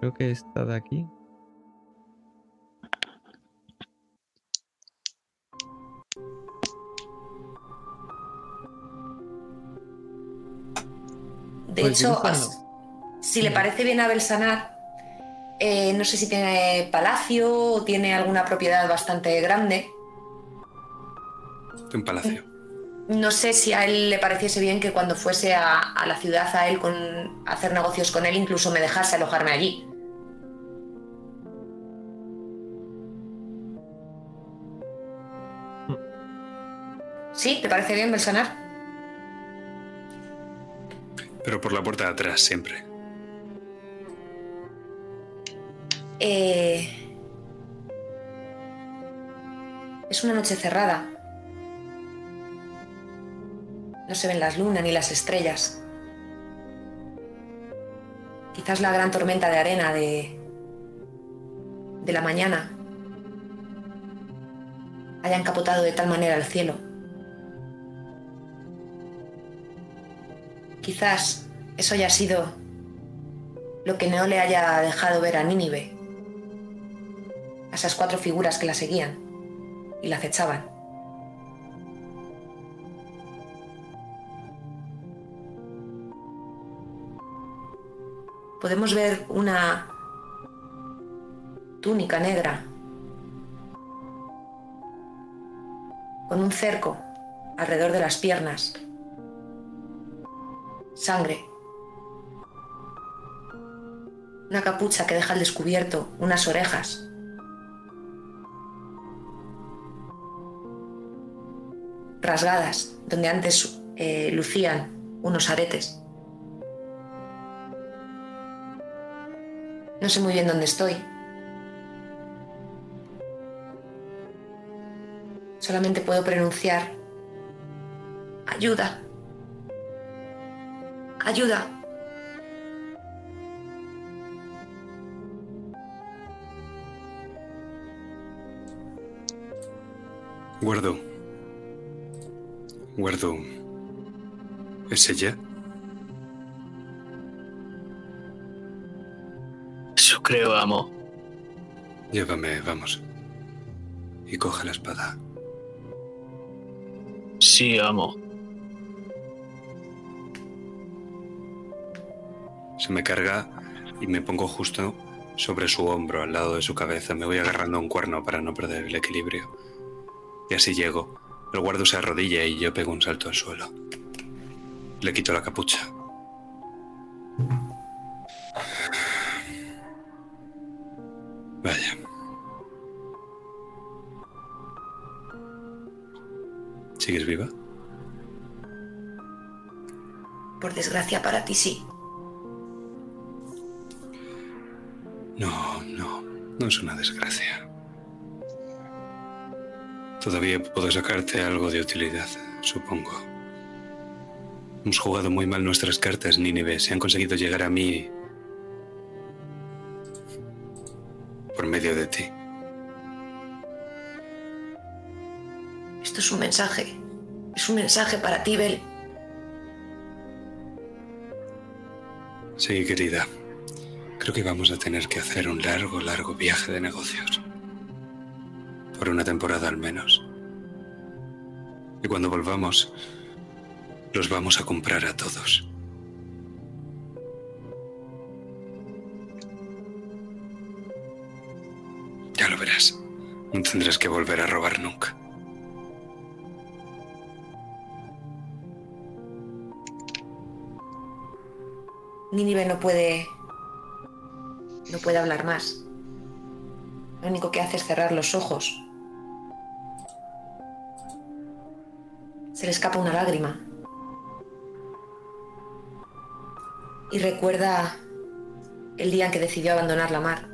Creo que esta de aquí. De pues hecho, si le parece bien a Belsanar, eh, no sé si tiene palacio o tiene alguna propiedad bastante grande. Un palacio. No sé si a él le pareciese bien que cuando fuese a, la ciudad a él con hacer negocios con él, incluso me dejase alojarme allí. Hmm. ¿Sí? ¿Te parece bien, Belsanar? Pero por la puerta de atrás, siempre. Eh, Es una noche cerrada. No se ven las lunas ni las estrellas. Quizás la gran tormenta de arena de, de la mañana haya encapotado de tal manera el cielo. Quizás eso haya sido lo que no le haya dejado ver a Nínive, a esas cuatro figuras que la seguían y la acechaban. Podemos ver una túnica negra con un cerco alrededor de las piernas, sangre, una capucha que deja al descubierto unas orejas rasgadas, donde antes eh, lucían unos aretes. No sé muy bien dónde estoy. Solamente puedo pronunciar ayuda. Ayuda. Guardo. Guardo. ¿Es ella? Eso creo, amo. Llévame, vamos. Y coge la espada. Sí, amo. Se me carga y me pongo justo sobre su hombro, al lado de su cabeza. Me voy agarrando a un cuerno para no perder el equilibrio. Y así llego. El guardo se arrodilla y yo pego un salto al suelo. Le quito la capucha. Vaya. ¿Sigues viva? Por desgracia para ti sí. No, no, no es una desgracia. Todavía puedo sacarte algo de utilidad, supongo. Hemos jugado muy mal nuestras cartas, Nínive. Se han conseguido llegar a mí por medio de ti. Esto es un mensaje. Es un mensaje para ti, Bel. Sí, querida. Creo que vamos a tener que hacer un largo, largo viaje de negocios. Por una temporada al menos. Y cuando volvamos, los vamos a comprar a todos. Ya lo verás. No tendrás que volver a robar nunca. Nínive no puede. No puede hablar más. Lo único que hace es cerrar los ojos. Se le escapa una lágrima. Y recuerda el día en que decidió abandonar la mar.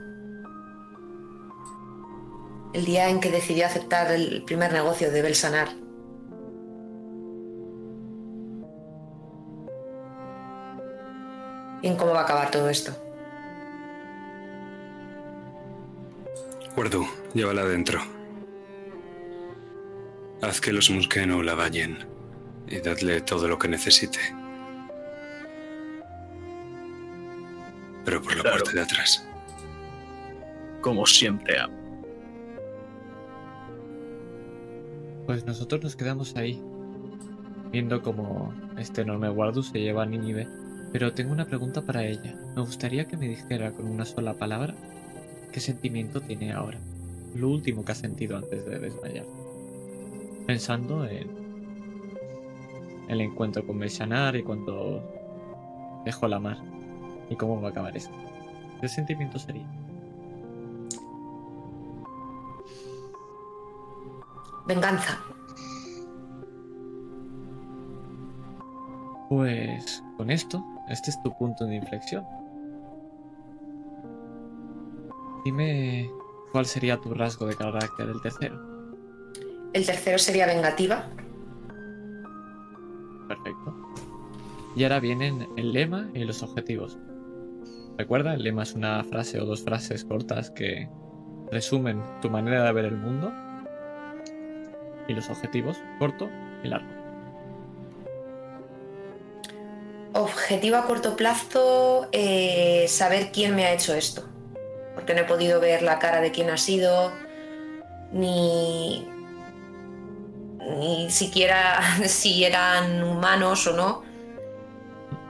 El día en que decidió aceptar el primer negocio de Belsanar. ¿Y en cómo va a acabar todo esto? Guardo, llévala adentro. Haz que los Musqueno la bañen y dadle todo lo que necesite. Pero por la Claro. puerta de atrás. Como siempre, amo. Pues nosotros nos quedamos ahí, viendo como este enorme Guardu se lleva a Nínive. Pero tengo una pregunta para ella. Me gustaría que me dijera con una sola palabra qué sentimiento tiene ahora. Lo último que ha sentido antes de desmayar. Pensando en el encuentro con Meshanar y cuando dejó la mar. Y cómo va a acabar eso. ¿Qué sentimiento sería? Venganza. Pues con esto, este es tu punto de inflexión. Dime cuál sería tu rasgo de carácter del tercero. El tercero sería vengativa. Perfecto. Y ahora vienen el lema y los objetivos. Recuerda, el lema es una frase o dos frases cortas que resumen tu manera de ver el mundo. Y los objetivos, corto y largo. Objetivo a corto plazo, eh, saber quién me ha hecho esto. Porque no he podido ver la cara de quién ha sido, ni, ni siquiera si eran humanos o no.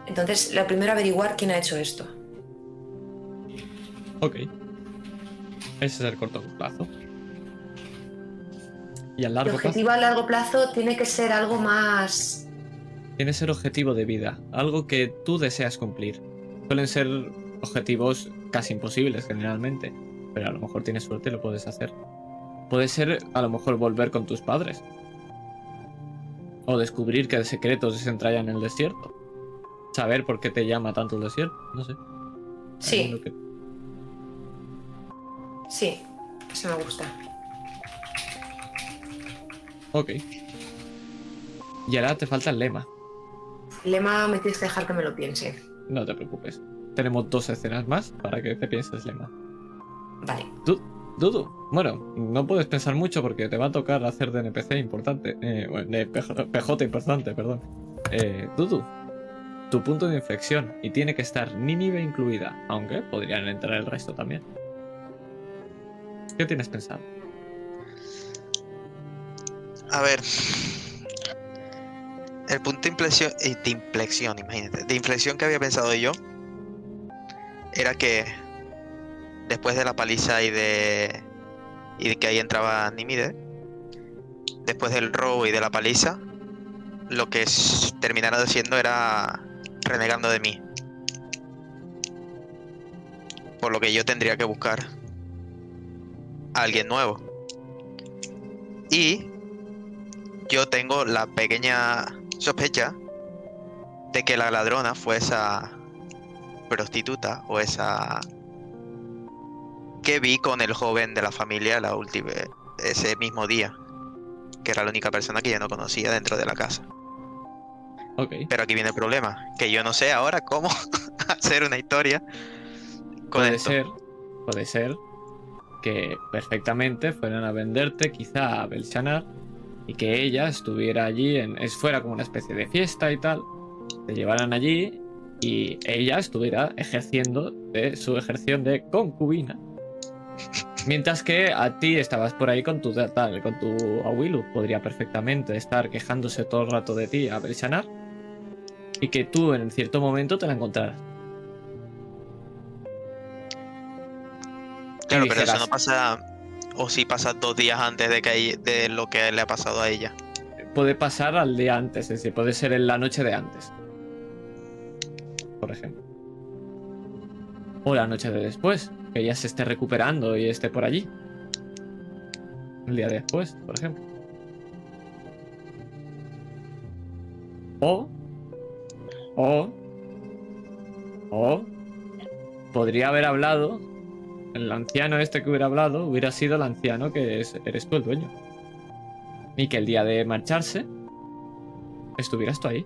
Entonces, lo primero averiguar quién ha hecho esto. Ok. Ese es el corto plazo. Y al El largo plazo. objetivo a largo plazo tiene que ser algo más... Tiene que ser objetivo de vida, algo que tú deseas cumplir. Suelen ser objetivos casi imposibles generalmente, pero a lo mejor tienes suerte y lo puedes hacer. Puede ser a lo mejor volver con tus padres. O descubrir que secretos se entrañan en el desierto. Saber por qué te llama tanto el desierto, no sé. Sí, que- sí, eso me gusta. Ok. Y ahora te falta el lema. Lema me tienes que dejar que me lo piense. No te preocupes. Tenemos dos escenas más para que te pienses lema. Vale. Du- Dudu, bueno, no puedes pensar mucho porque te va a tocar hacer de NPC importante. Eh, bueno, de PJ, PJ importante, perdón. Eh, Dudu, tu punto de inflexión y tiene que estar Nínive incluida, aunque podrían entrar el resto también. ¿Qué tienes pensado? A ver. El punto de inflexión, eh, de inflexión, imagínate, de inflexión que había pensado yo era que después de la paliza y de y de que ahí entraba Nimide, después del robo y de la paliza, lo que terminaron haciendo era renegando de mí. Por lo que yo tendría que buscar a alguien nuevo. Y yo tengo la pequeña sospecha de que la ladrona fue esa prostituta o esa que vi con el joven de la familia la última ese mismo día, que era la única persona que yo no conocía dentro de la casa. Ok. Pero aquí viene el problema, que yo no sé ahora cómo hacer una historia con Puede esto. ser, puede ser que perfectamente fueran a venderte quizá a Belshanar y que ella estuviera allí, en, es, fuera como una especie de fiesta y tal, te llevaran allí y ella estuviera ejerciendo de su ejerción de concubina. Mientras que a ti estabas por ahí con tu tal, con tu Awilu, podría perfectamente estar quejándose todo el rato de ti a Belshanar y que tú en cierto momento te la encontraras. Claro, pero eso no pasa o si pasa dos días antes de que de lo que le ha pasado a ella. puede pasar al día antes, es decir, puede ser en la noche de antes. Por ejemplo. O la noche de después, que ella se esté recuperando y esté por allí. El día después, por ejemplo. O. O. O. Podría haber hablado. El anciano este que hubiera hablado hubiera sido el anciano que es- eres tú el dueño. Y que el día de marcharse estuvieras tú ahí.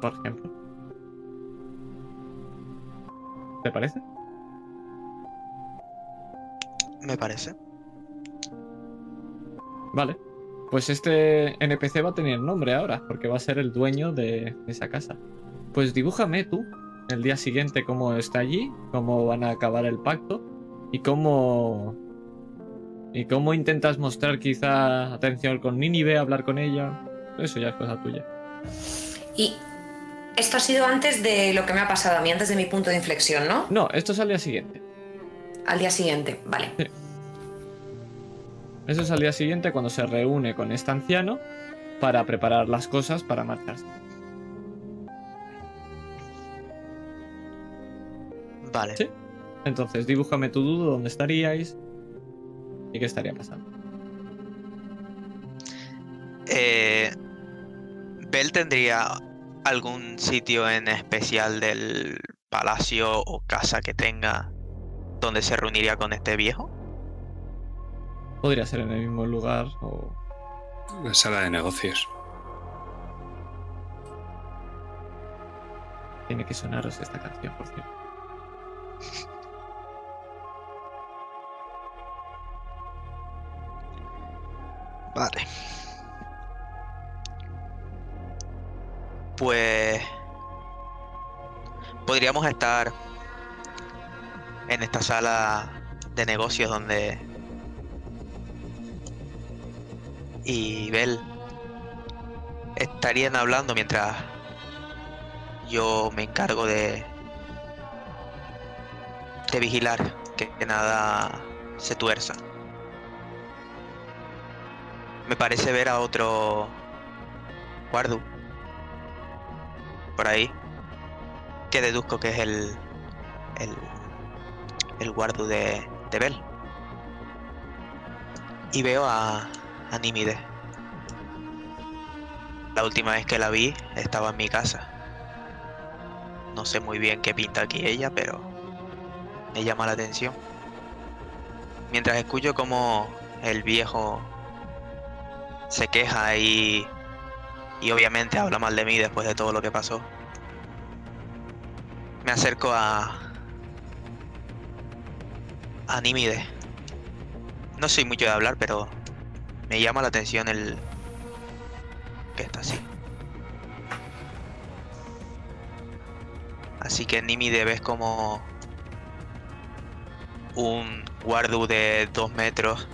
Por ejemplo. ¿Te parece? Me parece. Vale. Pues este NPC va a tener nombre ahora, porque va a ser el dueño de esa casa. Pues dibújame tú el día siguiente cómo está allí, cómo van a acabar el pacto y cómo. Y cómo intentas mostrar quizá atención con Nínive, hablar con ella. Eso ya es cosa tuya. Y esto ha sido antes de lo que me ha pasado a mí, antes de mi punto de inflexión, ¿no? No, esto es al día siguiente. Al día siguiente, vale. Eso es al día siguiente cuando se reúne con este anciano para preparar las cosas para marcharse. Vale. Sí. Entonces, dibújame tu dudo, dónde estaríais y qué estaría pasando. Eh, ¿Él tendría algún sitio en especial del palacio o casa que tenga donde se reuniría con este viejo? Podría ser en el mismo lugar o. La sala de negocios. Tiene que sonaros esta canción, por cierto. Pues podríamos estar en esta sala de negocios donde y Bell estarían hablando mientras yo me encargo de de vigilar que nada se tuerza. Me parece ver a otro guardo por ahí que deduzco que es el el, guardo de, de Bell. Y veo a, a. La última vez que la vi estaba en mi casa. No sé muy bien qué pinta aquí ella, pero me llama la atención. Mientras escucho como el viejo se queja y, y obviamente habla mal de mí después de todo lo que pasó. Me acerco a. a Nímide. No soy mucho de hablar, pero me llama la atención el. que está así. Así que Nímide ves como. un guardu de dos metros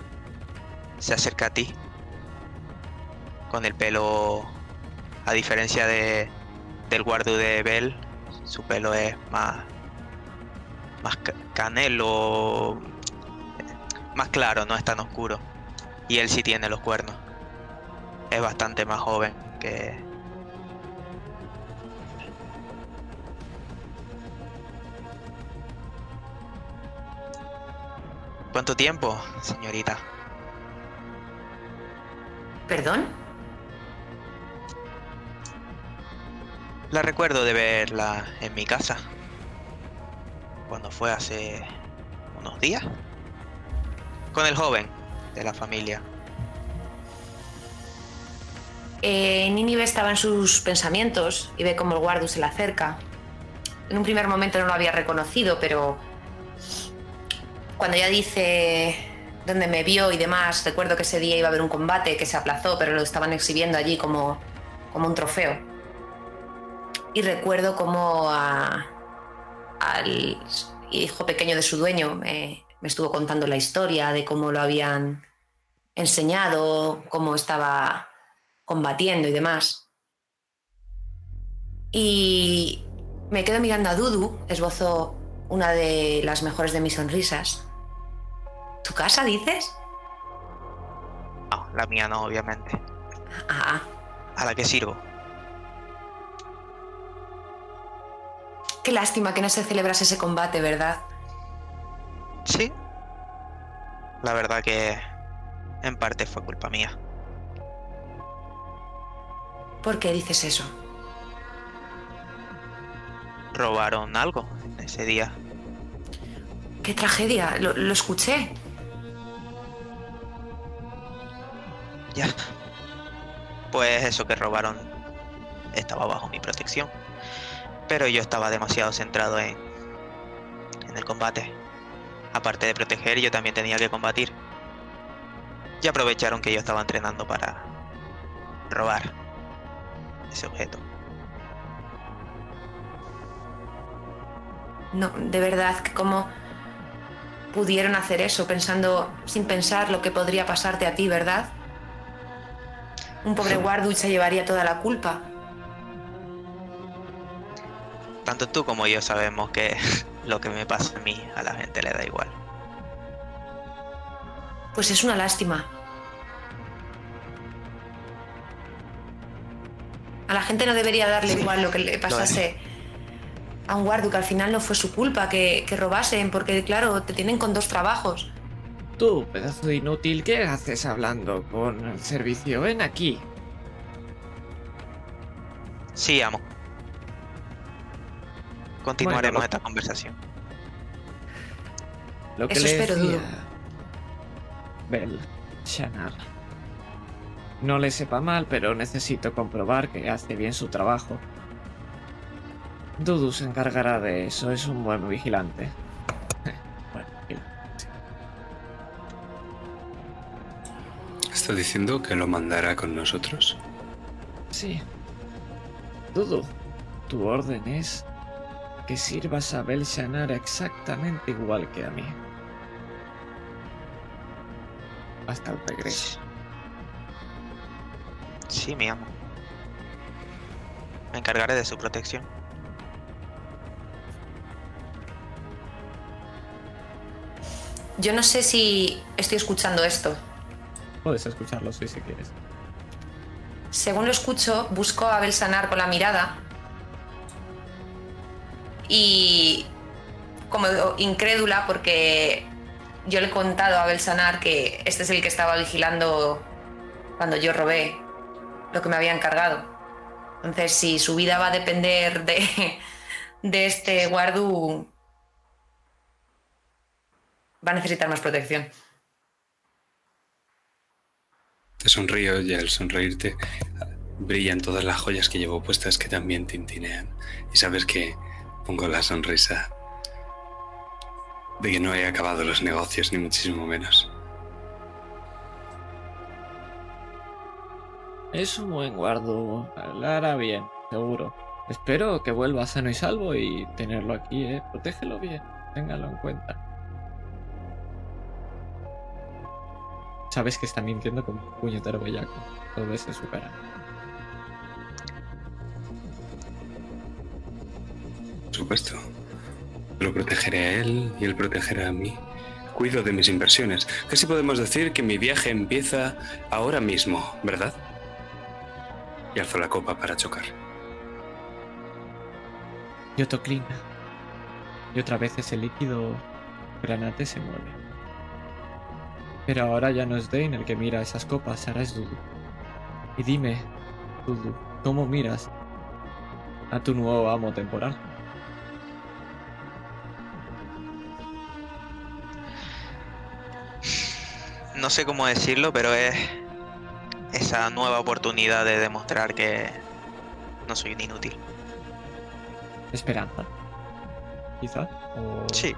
se acerca a ti. Con el pelo. A diferencia de. del guardu de Bell, su pelo es más más ca- canelo más claro no es tan oscuro y él sí tiene los cuernos es bastante más joven que ¿Cuánto tiempo, señorita? ¿Perdón? La recuerdo de verla en mi casa. Cuando fue hace unos días. Con el joven de la familia. Eh, Nínive estaba en sus pensamientos y ve cómo el guardo se le acerca. En un primer momento no lo había reconocido, pero cuando ya dice dónde me vio y demás, recuerdo que ese día iba a haber un combate que se aplazó, pero lo estaban exhibiendo allí como, como un trofeo. Y recuerdo cómo a- al hijo pequeño de su dueño me, me estuvo contando la historia de cómo lo habían enseñado, cómo estaba combatiendo y demás. Y me quedo mirando a Dudu, esbozo una de las mejores de mis sonrisas. ¿Tu casa, dices? No, la mía no, obviamente. Ah, A la que sirvo. Qué lástima que no se celebrase ese combate, ¿verdad? Sí. La verdad que en parte fue culpa mía. ¿Por qué dices eso? Robaron algo ese día. ¡Qué tragedia! Lo, lo escuché. Ya. Pues eso que robaron estaba bajo mi protección. Pero yo estaba demasiado centrado en, en el combate. Aparte de proteger, yo también tenía que combatir. Y aprovecharon que yo estaba entrenando para robar ese objeto. No, de verdad, que cómo pudieron hacer eso pensando, sin pensar lo que podría pasarte a ti, ¿verdad? Un pobre Wardu se llevaría toda la culpa. Tanto tú como yo sabemos que lo que me pasa a mí a la gente le da igual. Pues es una lástima. A la gente no debería darle igual lo que le pasase a un guardu, que al final no fue su culpa que, que robasen, porque claro, te tienen con dos trabajos. Tú, pedazo de inútil, ¿qué haces hablando con el servicio? Ven aquí. Sí, amo. Continuaremos Bueno, lo- esta conversación. Lo que Eso le espero, decía... Bel, Shanar. No le sepa mal, pero necesito comprobar que hace bien su trabajo. Dudu se encargará de eso, es un buen vigilante. Bueno, sí. ¿Está diciendo que lo mandará con nosotros? Sí. Dudu, tu orden es que sirvas a Bel Shanar exactamente igual que a mí. Hasta el regreso. Sí, mi amo. Me encargaré de su protección. Yo no sé si estoy escuchando esto. Puedes escucharlo sí, si quieres. Según lo escucho, busco a Belsanar con la mirada. Y como incrédula, porque yo le he contado a Belsanar que este es el que estaba vigilando cuando yo robé lo que me había encargado. Entonces, si su vida va a depender de, de este guardu, va a necesitar más protección. Te sonrío y al sonreírte brillan todas las joyas que llevo puestas que también tintinean. Y sabes que pongo la sonrisa de que no he acabado los negocios, ni muchísimo menos. Es un buen guardo. Hará bien, seguro. Espero que vuelva sano y salvo y tenerlo aquí, ¿eh? Protégelo bien. Téngalo en cuenta. Sabes que está mintiendo como un puñetero bellaco. Lo ves en su cara. Supuesto. Lo protegeré a él y él protegerá a mí. Cuido de mis inversiones. Casi podemos decir que mi viaje empieza ahora mismo, ¿verdad? Y alzo la copa para chocar. Yotoclina. Y otra vez ese líquido granate se mueve. Pero ahora ya no es Dane el que mira esas copas, ahora es Dudu. Y dime, Dudu, ¿cómo miras a tu nuevo amo temporal? No sé cómo decirlo, pero es esa nueva oportunidad de demostrar que no soy un inútil. Esperanza. Quizá. O... Sí,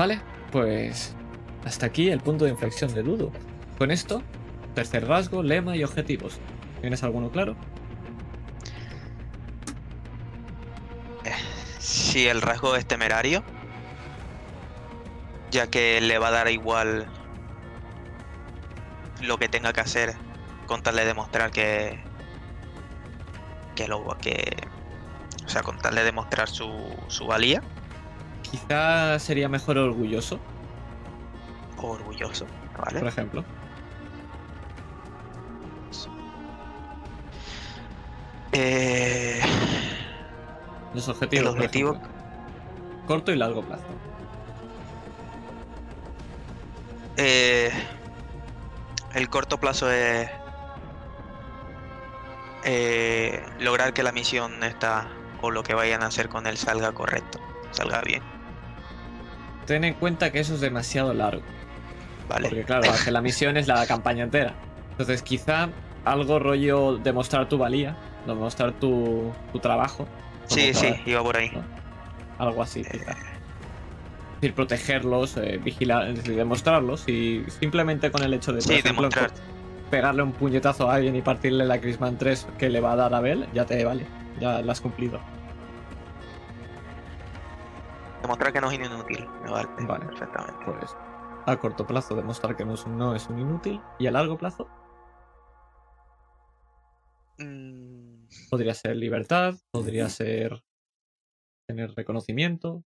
Vale, pues hasta aquí el punto de inflexión de Dudu. Con esto, tercer rasgo, lema y objetivos. ¿Tienes alguno claro? si el rasgo es temerario, ya que le va a dar igual lo que tenga que hacer con tal de demostrar que que lo que o sea con tal de demostrar su, su valía Quizá sería mejor orgulloso, orgulloso por vale ejemplo. Eh, Los objetivos. El por objetivo- ejemplo. Corto y largo plazo. Eh, el corto plazo es eh, lograr que la misión está o lo que vayan a hacer con él salga correcto salga bien Ten en cuenta que eso es demasiado largo. vale Porque claro, hace la misión es la campaña entera. Entonces quizá algo rollo demostrar tu valía, demostrar tu, tu trabajo. sí sí iba por ahí ¿no? Algo así, quizá. Es decir, protegerlos, eh, demostrarlos y simplemente con el hecho de, por Sí, ejemplo, pegarle un puñetazo a alguien y partirle la Crisman 3 que le va a dar a Bell, ya te vale, ya la has cumplido. demostrar que no es inútil me vale Vale. perfectamente Pues a corto plazo demostrar que no es, un- no es un inútil y a largo plazo Mm, podría ser libertad, podría ser tener reconocimiento.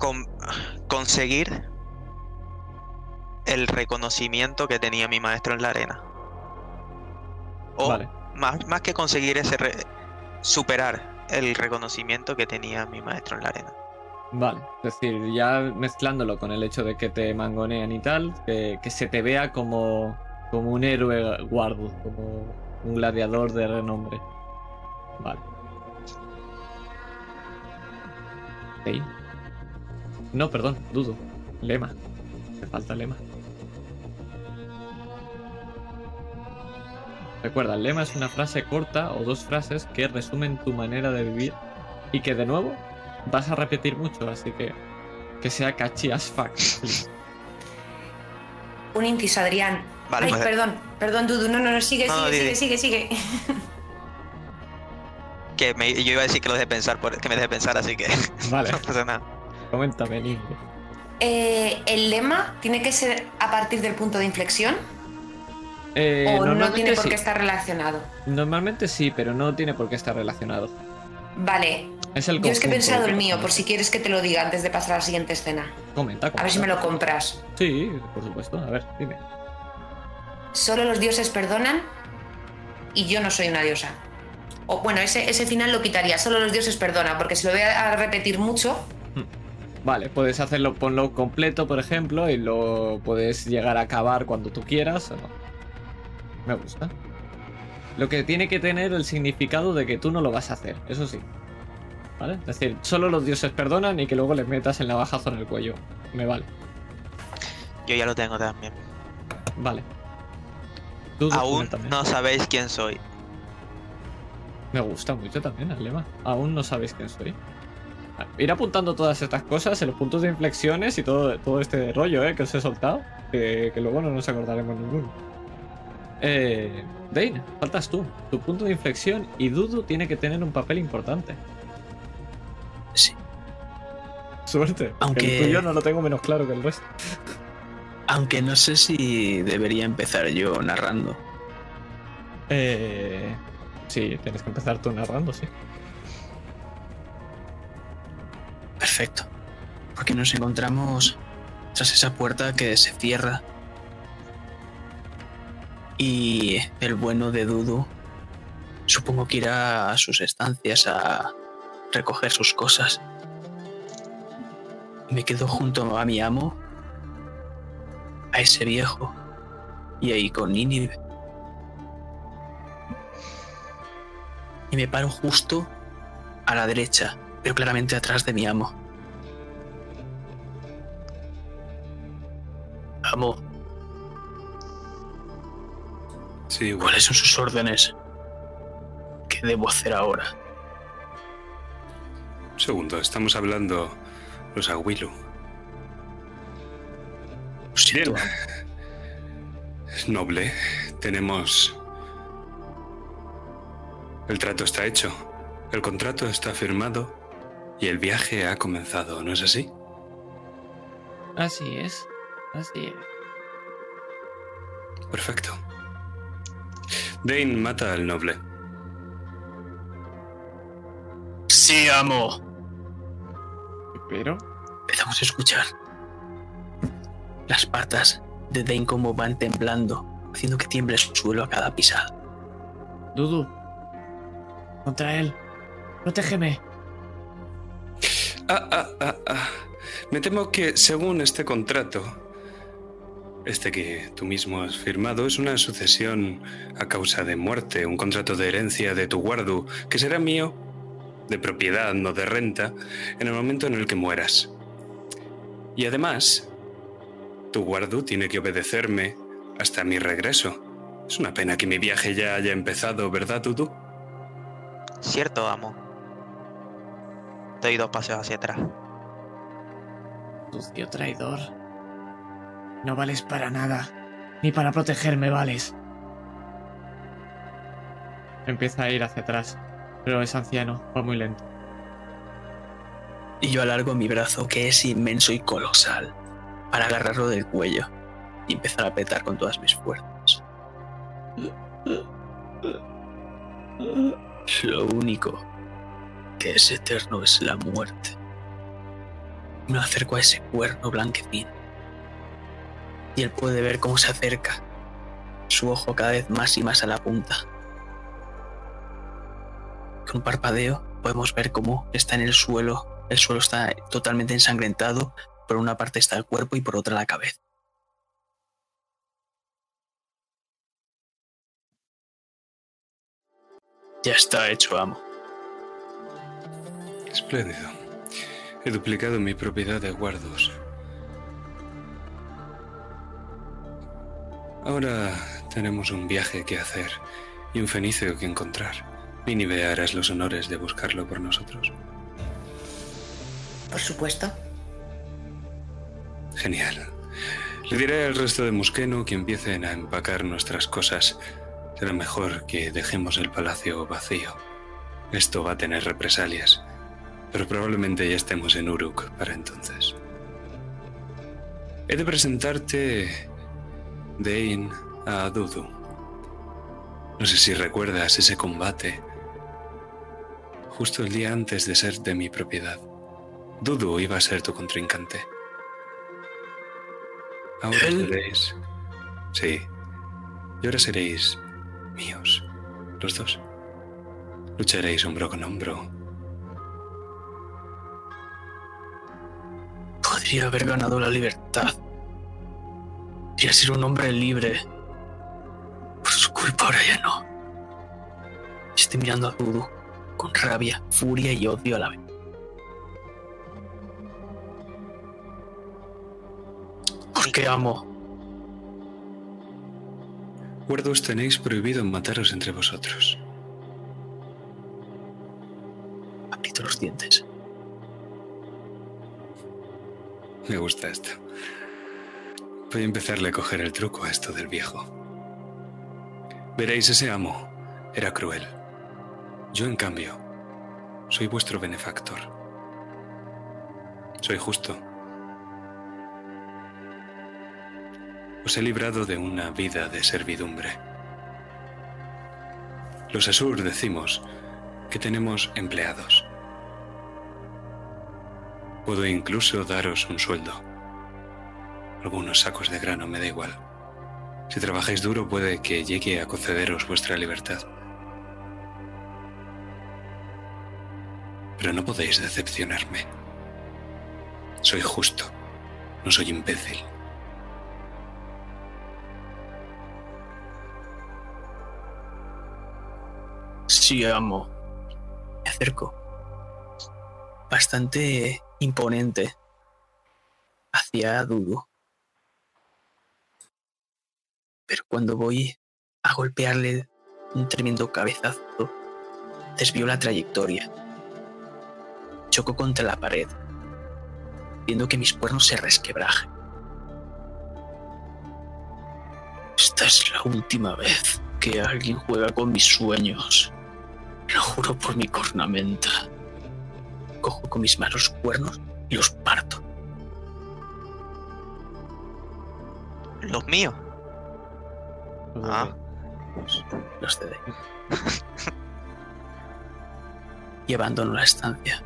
Con- conseguir el reconocimiento que tenía mi maestro en la arena. O Vale, más, más que conseguir ese re- superar el reconocimiento que tenía mi maestro en la arena. Vale, es decir, ya mezclándolo con el hecho de que te mangonean y tal, que, que se te vea como, como un héroe guardo, como un gladiador de renombre. Vale. Ey. No, perdón, dudo. Lema. Me falta lema. Recuerda, el lema es una frase corta o dos frases que resumen tu manera de vivir y que de nuevo vas a repetir mucho, así que que sea catchy as fuck. Un incis, Adrián. Vale, Ay, pues- perdón, perdón, Dudu. No, no, no, sigue, No, sigue, sigue, sigue, sigue. Que me- yo iba a decir que lo deje pensar, por- que me deje pensar, así que Vale, no pasa nada. Coméntame, Ninja. Eh, ¿El lema tiene que ser a partir del punto de inflexión? Eh, ¿O no tiene por sí. qué estar relacionado? Normalmente sí, pero no tiene por qué estar relacionado. Vale, Es el yo es que he pensado el mío, por si quieres que te lo diga antes de pasar a la siguiente escena. Comenta, A ver si me comenta. lo compras. Sí, por supuesto. A ver, dime. Solo los dioses perdonan y yo no soy una diosa. O bueno, ese, ese final lo quitaría. Solo los dioses perdonan, porque si lo voy a a repetir mucho, Vale, puedes hacerlo, ponlo completo, por ejemplo, y lo puedes llegar a acabar cuando tú quieras. Me gusta. Lo que tiene que tener el significado de que tú no lo vas a hacer, eso sí. ¿Vale? Es decir, solo los dioses perdonan y que luego les metas el navajazo en el cuello. Me vale. Yo ya lo tengo también. Vale. Tú Aún no sabéis quién soy. Me gusta mucho también el lema. Aún no sabéis quién soy. Ir apuntando todas estas cosas en los puntos de inflexiones y todo, todo este rollo eh, que os he soltado. Que, que luego no nos acordaremos ninguno. Eh, Dane, faltas tú. Tu punto de inflexión y Dudu tiene que tener un papel importante. Sí. Suerte. Aunque- El tuyo no lo tengo menos claro que el resto. Aunque no sé si debería empezar yo narrando. Eh, sí, tienes que empezar tú narrando, sí. Perfecto. Porque nos encontramos tras esa puerta que se cierra. Y el bueno de Dudu supongo que irá a sus estancias a recoger sus cosas. Me quedo junto a mi amo, a ese viejo, y ahí con Nínive. Y me paro justo a la derecha, pero claramente atrás de mi amo. Amo, Sí, bueno. ¿cuáles son sus órdenes? ¿Qué debo hacer ahora? Un segundo, estamos hablando los Aguilu. Bien. Noble, tenemos... El trato está hecho, el contrato está firmado y el viaje ha comenzado, ¿no es así? Así es. Así es. Perfecto. Dane mata al noble. Sí, amo. Pero. Empezamos a escuchar las patas de Dane como van temblando, haciendo que tiemble el suelo a cada pisada. Dudu. Contra él. Protégeme. Ah, ah, ah, ah. Me temo que según este contrato, este que tú mismo has firmado, es una sucesión a causa de muerte, un contrato de herencia de tu guardu, que será mío, de propiedad, no de renta, en el momento en el que mueras. Y además, tu guardu tiene que obedecerme hasta mi regreso. Es una pena que mi viaje ya haya empezado, ¿verdad, Dudu? Cierto, amo. Doy dos pasos hacia atrás. Sucio traidor. No vales para nada. Ni para protegerme vales. Empieza a ir hacia atrás. Pero es anciano, va muy lento. Y yo alargo mi brazo, que es inmenso y colosal, para agarrarlo del cuello y empezar a apretar con todas mis fuerzas. Lo único que es eterno es la muerte. Me acerco a ese cuerno blanquecino. Y él puede ver cómo se acerca, su ojo cada vez más y más a la punta. Con un parpadeo podemos ver cómo está en el suelo El suelo está totalmente ensangrentado. Por una parte está el cuerpo y por otra la cabeza. Ya está hecho, amo. Espléndido. He duplicado mi propiedad de guardos. Ahora tenemos un viaje que hacer y un fenicio que encontrar. Nínive harás los honores de buscarlo por nosotros. Por supuesto. Genial. Le diré al resto de Musqueno que empiecen a empacar nuestras cosas. Será mejor que dejemos el palacio vacío. Esto va a tener represalias, pero probablemente ya estemos en Uruk para entonces. He de presentarte, Dane, a Dudu. No sé si recuerdas ese combate justo el día antes de ser de mi propiedad. Dudu iba a ser tu contrincante. Ahora seréis. Sí. Y ahora seréis míos. Los dos. Lucharéis hombro con hombro. Podría haber ganado la libertad. Podría ser un hombre libre. Por su culpa ahora ya no. Estoy mirando a Dudu con rabia, furia y odio a la vez. Porque amo. Guardos tenéis prohibido mataros entre vosotros. Aprieto los dientes. Me gusta esto. Voy a empezarle a coger el truco a esto del viejo. Veréis, ese amo era cruel. Yo, en cambio, soy vuestro benefactor. Soy justo. Os he librado de una vida de servidumbre. Los Asur decimos que tenemos empleados. Puedo incluso daros un sueldo. Algunos sacos de grano me da igual. Si trabajáis duro puede que llegue a concederos vuestra libertad. Pero no podéis decepcionarme. Soy justo, no soy imbécil. Sí, amo. Me acerco. Bastante imponente. Hacia Dudu. Pero cuando voy a golpearle un tremendo cabezazo, desvío la trayectoria. Choco contra la pared, viendo que mis cuernos se resquebrajan. Esta es la última vez que alguien juega con mis sueños. Lo juro por mi cornamenta. Cojo con mis manos cuernos y los parto. Los míos. Ah. Los cedé. y abandono la estancia,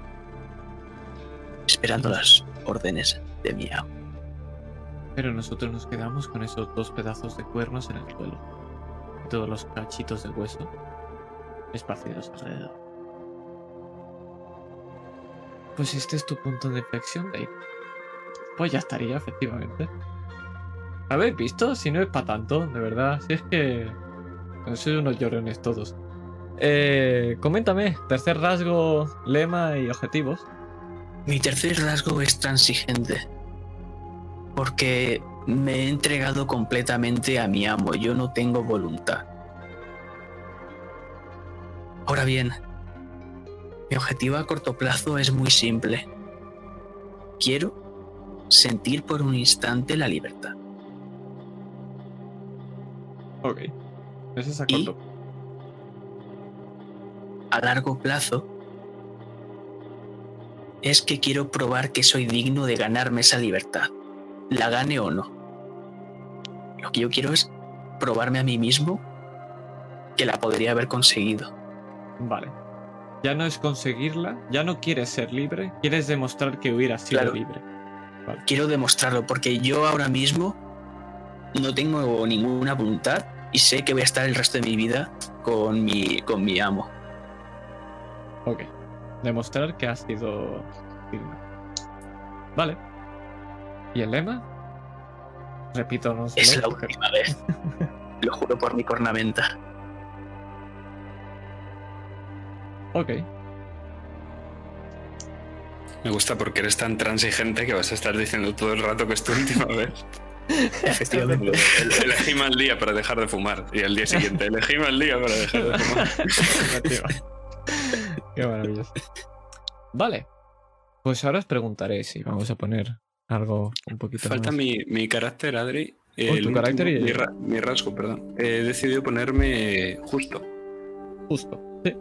esperando las órdenes de mi amo. Pero nosotros nos quedamos con esos dos pedazos de cuernos en el suelo. Y todos los cachitos de hueso esparcidos alrededor. Pues este es tu punto de inflexión, Dave. Pues ya estaría, efectivamente. ¿Habéis visto? Si no es para tanto, de verdad. Si es que. Soy unos llorones todos. Eh, coméntame, tercer rasgo, lema y objetivos. Mi tercer rasgo es transigente. Porque me he entregado completamente a mi amo. Yo no tengo voluntad. Ahora bien, mi objetivo a corto plazo es muy simple. Quiero sentir por un instante la libertad. Ok. Ese es a Y- corto. a largo plazo es que quiero probar que soy digno de ganarme esa libertad, la gane o no. Lo que yo quiero es probarme a mí mismo que la podría haber conseguido. Vale. Ya no es conseguirla, ya no quieres ser libre, quieres demostrar que hubieras sido Claro. libre. Quiero demostrarlo porque yo ahora mismo no tengo ninguna voluntad y sé que voy a estar el resto de mi vida con mi, con mi amo. Ok. Demostrar que has sido firme. Vale. ¿Y el lema? Repito, no sé. Es la última vez. Lo juro por mi cornamenta. Ok. Me gusta porque eres tan transigente que vas a estar diciendo todo el rato que es tu última vez. Efectivamente. Elegí mal día para dejar de fumar. Y al día siguiente, elegí mal día para dejar de fumar. Qué maravilloso. Vale. Pues ahora os preguntaré si vamos a poner algo un poquito Falta más. mi, mi carácter, Adri. Oh, tu El carácter y- mi, ra- mi rasgo, perdón. He decidido ponerme justo. Justo. Sí.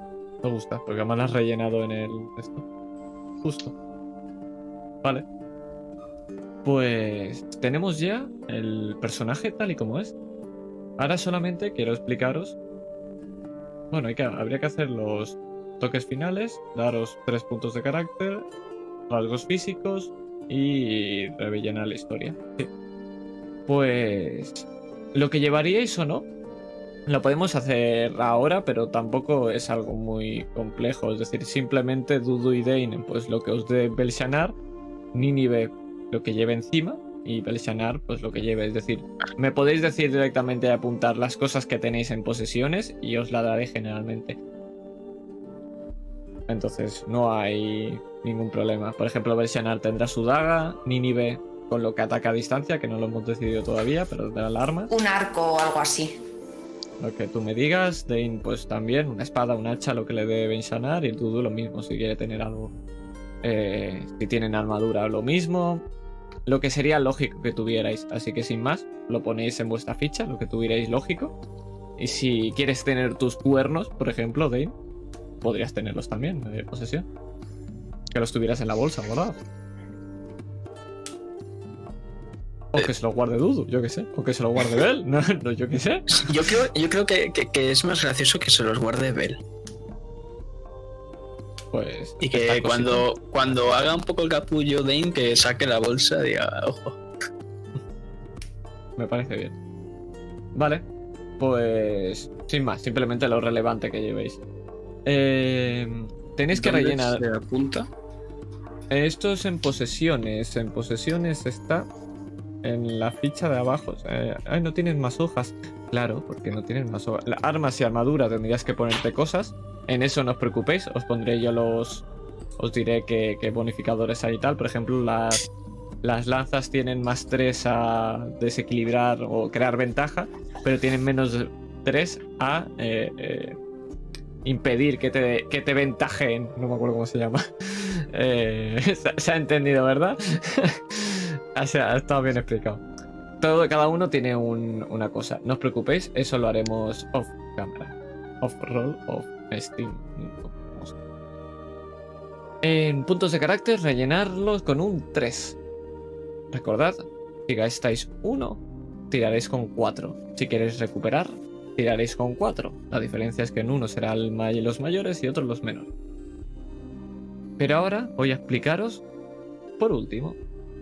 Me gusta, porque además lo has rellenado en el. Esto. Justo. Vale. Pues tenemos ya el personaje tal y como es. Ahora solamente quiero explicaros. Bueno, hay que, habría que hacer los toques finales, daros tres puntos de carácter, rasgos físicos y rellenar la historia. Sí. Pues lo que llevaríais o no, lo podemos hacer ahora, pero tampoco es algo muy complejo. Es decir, simplemente Dudu y Dane, pues lo que os dé Belshanar, Nínive lo que lleve encima y Belshanar, pues lo que lleve. Es decir, me podéis decir directamente apuntar las cosas que tenéis en posesiones y os la daré generalmente. Entonces, no hay ningún problema. Por ejemplo, Belshanar tendrá su daga, Nínive con lo que ataca a distancia, que no lo hemos decidido todavía, pero tendrá el arma. Un arco o algo así. Lo que tú me digas, Dane pues también, una espada, un hacha, lo que le debe Bensanar, y el Dudu lo mismo, si quiere tener algo. Eh, si tienen armadura, lo mismo. Lo que sería lógico que tuvierais, así que sin más, lo ponéis en vuestra ficha, lo que tuvierais lógico. Y si quieres tener tus cuernos, por ejemplo, Dane, podrías tenerlos también de posesión. Que los tuvieras en la bolsa, ¿verdad? O que se los guarde Dudu, yo qué sé. O que se los guarde Bell, no, no, yo qué sé. Yo creo, yo creo que, que- que es más gracioso que se los guarde Bell. Pues. Y que cuando, cuando haga un poco el capullo Dane, que saque la bolsa, diga, ojo. Me parece bien. Vale. Pues. Sin más, simplemente lo relevante que llevéis. Eh, tenéis que ¿Dónde rellenar. Se apunta. Esto es en posesiones. En posesiones está en la ficha de abajo. Eh, no tienes más hojas. Claro, porque no tienes más hojas. Armas y armadura tendrías que ponerte cosas. En eso no os preocupéis. Os pondré yo los. Os diré qué, bonificadores hay y tal. Por ejemplo, las, las lanzas tienen más 3 a desequilibrar o crear ventaja. Pero tienen menos 3 a. eh, eh, impedir que te, que te ventajen. No me acuerdo cómo se llama. Eh, se ha entendido, ¿verdad? o sea, bien explicado. Todo, cada uno tiene un- una cosa. No os preocupéis, eso lo haremos off cámara. Off roll, off Steam. En puntos de carácter, rellenarlos con un 3. Recordad, si gastáis 1, tiraréis con 4. Si queréis recuperar, tiraréis con 4. La diferencia es que en uno será el los mayores y otros los menores. Pero ahora voy a explicaros, por último,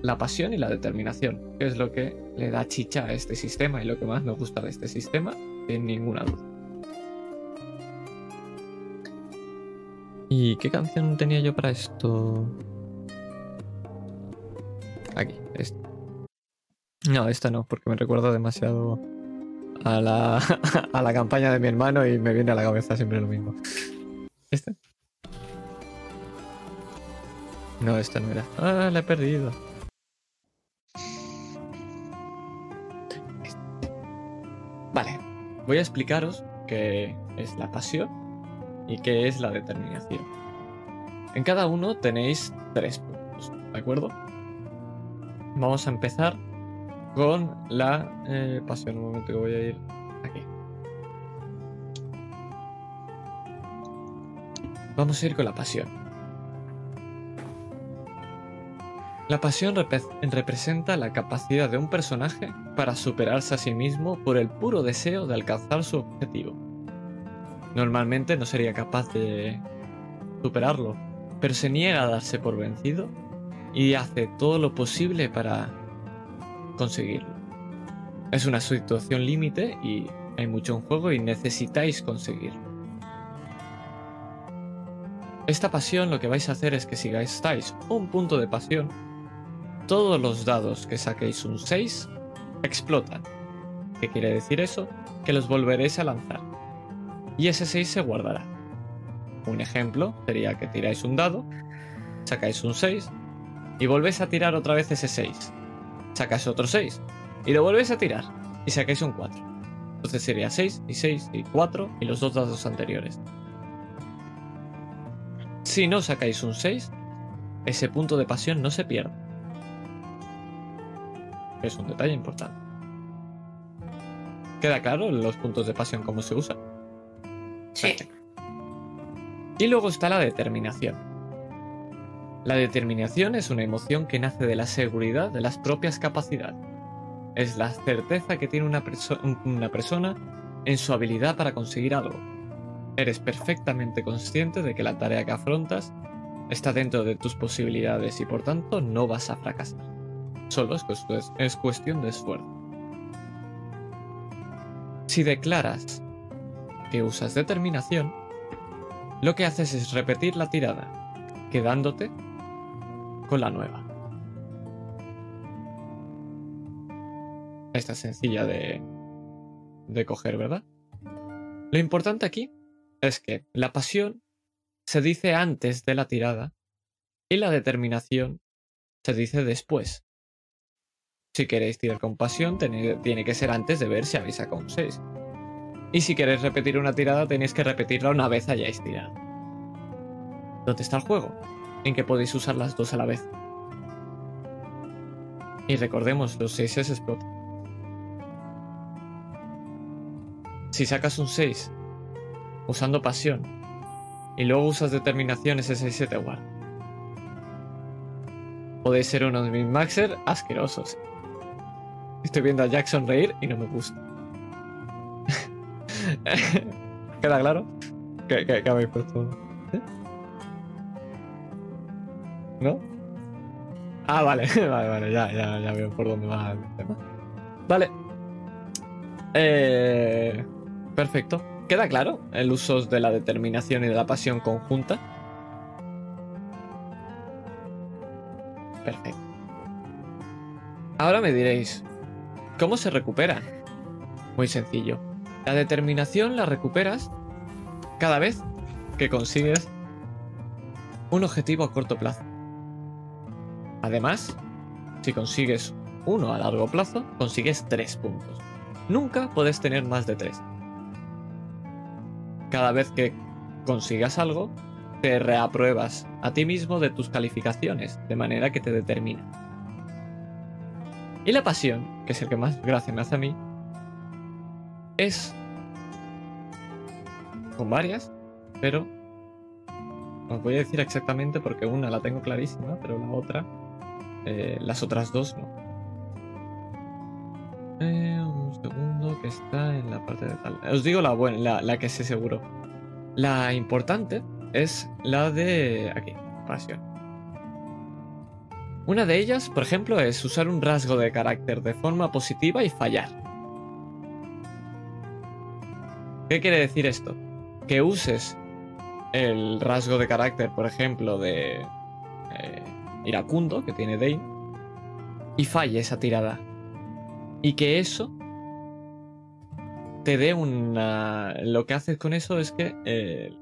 la pasión y la determinación, que es lo que le da chicha a este sistema y lo que más me gusta de este sistema, sin ninguna duda. ¿Y qué canción tenía yo para esto? Aquí, esta. No, esta no, porque me recuerda demasiado a la, a la campaña de mi hermano y me viene a la cabeza siempre lo mismo. ¿Este? No, esta no era. Ah, la he perdido. Vale, voy a explicaros qué es la pasión y qué es la determinación. En cada uno tenéis tres puntos, ¿de acuerdo? Vamos a empezar con la eh, pasión. Un momento que voy a ir aquí. Vamos a ir con la pasión. La pasión repre- representa la capacidad de un personaje para superarse a sí mismo por el puro deseo de alcanzar su objetivo. Normalmente no sería capaz de superarlo, pero se niega a darse por vencido y hace todo lo posible para conseguirlo. Es una situación límite y hay mucho en juego y necesitáis conseguirlo. Esta pasión lo que vais a hacer es que si gastáis un punto de pasión, todos los dados que saquéis un 6 explotan. ¿Qué quiere decir eso? Que los volveréis a lanzar. Y ese 6 se guardará. Un ejemplo sería que tiráis un dado, sacáis un 6 y volvéis a tirar otra vez ese 6. Sacáis otro 6 y lo volvéis a tirar y sacáis un 4. Entonces sería 6 y 6 y 4 y los dos dados anteriores. Si no sacáis un 6, ese punto de pasión no se pierde. Es un detalle importante. ¿Queda claro los puntos de pasión cómo se usan? Sí. Y luego está la determinación. La determinación es una emoción que nace de la seguridad de las propias capacidades. Es la certeza que tiene una, perso- una persona en su habilidad para conseguir algo. Eres perfectamente consciente de que la tarea que afrontas está dentro de tus posibilidades y por tanto no vas a fracasar. Solo es, cues- es cuestión de esfuerzo. Si declaras que usas determinación, lo que haces es repetir la tirada, quedándote con la nueva. Esta es sencilla de, de coger, ¿verdad? Lo importante aquí es que la pasión se dice antes de la tirada y la determinación se dice después. Si queréis tirar con pasión, tiene, que ser antes de ver si habéis sacado un 6. Y si queréis repetir una tirada, tenéis que repetirla una vez hayáis tirado. ¿Dónde está el juego? En que podéis usar las dos a la vez. Y recordemos, los 6 se explotan. Si sacas un 6 usando pasión y luego usas determinación, ese 6 se te guarda. Podéis ser unos min-maxer asquerosos. Estoy viendo a Jackson reír y no me gusta. ¿Queda claro? ¿Qué, qué- qué habéis puesto? ¿No? Ah, vale, vale, vale, ya, ya, ya veo por dónde va el tema. Vale. Eh, perfecto. ¿Queda claro el uso de la determinación y de la pasión conjunta? Perfecto. Ahora me diréis, ¿cómo se recuperan? Muy sencillo. La determinación la recuperas cada vez que consigues un objetivo a corto plazo. Además, si consigues uno a largo plazo, consigues tres puntos. Nunca puedes tener más de tres. Cada vez que consigas algo, te reapruebas a ti mismo de tus calificaciones, de manera que te determina. Y la pasión, que es el que más gracia me hace a mí, es con varias, pero os voy a decir exactamente porque una la tengo clarísima, pero la otra, eh, las otras dos no. Eh, un segundo que está en la parte de tal. Os digo la buena, la, la que sé seguro. La importante es la de aquí, pasión. Una de ellas, por ejemplo, es usar un rasgo de carácter de forma positiva y fallar. ¿Qué quiere decir esto? Que uses el rasgo de carácter, por ejemplo, de eh, iracundo, que tiene Dane, y falle esa tirada. Y que eso te dé una... Lo que haces con eso es que... eh,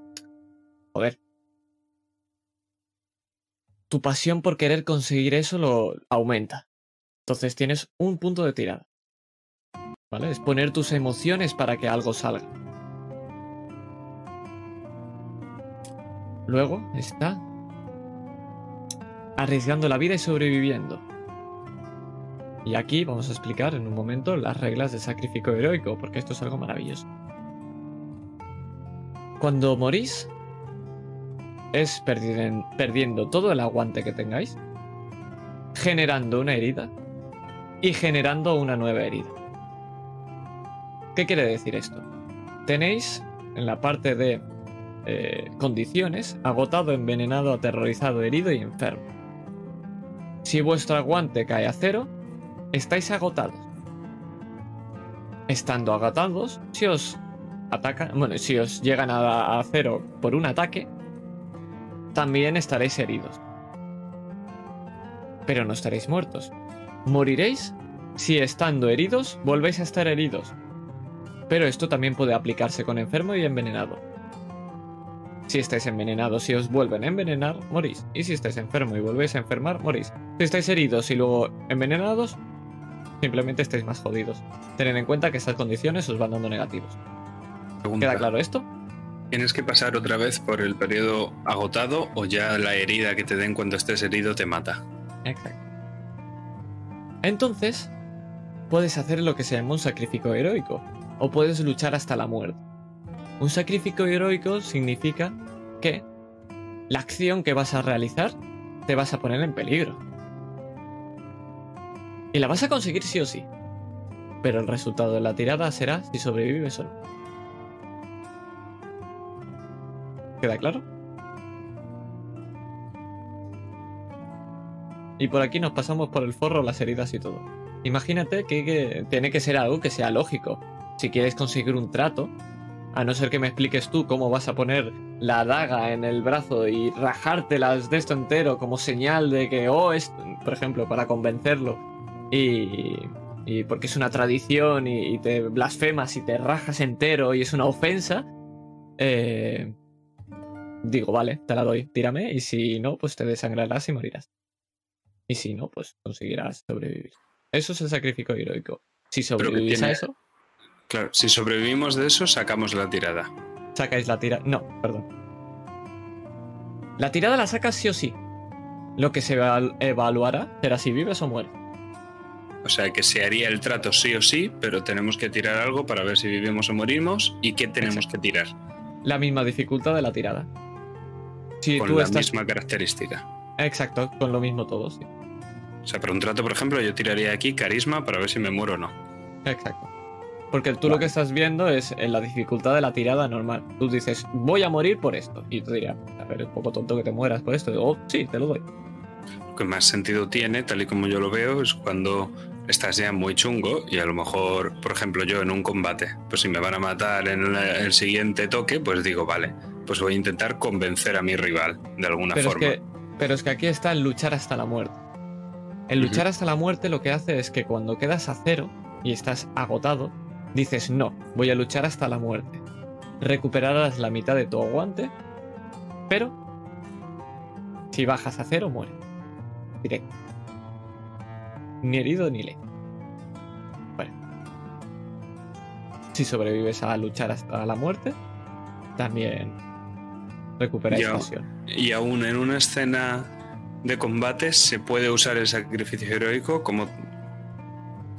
joder. Tu pasión por querer conseguir eso lo aumenta. Entonces tienes un punto de tirada. ¿Vale? Es poner tus emociones para que algo salga. Luego está arriesgando la vida y sobreviviendo. Y aquí vamos a explicar en un momento las reglas de sacrificio heroico, porque esto es algo maravilloso. Cuando morís, es perdien- perdiendo todo el aguante que tengáis, generando una herida y generando una nueva herida. ¿Qué quiere decir esto? Tenéis en la parte de eh, condiciones agotado, envenenado, aterrorizado, herido y enfermo. Si vuestro aguante cae a cero, estáis agotados. Estando agotados, si os atacan, bueno, si os llegan a cero por un ataque, también estaréis heridos. Pero no estaréis muertos. Moriréis si estando heridos volvéis a estar heridos. Pero esto también puede aplicarse con enfermo y envenenado. Si estáis envenenados y os vuelven a envenenar, morís. Y si estáis enfermo y volvéis a enfermar, morís. Si estáis heridos y luego envenenados, simplemente estáis más jodidos. Tened en cuenta que estas condiciones os van dando negativos. Pregunta, ¿Queda claro esto? ¿Tienes que pasar otra vez por el periodo agotado o ya la herida que te den cuando estés herido te mata? Exacto. Entonces, puedes hacer lo que se llama un sacrificio heroico, o puedes luchar hasta la muerte. Un sacrificio heroico significa que la acción que vas a realizar te vas a poner en peligro. Y la vas a conseguir sí o sí. Pero el resultado de la tirada será si sobrevives o no. ¿Queda claro? Y por aquí nos pasamos por el forro las heridas y todo. Imagínate que, tiene que ser algo que sea lógico. Si quieres conseguir un trato, a no ser que me expliques tú cómo vas a poner la daga en el brazo y rajártelas de esto entero como señal de que, oh, es, por ejemplo, para convencerlo. Y, y porque es una tradición y, y te blasfemas y te rajas entero y es una ofensa. Eh, digo, vale, te la doy, tírame. Y si no, pues te desangrarás y morirás. Y si no, pues conseguirás sobrevivir. Eso es el sacrificio heroico. Si sobrevivís a eso, Claro, si sobrevivimos de eso, sacamos la tirada. sacáis la tirada. No, perdón. La tirada la sacas sí o sí. Lo que se eval- evaluará será si vives o mueres. O sea que se haría el trato sí o sí, pero tenemos que tirar algo para ver si vivimos o morimos y qué tenemos que tirar. La misma dificultad de la tirada. Con tú la estás. misma característica. Exacto, con lo mismo todo, sí. O sea, para un trato, por ejemplo, yo tiraría aquí carisma para ver si me muero o no. Exacto. Porque tú lo que estás viendo es en la dificultad de la tirada normal. Tú dices, voy a morir por esto. Y tú dirías, a ver, es poco tonto que te mueras por esto. Oh, sí, te lo doy. Lo que más sentido tiene, tal y como yo lo veo, es cuando estás ya muy chungo y a lo mejor, por ejemplo, yo en un combate, pues si me van a matar en el siguiente toque, pues digo, vale, pues voy a intentar convencer a mi rival de alguna Pero es, forma. que, pero es que aquí está el luchar hasta la muerte. El luchar hasta la muerte lo que hace es que cuando quedas a cero y estás agotado, dices no, voy a luchar hasta la muerte. Recuperarás la mitad de tu aguante, pero si bajas a cero, mueres. Directo. Ni herido ni le. Bueno. Si sobrevives a luchar hasta la muerte, también recuperáis pasión. Y aún en una escena de combate se puede usar el sacrificio heroico como,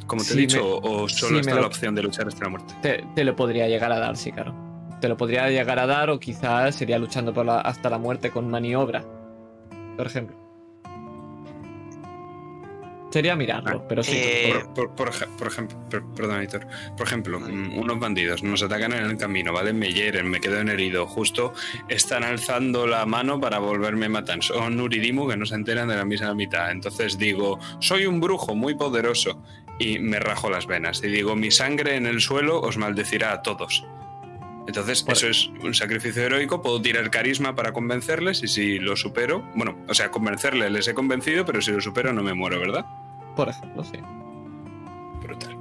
como te Sí, he dicho, me- o, solo sí, está lo- la opción de luchar hasta la muerte. Te, te lo podría llegar a dar, sí, claro. Te lo podría llegar a dar o quizás sería luchando por la- hasta la muerte con maniobra. Por ejemplo. Sería mirarlo, pero sí. Eh, Por, por- por ej- por ejemplo, per- perdón, Héctor. Por ejemplo, mm, unos bandidos nos atacan en el camino, ¿vale? Me hieren, me quedo en herido. Justo están alzando la mano para volverme a matar. Son Uridimu que no se enteran de la misma mitad. Entonces digo, soy un brujo muy poderoso. Y me rajo las venas. Y digo, mi sangre en el suelo os maldecirá a todos. Entonces, Por- eso es un sacrificio heroico. Puedo tirar carisma para convencerles. Y si lo supero, bueno, o sea, convencerles les he convencido, pero si lo supero no me muero, ¿verdad? Por ejemplo, sí. Brutal.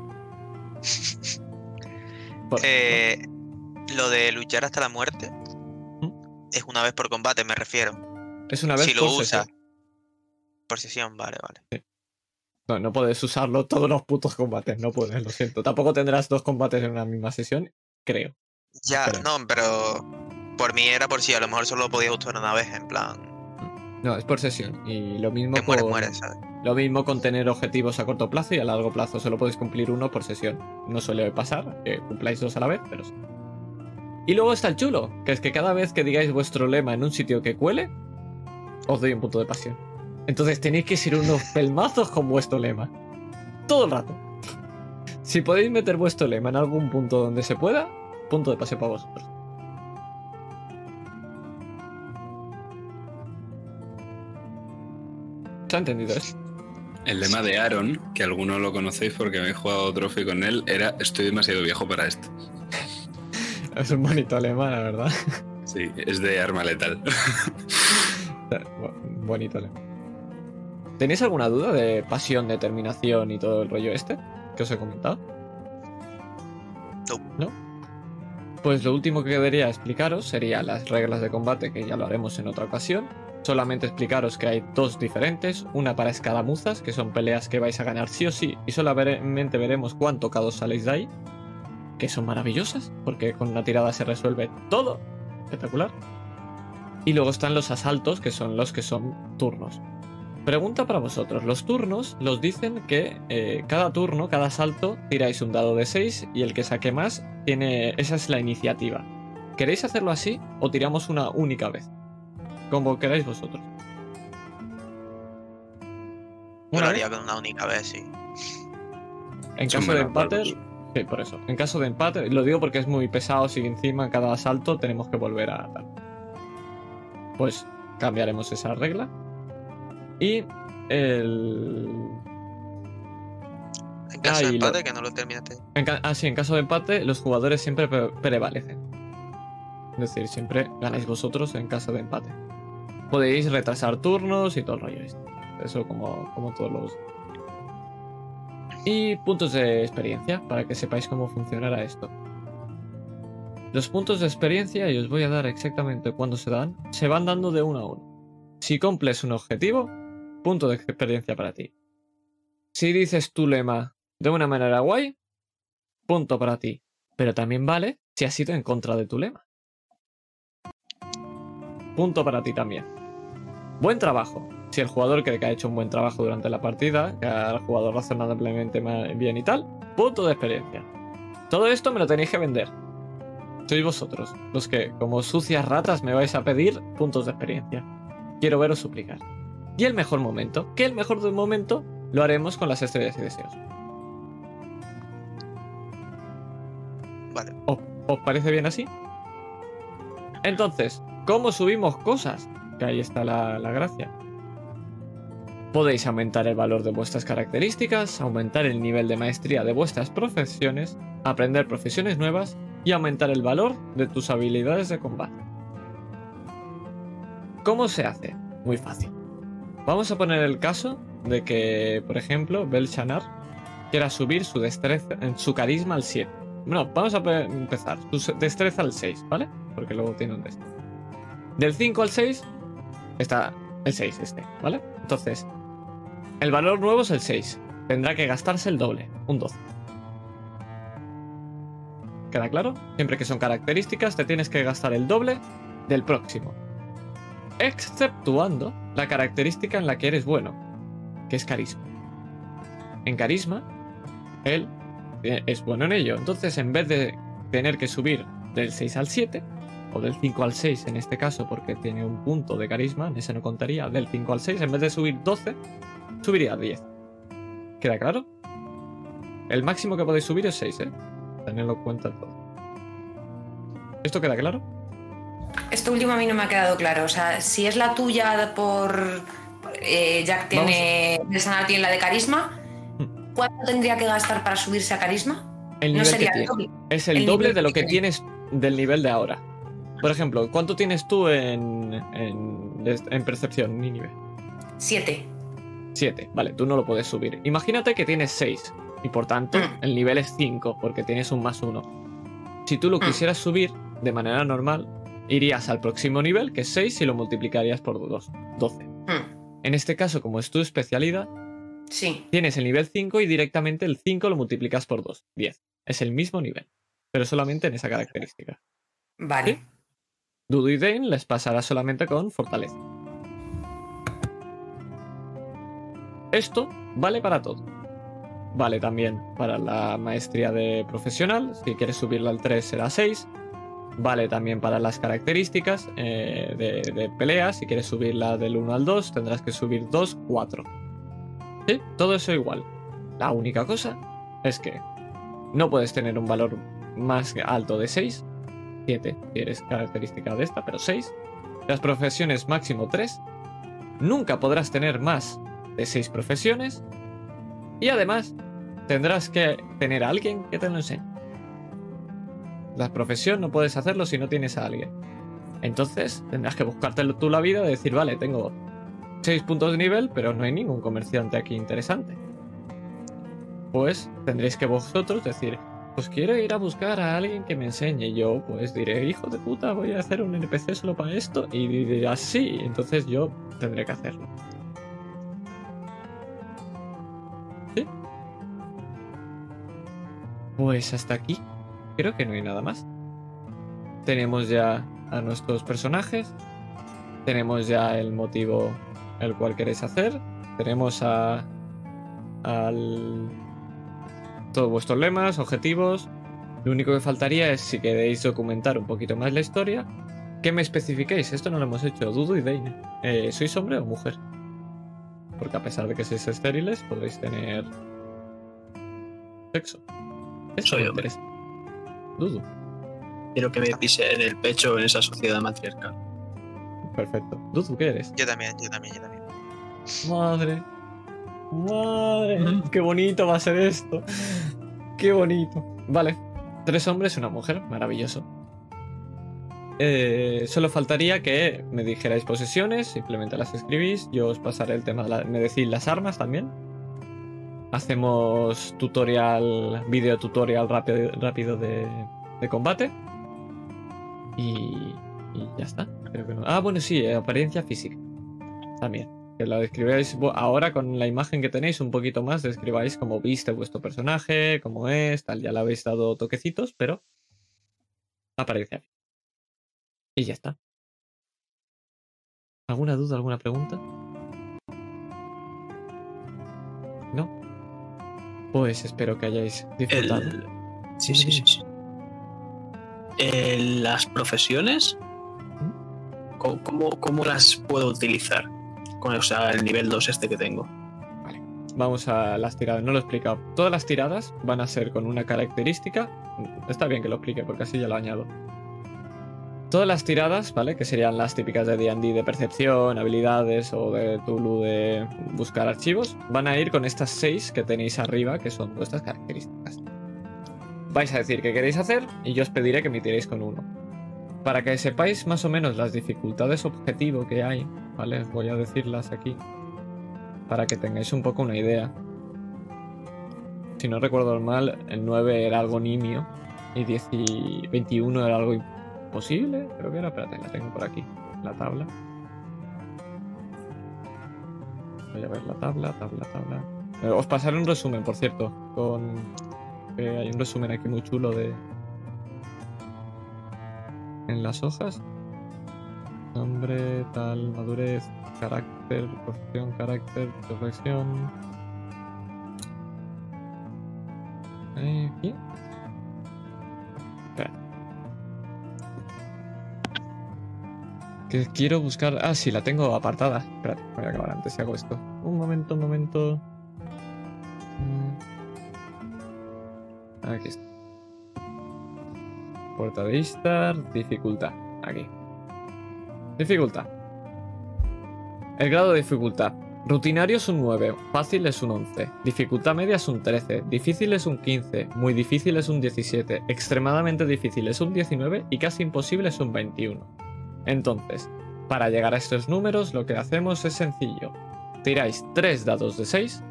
Por ejemplo. eh, lo de luchar hasta la muerte es una vez por combate, me refiero. es una vez si lo por usas. sesión. Por sesión, vale, vale. No, no puedes usarlo todos los putos combates, no puedes, lo siento. Tampoco tendrás dos combates en una misma sesión, creo. Ya, no, pero por mí era por si a lo mejor solo lo podía usar una vez, en plan, No, es por sesión. Y lo mismo que mueres, con, mueres, ¿sabes? Lo mismo con tener objetivos a corto plazo y a largo plazo. Solo podéis cumplir uno por sesión. No suele pasar que cumpláis dos a la vez, pero sí. Y luego está el chulo, que es que cada vez que digáis vuestro lema en un sitio que cuele, os doy un punto de pasión. Entonces tenéis que ser unos pelmazos con vuestro lema. Todo el rato. Si podéis meter vuestro lema en algún punto donde se pueda, punto de pasión para vosotros. ¿Se ha entendido esto? El lema de Aaron, que algunos lo conocéis porque me he jugado Trophy con él, era estoy demasiado viejo para esto. Es un bonito lema, la verdad. Sí, es de arma letal. Bonito lema. ¿Tenéis alguna duda de pasión, determinación y todo el rollo este que os he comentado? No. Pues lo último que debería explicaros serían las reglas de combate, que ya lo haremos en otra ocasión. Solamente explicaros que hay dos diferentes, una para escaramuzas, que son peleas que vais a ganar sí o sí, y solamente veremos cuán tocados saléis de ahí, que son maravillosas, porque con una tirada se resuelve todo. Espectacular. Y luego están los asaltos, que son los que son turnos. Pregunta para vosotros. Los turnos los dicen que eh, cada turno, cada asalto, tiráis un dado de 6 y el que saque más tiene. Esa es la iniciativa. ¿Queréis hacerlo así o tiramos una única vez? Como queráis vosotros. Yo lo haría con una única vez, sí. En Son caso de empate. Sí, por eso. En caso de empate, lo digo porque es muy pesado si encima en cada asalto tenemos que volver a tal. Pues cambiaremos esa regla. Y el. En caso Ah, de lo- empate, que no lo terminaste. Ca- ah, sí, en caso de empate, los jugadores siempre pre- prevalecen. Es decir, siempre ganáis vosotros en caso de empate. Podéis retrasar turnos y todo el rollo. este. Eso como, como todos los. Y puntos de experiencia, para que sepáis cómo funcionará esto. Los puntos de experiencia, y os voy a dar exactamente cuándo se dan, se van dando de uno a uno. Si cumples un objetivo, punto de experiencia para ti. Si dices tu lema de una manera guay, punto para ti. Pero también vale si has ido en contra de tu lema. Punto para ti también. Buen trabajo. Si el jugador cree que ha hecho un buen trabajo durante la partida, que ha jugado razonablemente bien y tal, punto de experiencia. Todo esto me lo tenéis que vender. Sois vosotros, los que, como sucias ratas, me vais a pedir puntos de experiencia. Quiero veros suplicar. Y el mejor momento, que el mejor del momento lo haremos con las estrellas y deseos. Vale. ¿Os parece bien así? Entonces, ¿cómo subimos cosas? Que ahí está la, la gracia. Podéis aumentar el valor de vuestras características, aumentar el nivel de maestría de vuestras profesiones, aprender profesiones nuevas y aumentar el valor de tus habilidades de combate. ¿Cómo se hace? Muy fácil. Vamos a poner el caso de que, por ejemplo, Belshanar quiera subir su destreza, su carisma al 7. No, vamos a pe- empezar. Su destreza al 6, ¿vale? Porque luego tiene un destreza. Del 5 al 6 está el 6 este, ¿vale? Entonces, el valor nuevo es el 6. Tendrá que gastarse el doble, un 12. ¿Queda claro? Siempre que son características, te tienes que gastar el doble del próximo. Exceptuando la característica en la que eres bueno, que es carisma. En carisma, él eh, es bueno en ello. Entonces, en vez de tener que subir del 6 al 7, o del 5 al 6 en este caso, porque tiene un punto de carisma, en ese no contaría, del 5 al 6, en vez de subir 12, subiría a 10. ¿Queda claro? El máximo que podéis subir es 6, ¿eh? Tenedlo en cuenta todo. ¿Esto queda claro? Esto último a mí no me ha quedado claro. O sea, si es la tuya por. eh, Jack tiene. El Sanar tiene la de carisma. ¿Cuánto tendría que gastar para subirse a carisma? El No nivel sería que el doble. Es el, el doble de lo que que tiene. tienes del nivel de ahora. Por ejemplo, ¿cuánto tienes tú en, en, en percepción ni nivel? Siete. 7. Vale, tú no lo puedes subir. Imagínate que tienes 6 y por tanto Mm. el nivel es 5 porque tienes un más 1. Si tú lo Mm. quisieras subir de manera normal, irías al próximo nivel, que es 6, y lo multiplicarías por 2, 12. Hmm, En este caso, como es tu especialidad, Sí. tienes el nivel 5 y directamente el 5 lo multiplicas por 2, 10. Es el mismo nivel, pero solamente en esa característica. Vale. Dudu y Dane les pasará solamente con fortaleza. Esto vale para todo. Vale también para la maestría de profesional. Si quieres subirla al 3 será 6. Vale también para las características eh, de, de pelea. Si quieres subirla del 1 al 2 tendrás que subir 2, 4. Sí, todo eso igual. La única cosa es que no puedes tener un valor más alto de 6. 7 si eres característica de esta, pero 6. Las profesiones máximo 3. Nunca podrás tener más de 6 profesiones. Y además, tendrás que tener a alguien que te lo enseñe. La profesión no puedes hacerlo si no tienes a alguien. Entonces tendrás que buscarte tú la vida de decir, vale, tengo 6 puntos de nivel, pero no hay ningún comerciante aquí interesante. Pues tendréis que vosotros decir, pues quiero ir a buscar a alguien que me enseñe. Y yo pues diré, hijo de puta, voy a hacer un NPC solo para esto. Y dirás, sí, entonces yo tendré que hacerlo. ¿Sí? Pues hasta aquí. Creo que no hay nada más. Tenemos ya a nuestros personajes. Tenemos ya el motivo el cual queréis hacer. Tenemos a. al. todos vuestros lemas, objetivos. Lo único que faltaría es si queréis documentar un poquito más la historia. Que me especifiquéis, esto no lo hemos hecho, Dudu y Dane. Eh, ¿Sois hombre o mujer? Porque a pesar de que sois estériles, podréis tener. sexo. Esto Soy me hombre. interesa. Dudu. Quiero que me pise en el pecho en esa sociedad matriarcal. Perfecto. Dudu, ¿qué eres? Yo también, yo también, yo también. Madre. Madre. Qué bonito va a ser esto. Qué bonito. Vale. Tres hombres y una mujer. Maravilloso. Eh, solo faltaría que me dijerais posesiones, simplemente las escribís, yo os pasaré el tema, de la- me decís las armas también. Hacemos tutorial, video tutorial rápido, rápido de, de combate. Y, y ya está. Creo que no. Ah, bueno, sí, apariencia física. También. Que la describáis ahora con la imagen que tenéis un poquito más, describáis cómo viste vuestro personaje, cómo es, tal, ya le habéis dado toquecitos, pero apariencia. Y ya está. ¿Alguna duda, alguna pregunta? Pues espero que hayáis disfrutado. El... Sí, sí, sí. sí. Las profesiones, ¿cómo, cómo, cómo las puedo utilizar? Con o sea, el nivel 2 este que tengo. Vamos a las tiradas, no lo he explicado. Todas las tiradas van a ser con una característica. Está bien que lo explique porque así ya lo añado. Todas las tiradas, ¿vale? Que serían las típicas de DD de percepción, habilidades o de Tulu de buscar archivos, van a ir con estas seis que tenéis arriba, que son vuestras características. Vais a decir qué queréis hacer y yo os pediré que me tiréis con uno. Para que sepáis más o menos las dificultades objetivo que hay, ¿vale? Voy a decirlas aquí para que tengáis un poco una idea. Si no recuerdo mal, el 9 era algo nimio y 10 y 21 era algo imposible. Creo que era, espérate, la tengo por aquí, la tabla. Voy a ver la tabla, tabla, tabla. Eh, os pasaré un resumen, por cierto, con... hay un resumen aquí muy chulo de... En las hojas. Nombre, tal, madurez, carácter, profesión, carácter, reflexión. Eh. Que quiero buscar. Ah, sí, la tengo apartada. Espérate, voy a acabar antes si hago esto. Un momento, un momento. Mm. Aquí está. Puerta de Istar, dificultad. Aquí. Dificultad. El grado de dificultad. Rutinario es un 9, fácil es un 11, dificultad media es un 13, difícil es un 15, muy difícil es un 17, extremadamente difícil es un 19 y casi imposible es un 21. Entonces, para llegar a estos números lo que hacemos es sencillo. Tiráis 3 dados de 6,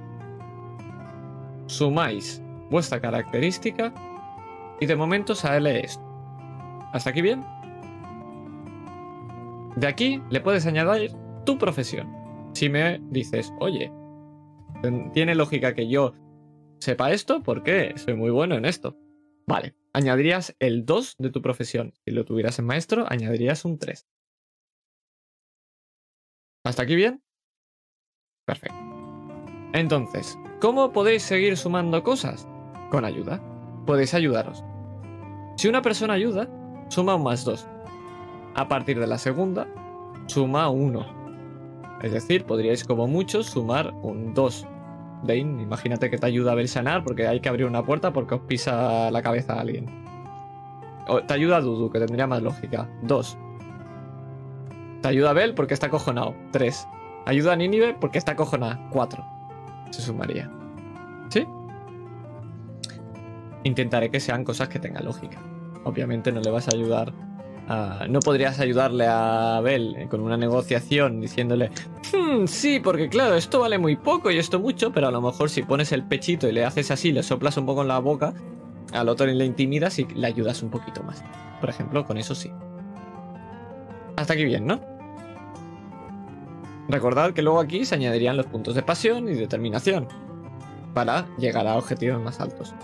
sumáis vuestra característica y de momento sale esto. ¿Hasta aquí bien? De aquí le puedes añadir tu profesión. Si me dices, oye, tiene lógica que yo sepa esto porque soy muy bueno en esto. Vale, añadirías el 2 de tu profesión. Si lo tuvieras en maestro, añadirías un 3. ¿Hasta aquí bien? Perfecto. Entonces, ¿cómo podéis seguir sumando cosas? Con ayuda. Podéis ayudaros. Si una persona ayuda, suma un más 2. A partir de la segunda, suma 1. Es decir, podríais como mucho sumar un 2. Dane, imagínate que te ayuda a ver sanar porque hay que abrir una puerta porque os pisa la cabeza a alguien. Te ayuda a Dudu, que tendría más lógica. 2. Te ayuda a Bel porque está acojonado. 3. Ayuda a Nínive porque está acojonada. 4. Se sumaría. ¿Sí? Intentaré que sean cosas que tengan lógica. Obviamente no le vas a ayudar Ah, no podrías ayudarle a Abel eh, con una negociación diciéndole, "Hmm, sí, porque claro, esto vale muy poco y esto mucho, pero a lo mejor si pones el pechito y le haces así, le soplas un poco en la boca, al otro le intimidas y le ayudas un poquito más. Por ejemplo, con eso sí. Hasta aquí bien, ¿no? Recordad que luego aquí se añadirían los puntos de pasión y determinación para llegar a objetivos más altos.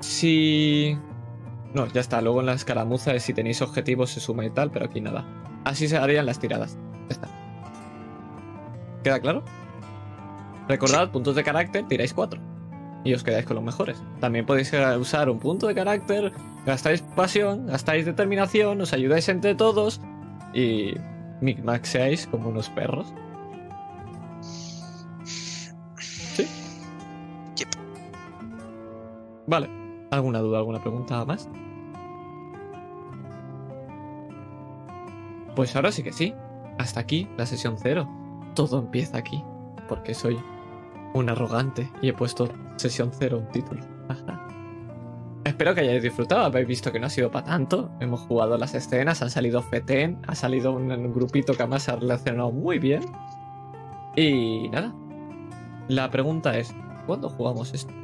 Si... No, ya está. Luego en la escaramuza, si tenéis objetivos, se suma y tal, pero aquí nada. Así se harían las tiradas. Ya está. ¿Queda claro? Recordad, puntos de carácter, tiráis 4. Y os quedáis con los mejores. También podéis eh, usar un punto de carácter, gastáis pasión, gastáis determinación, os ayudáis entre todos y micmaxeáis como unos perros. ¿Sí? Yep. Vale. ¿Alguna duda, alguna pregunta más? Pues ahora sí que sí. Hasta aquí la sesión cero. Todo empieza aquí. Porque soy un arrogante y he puesto sesión cero un título. Espero que hayáis disfrutado. Habéis visto que no ha sido para tanto. Hemos jugado las escenas, han salido Feten, ha salido un grupito que además se ha relacionado muy bien. Y nada. La pregunta es: ¿cuándo jugamos esto?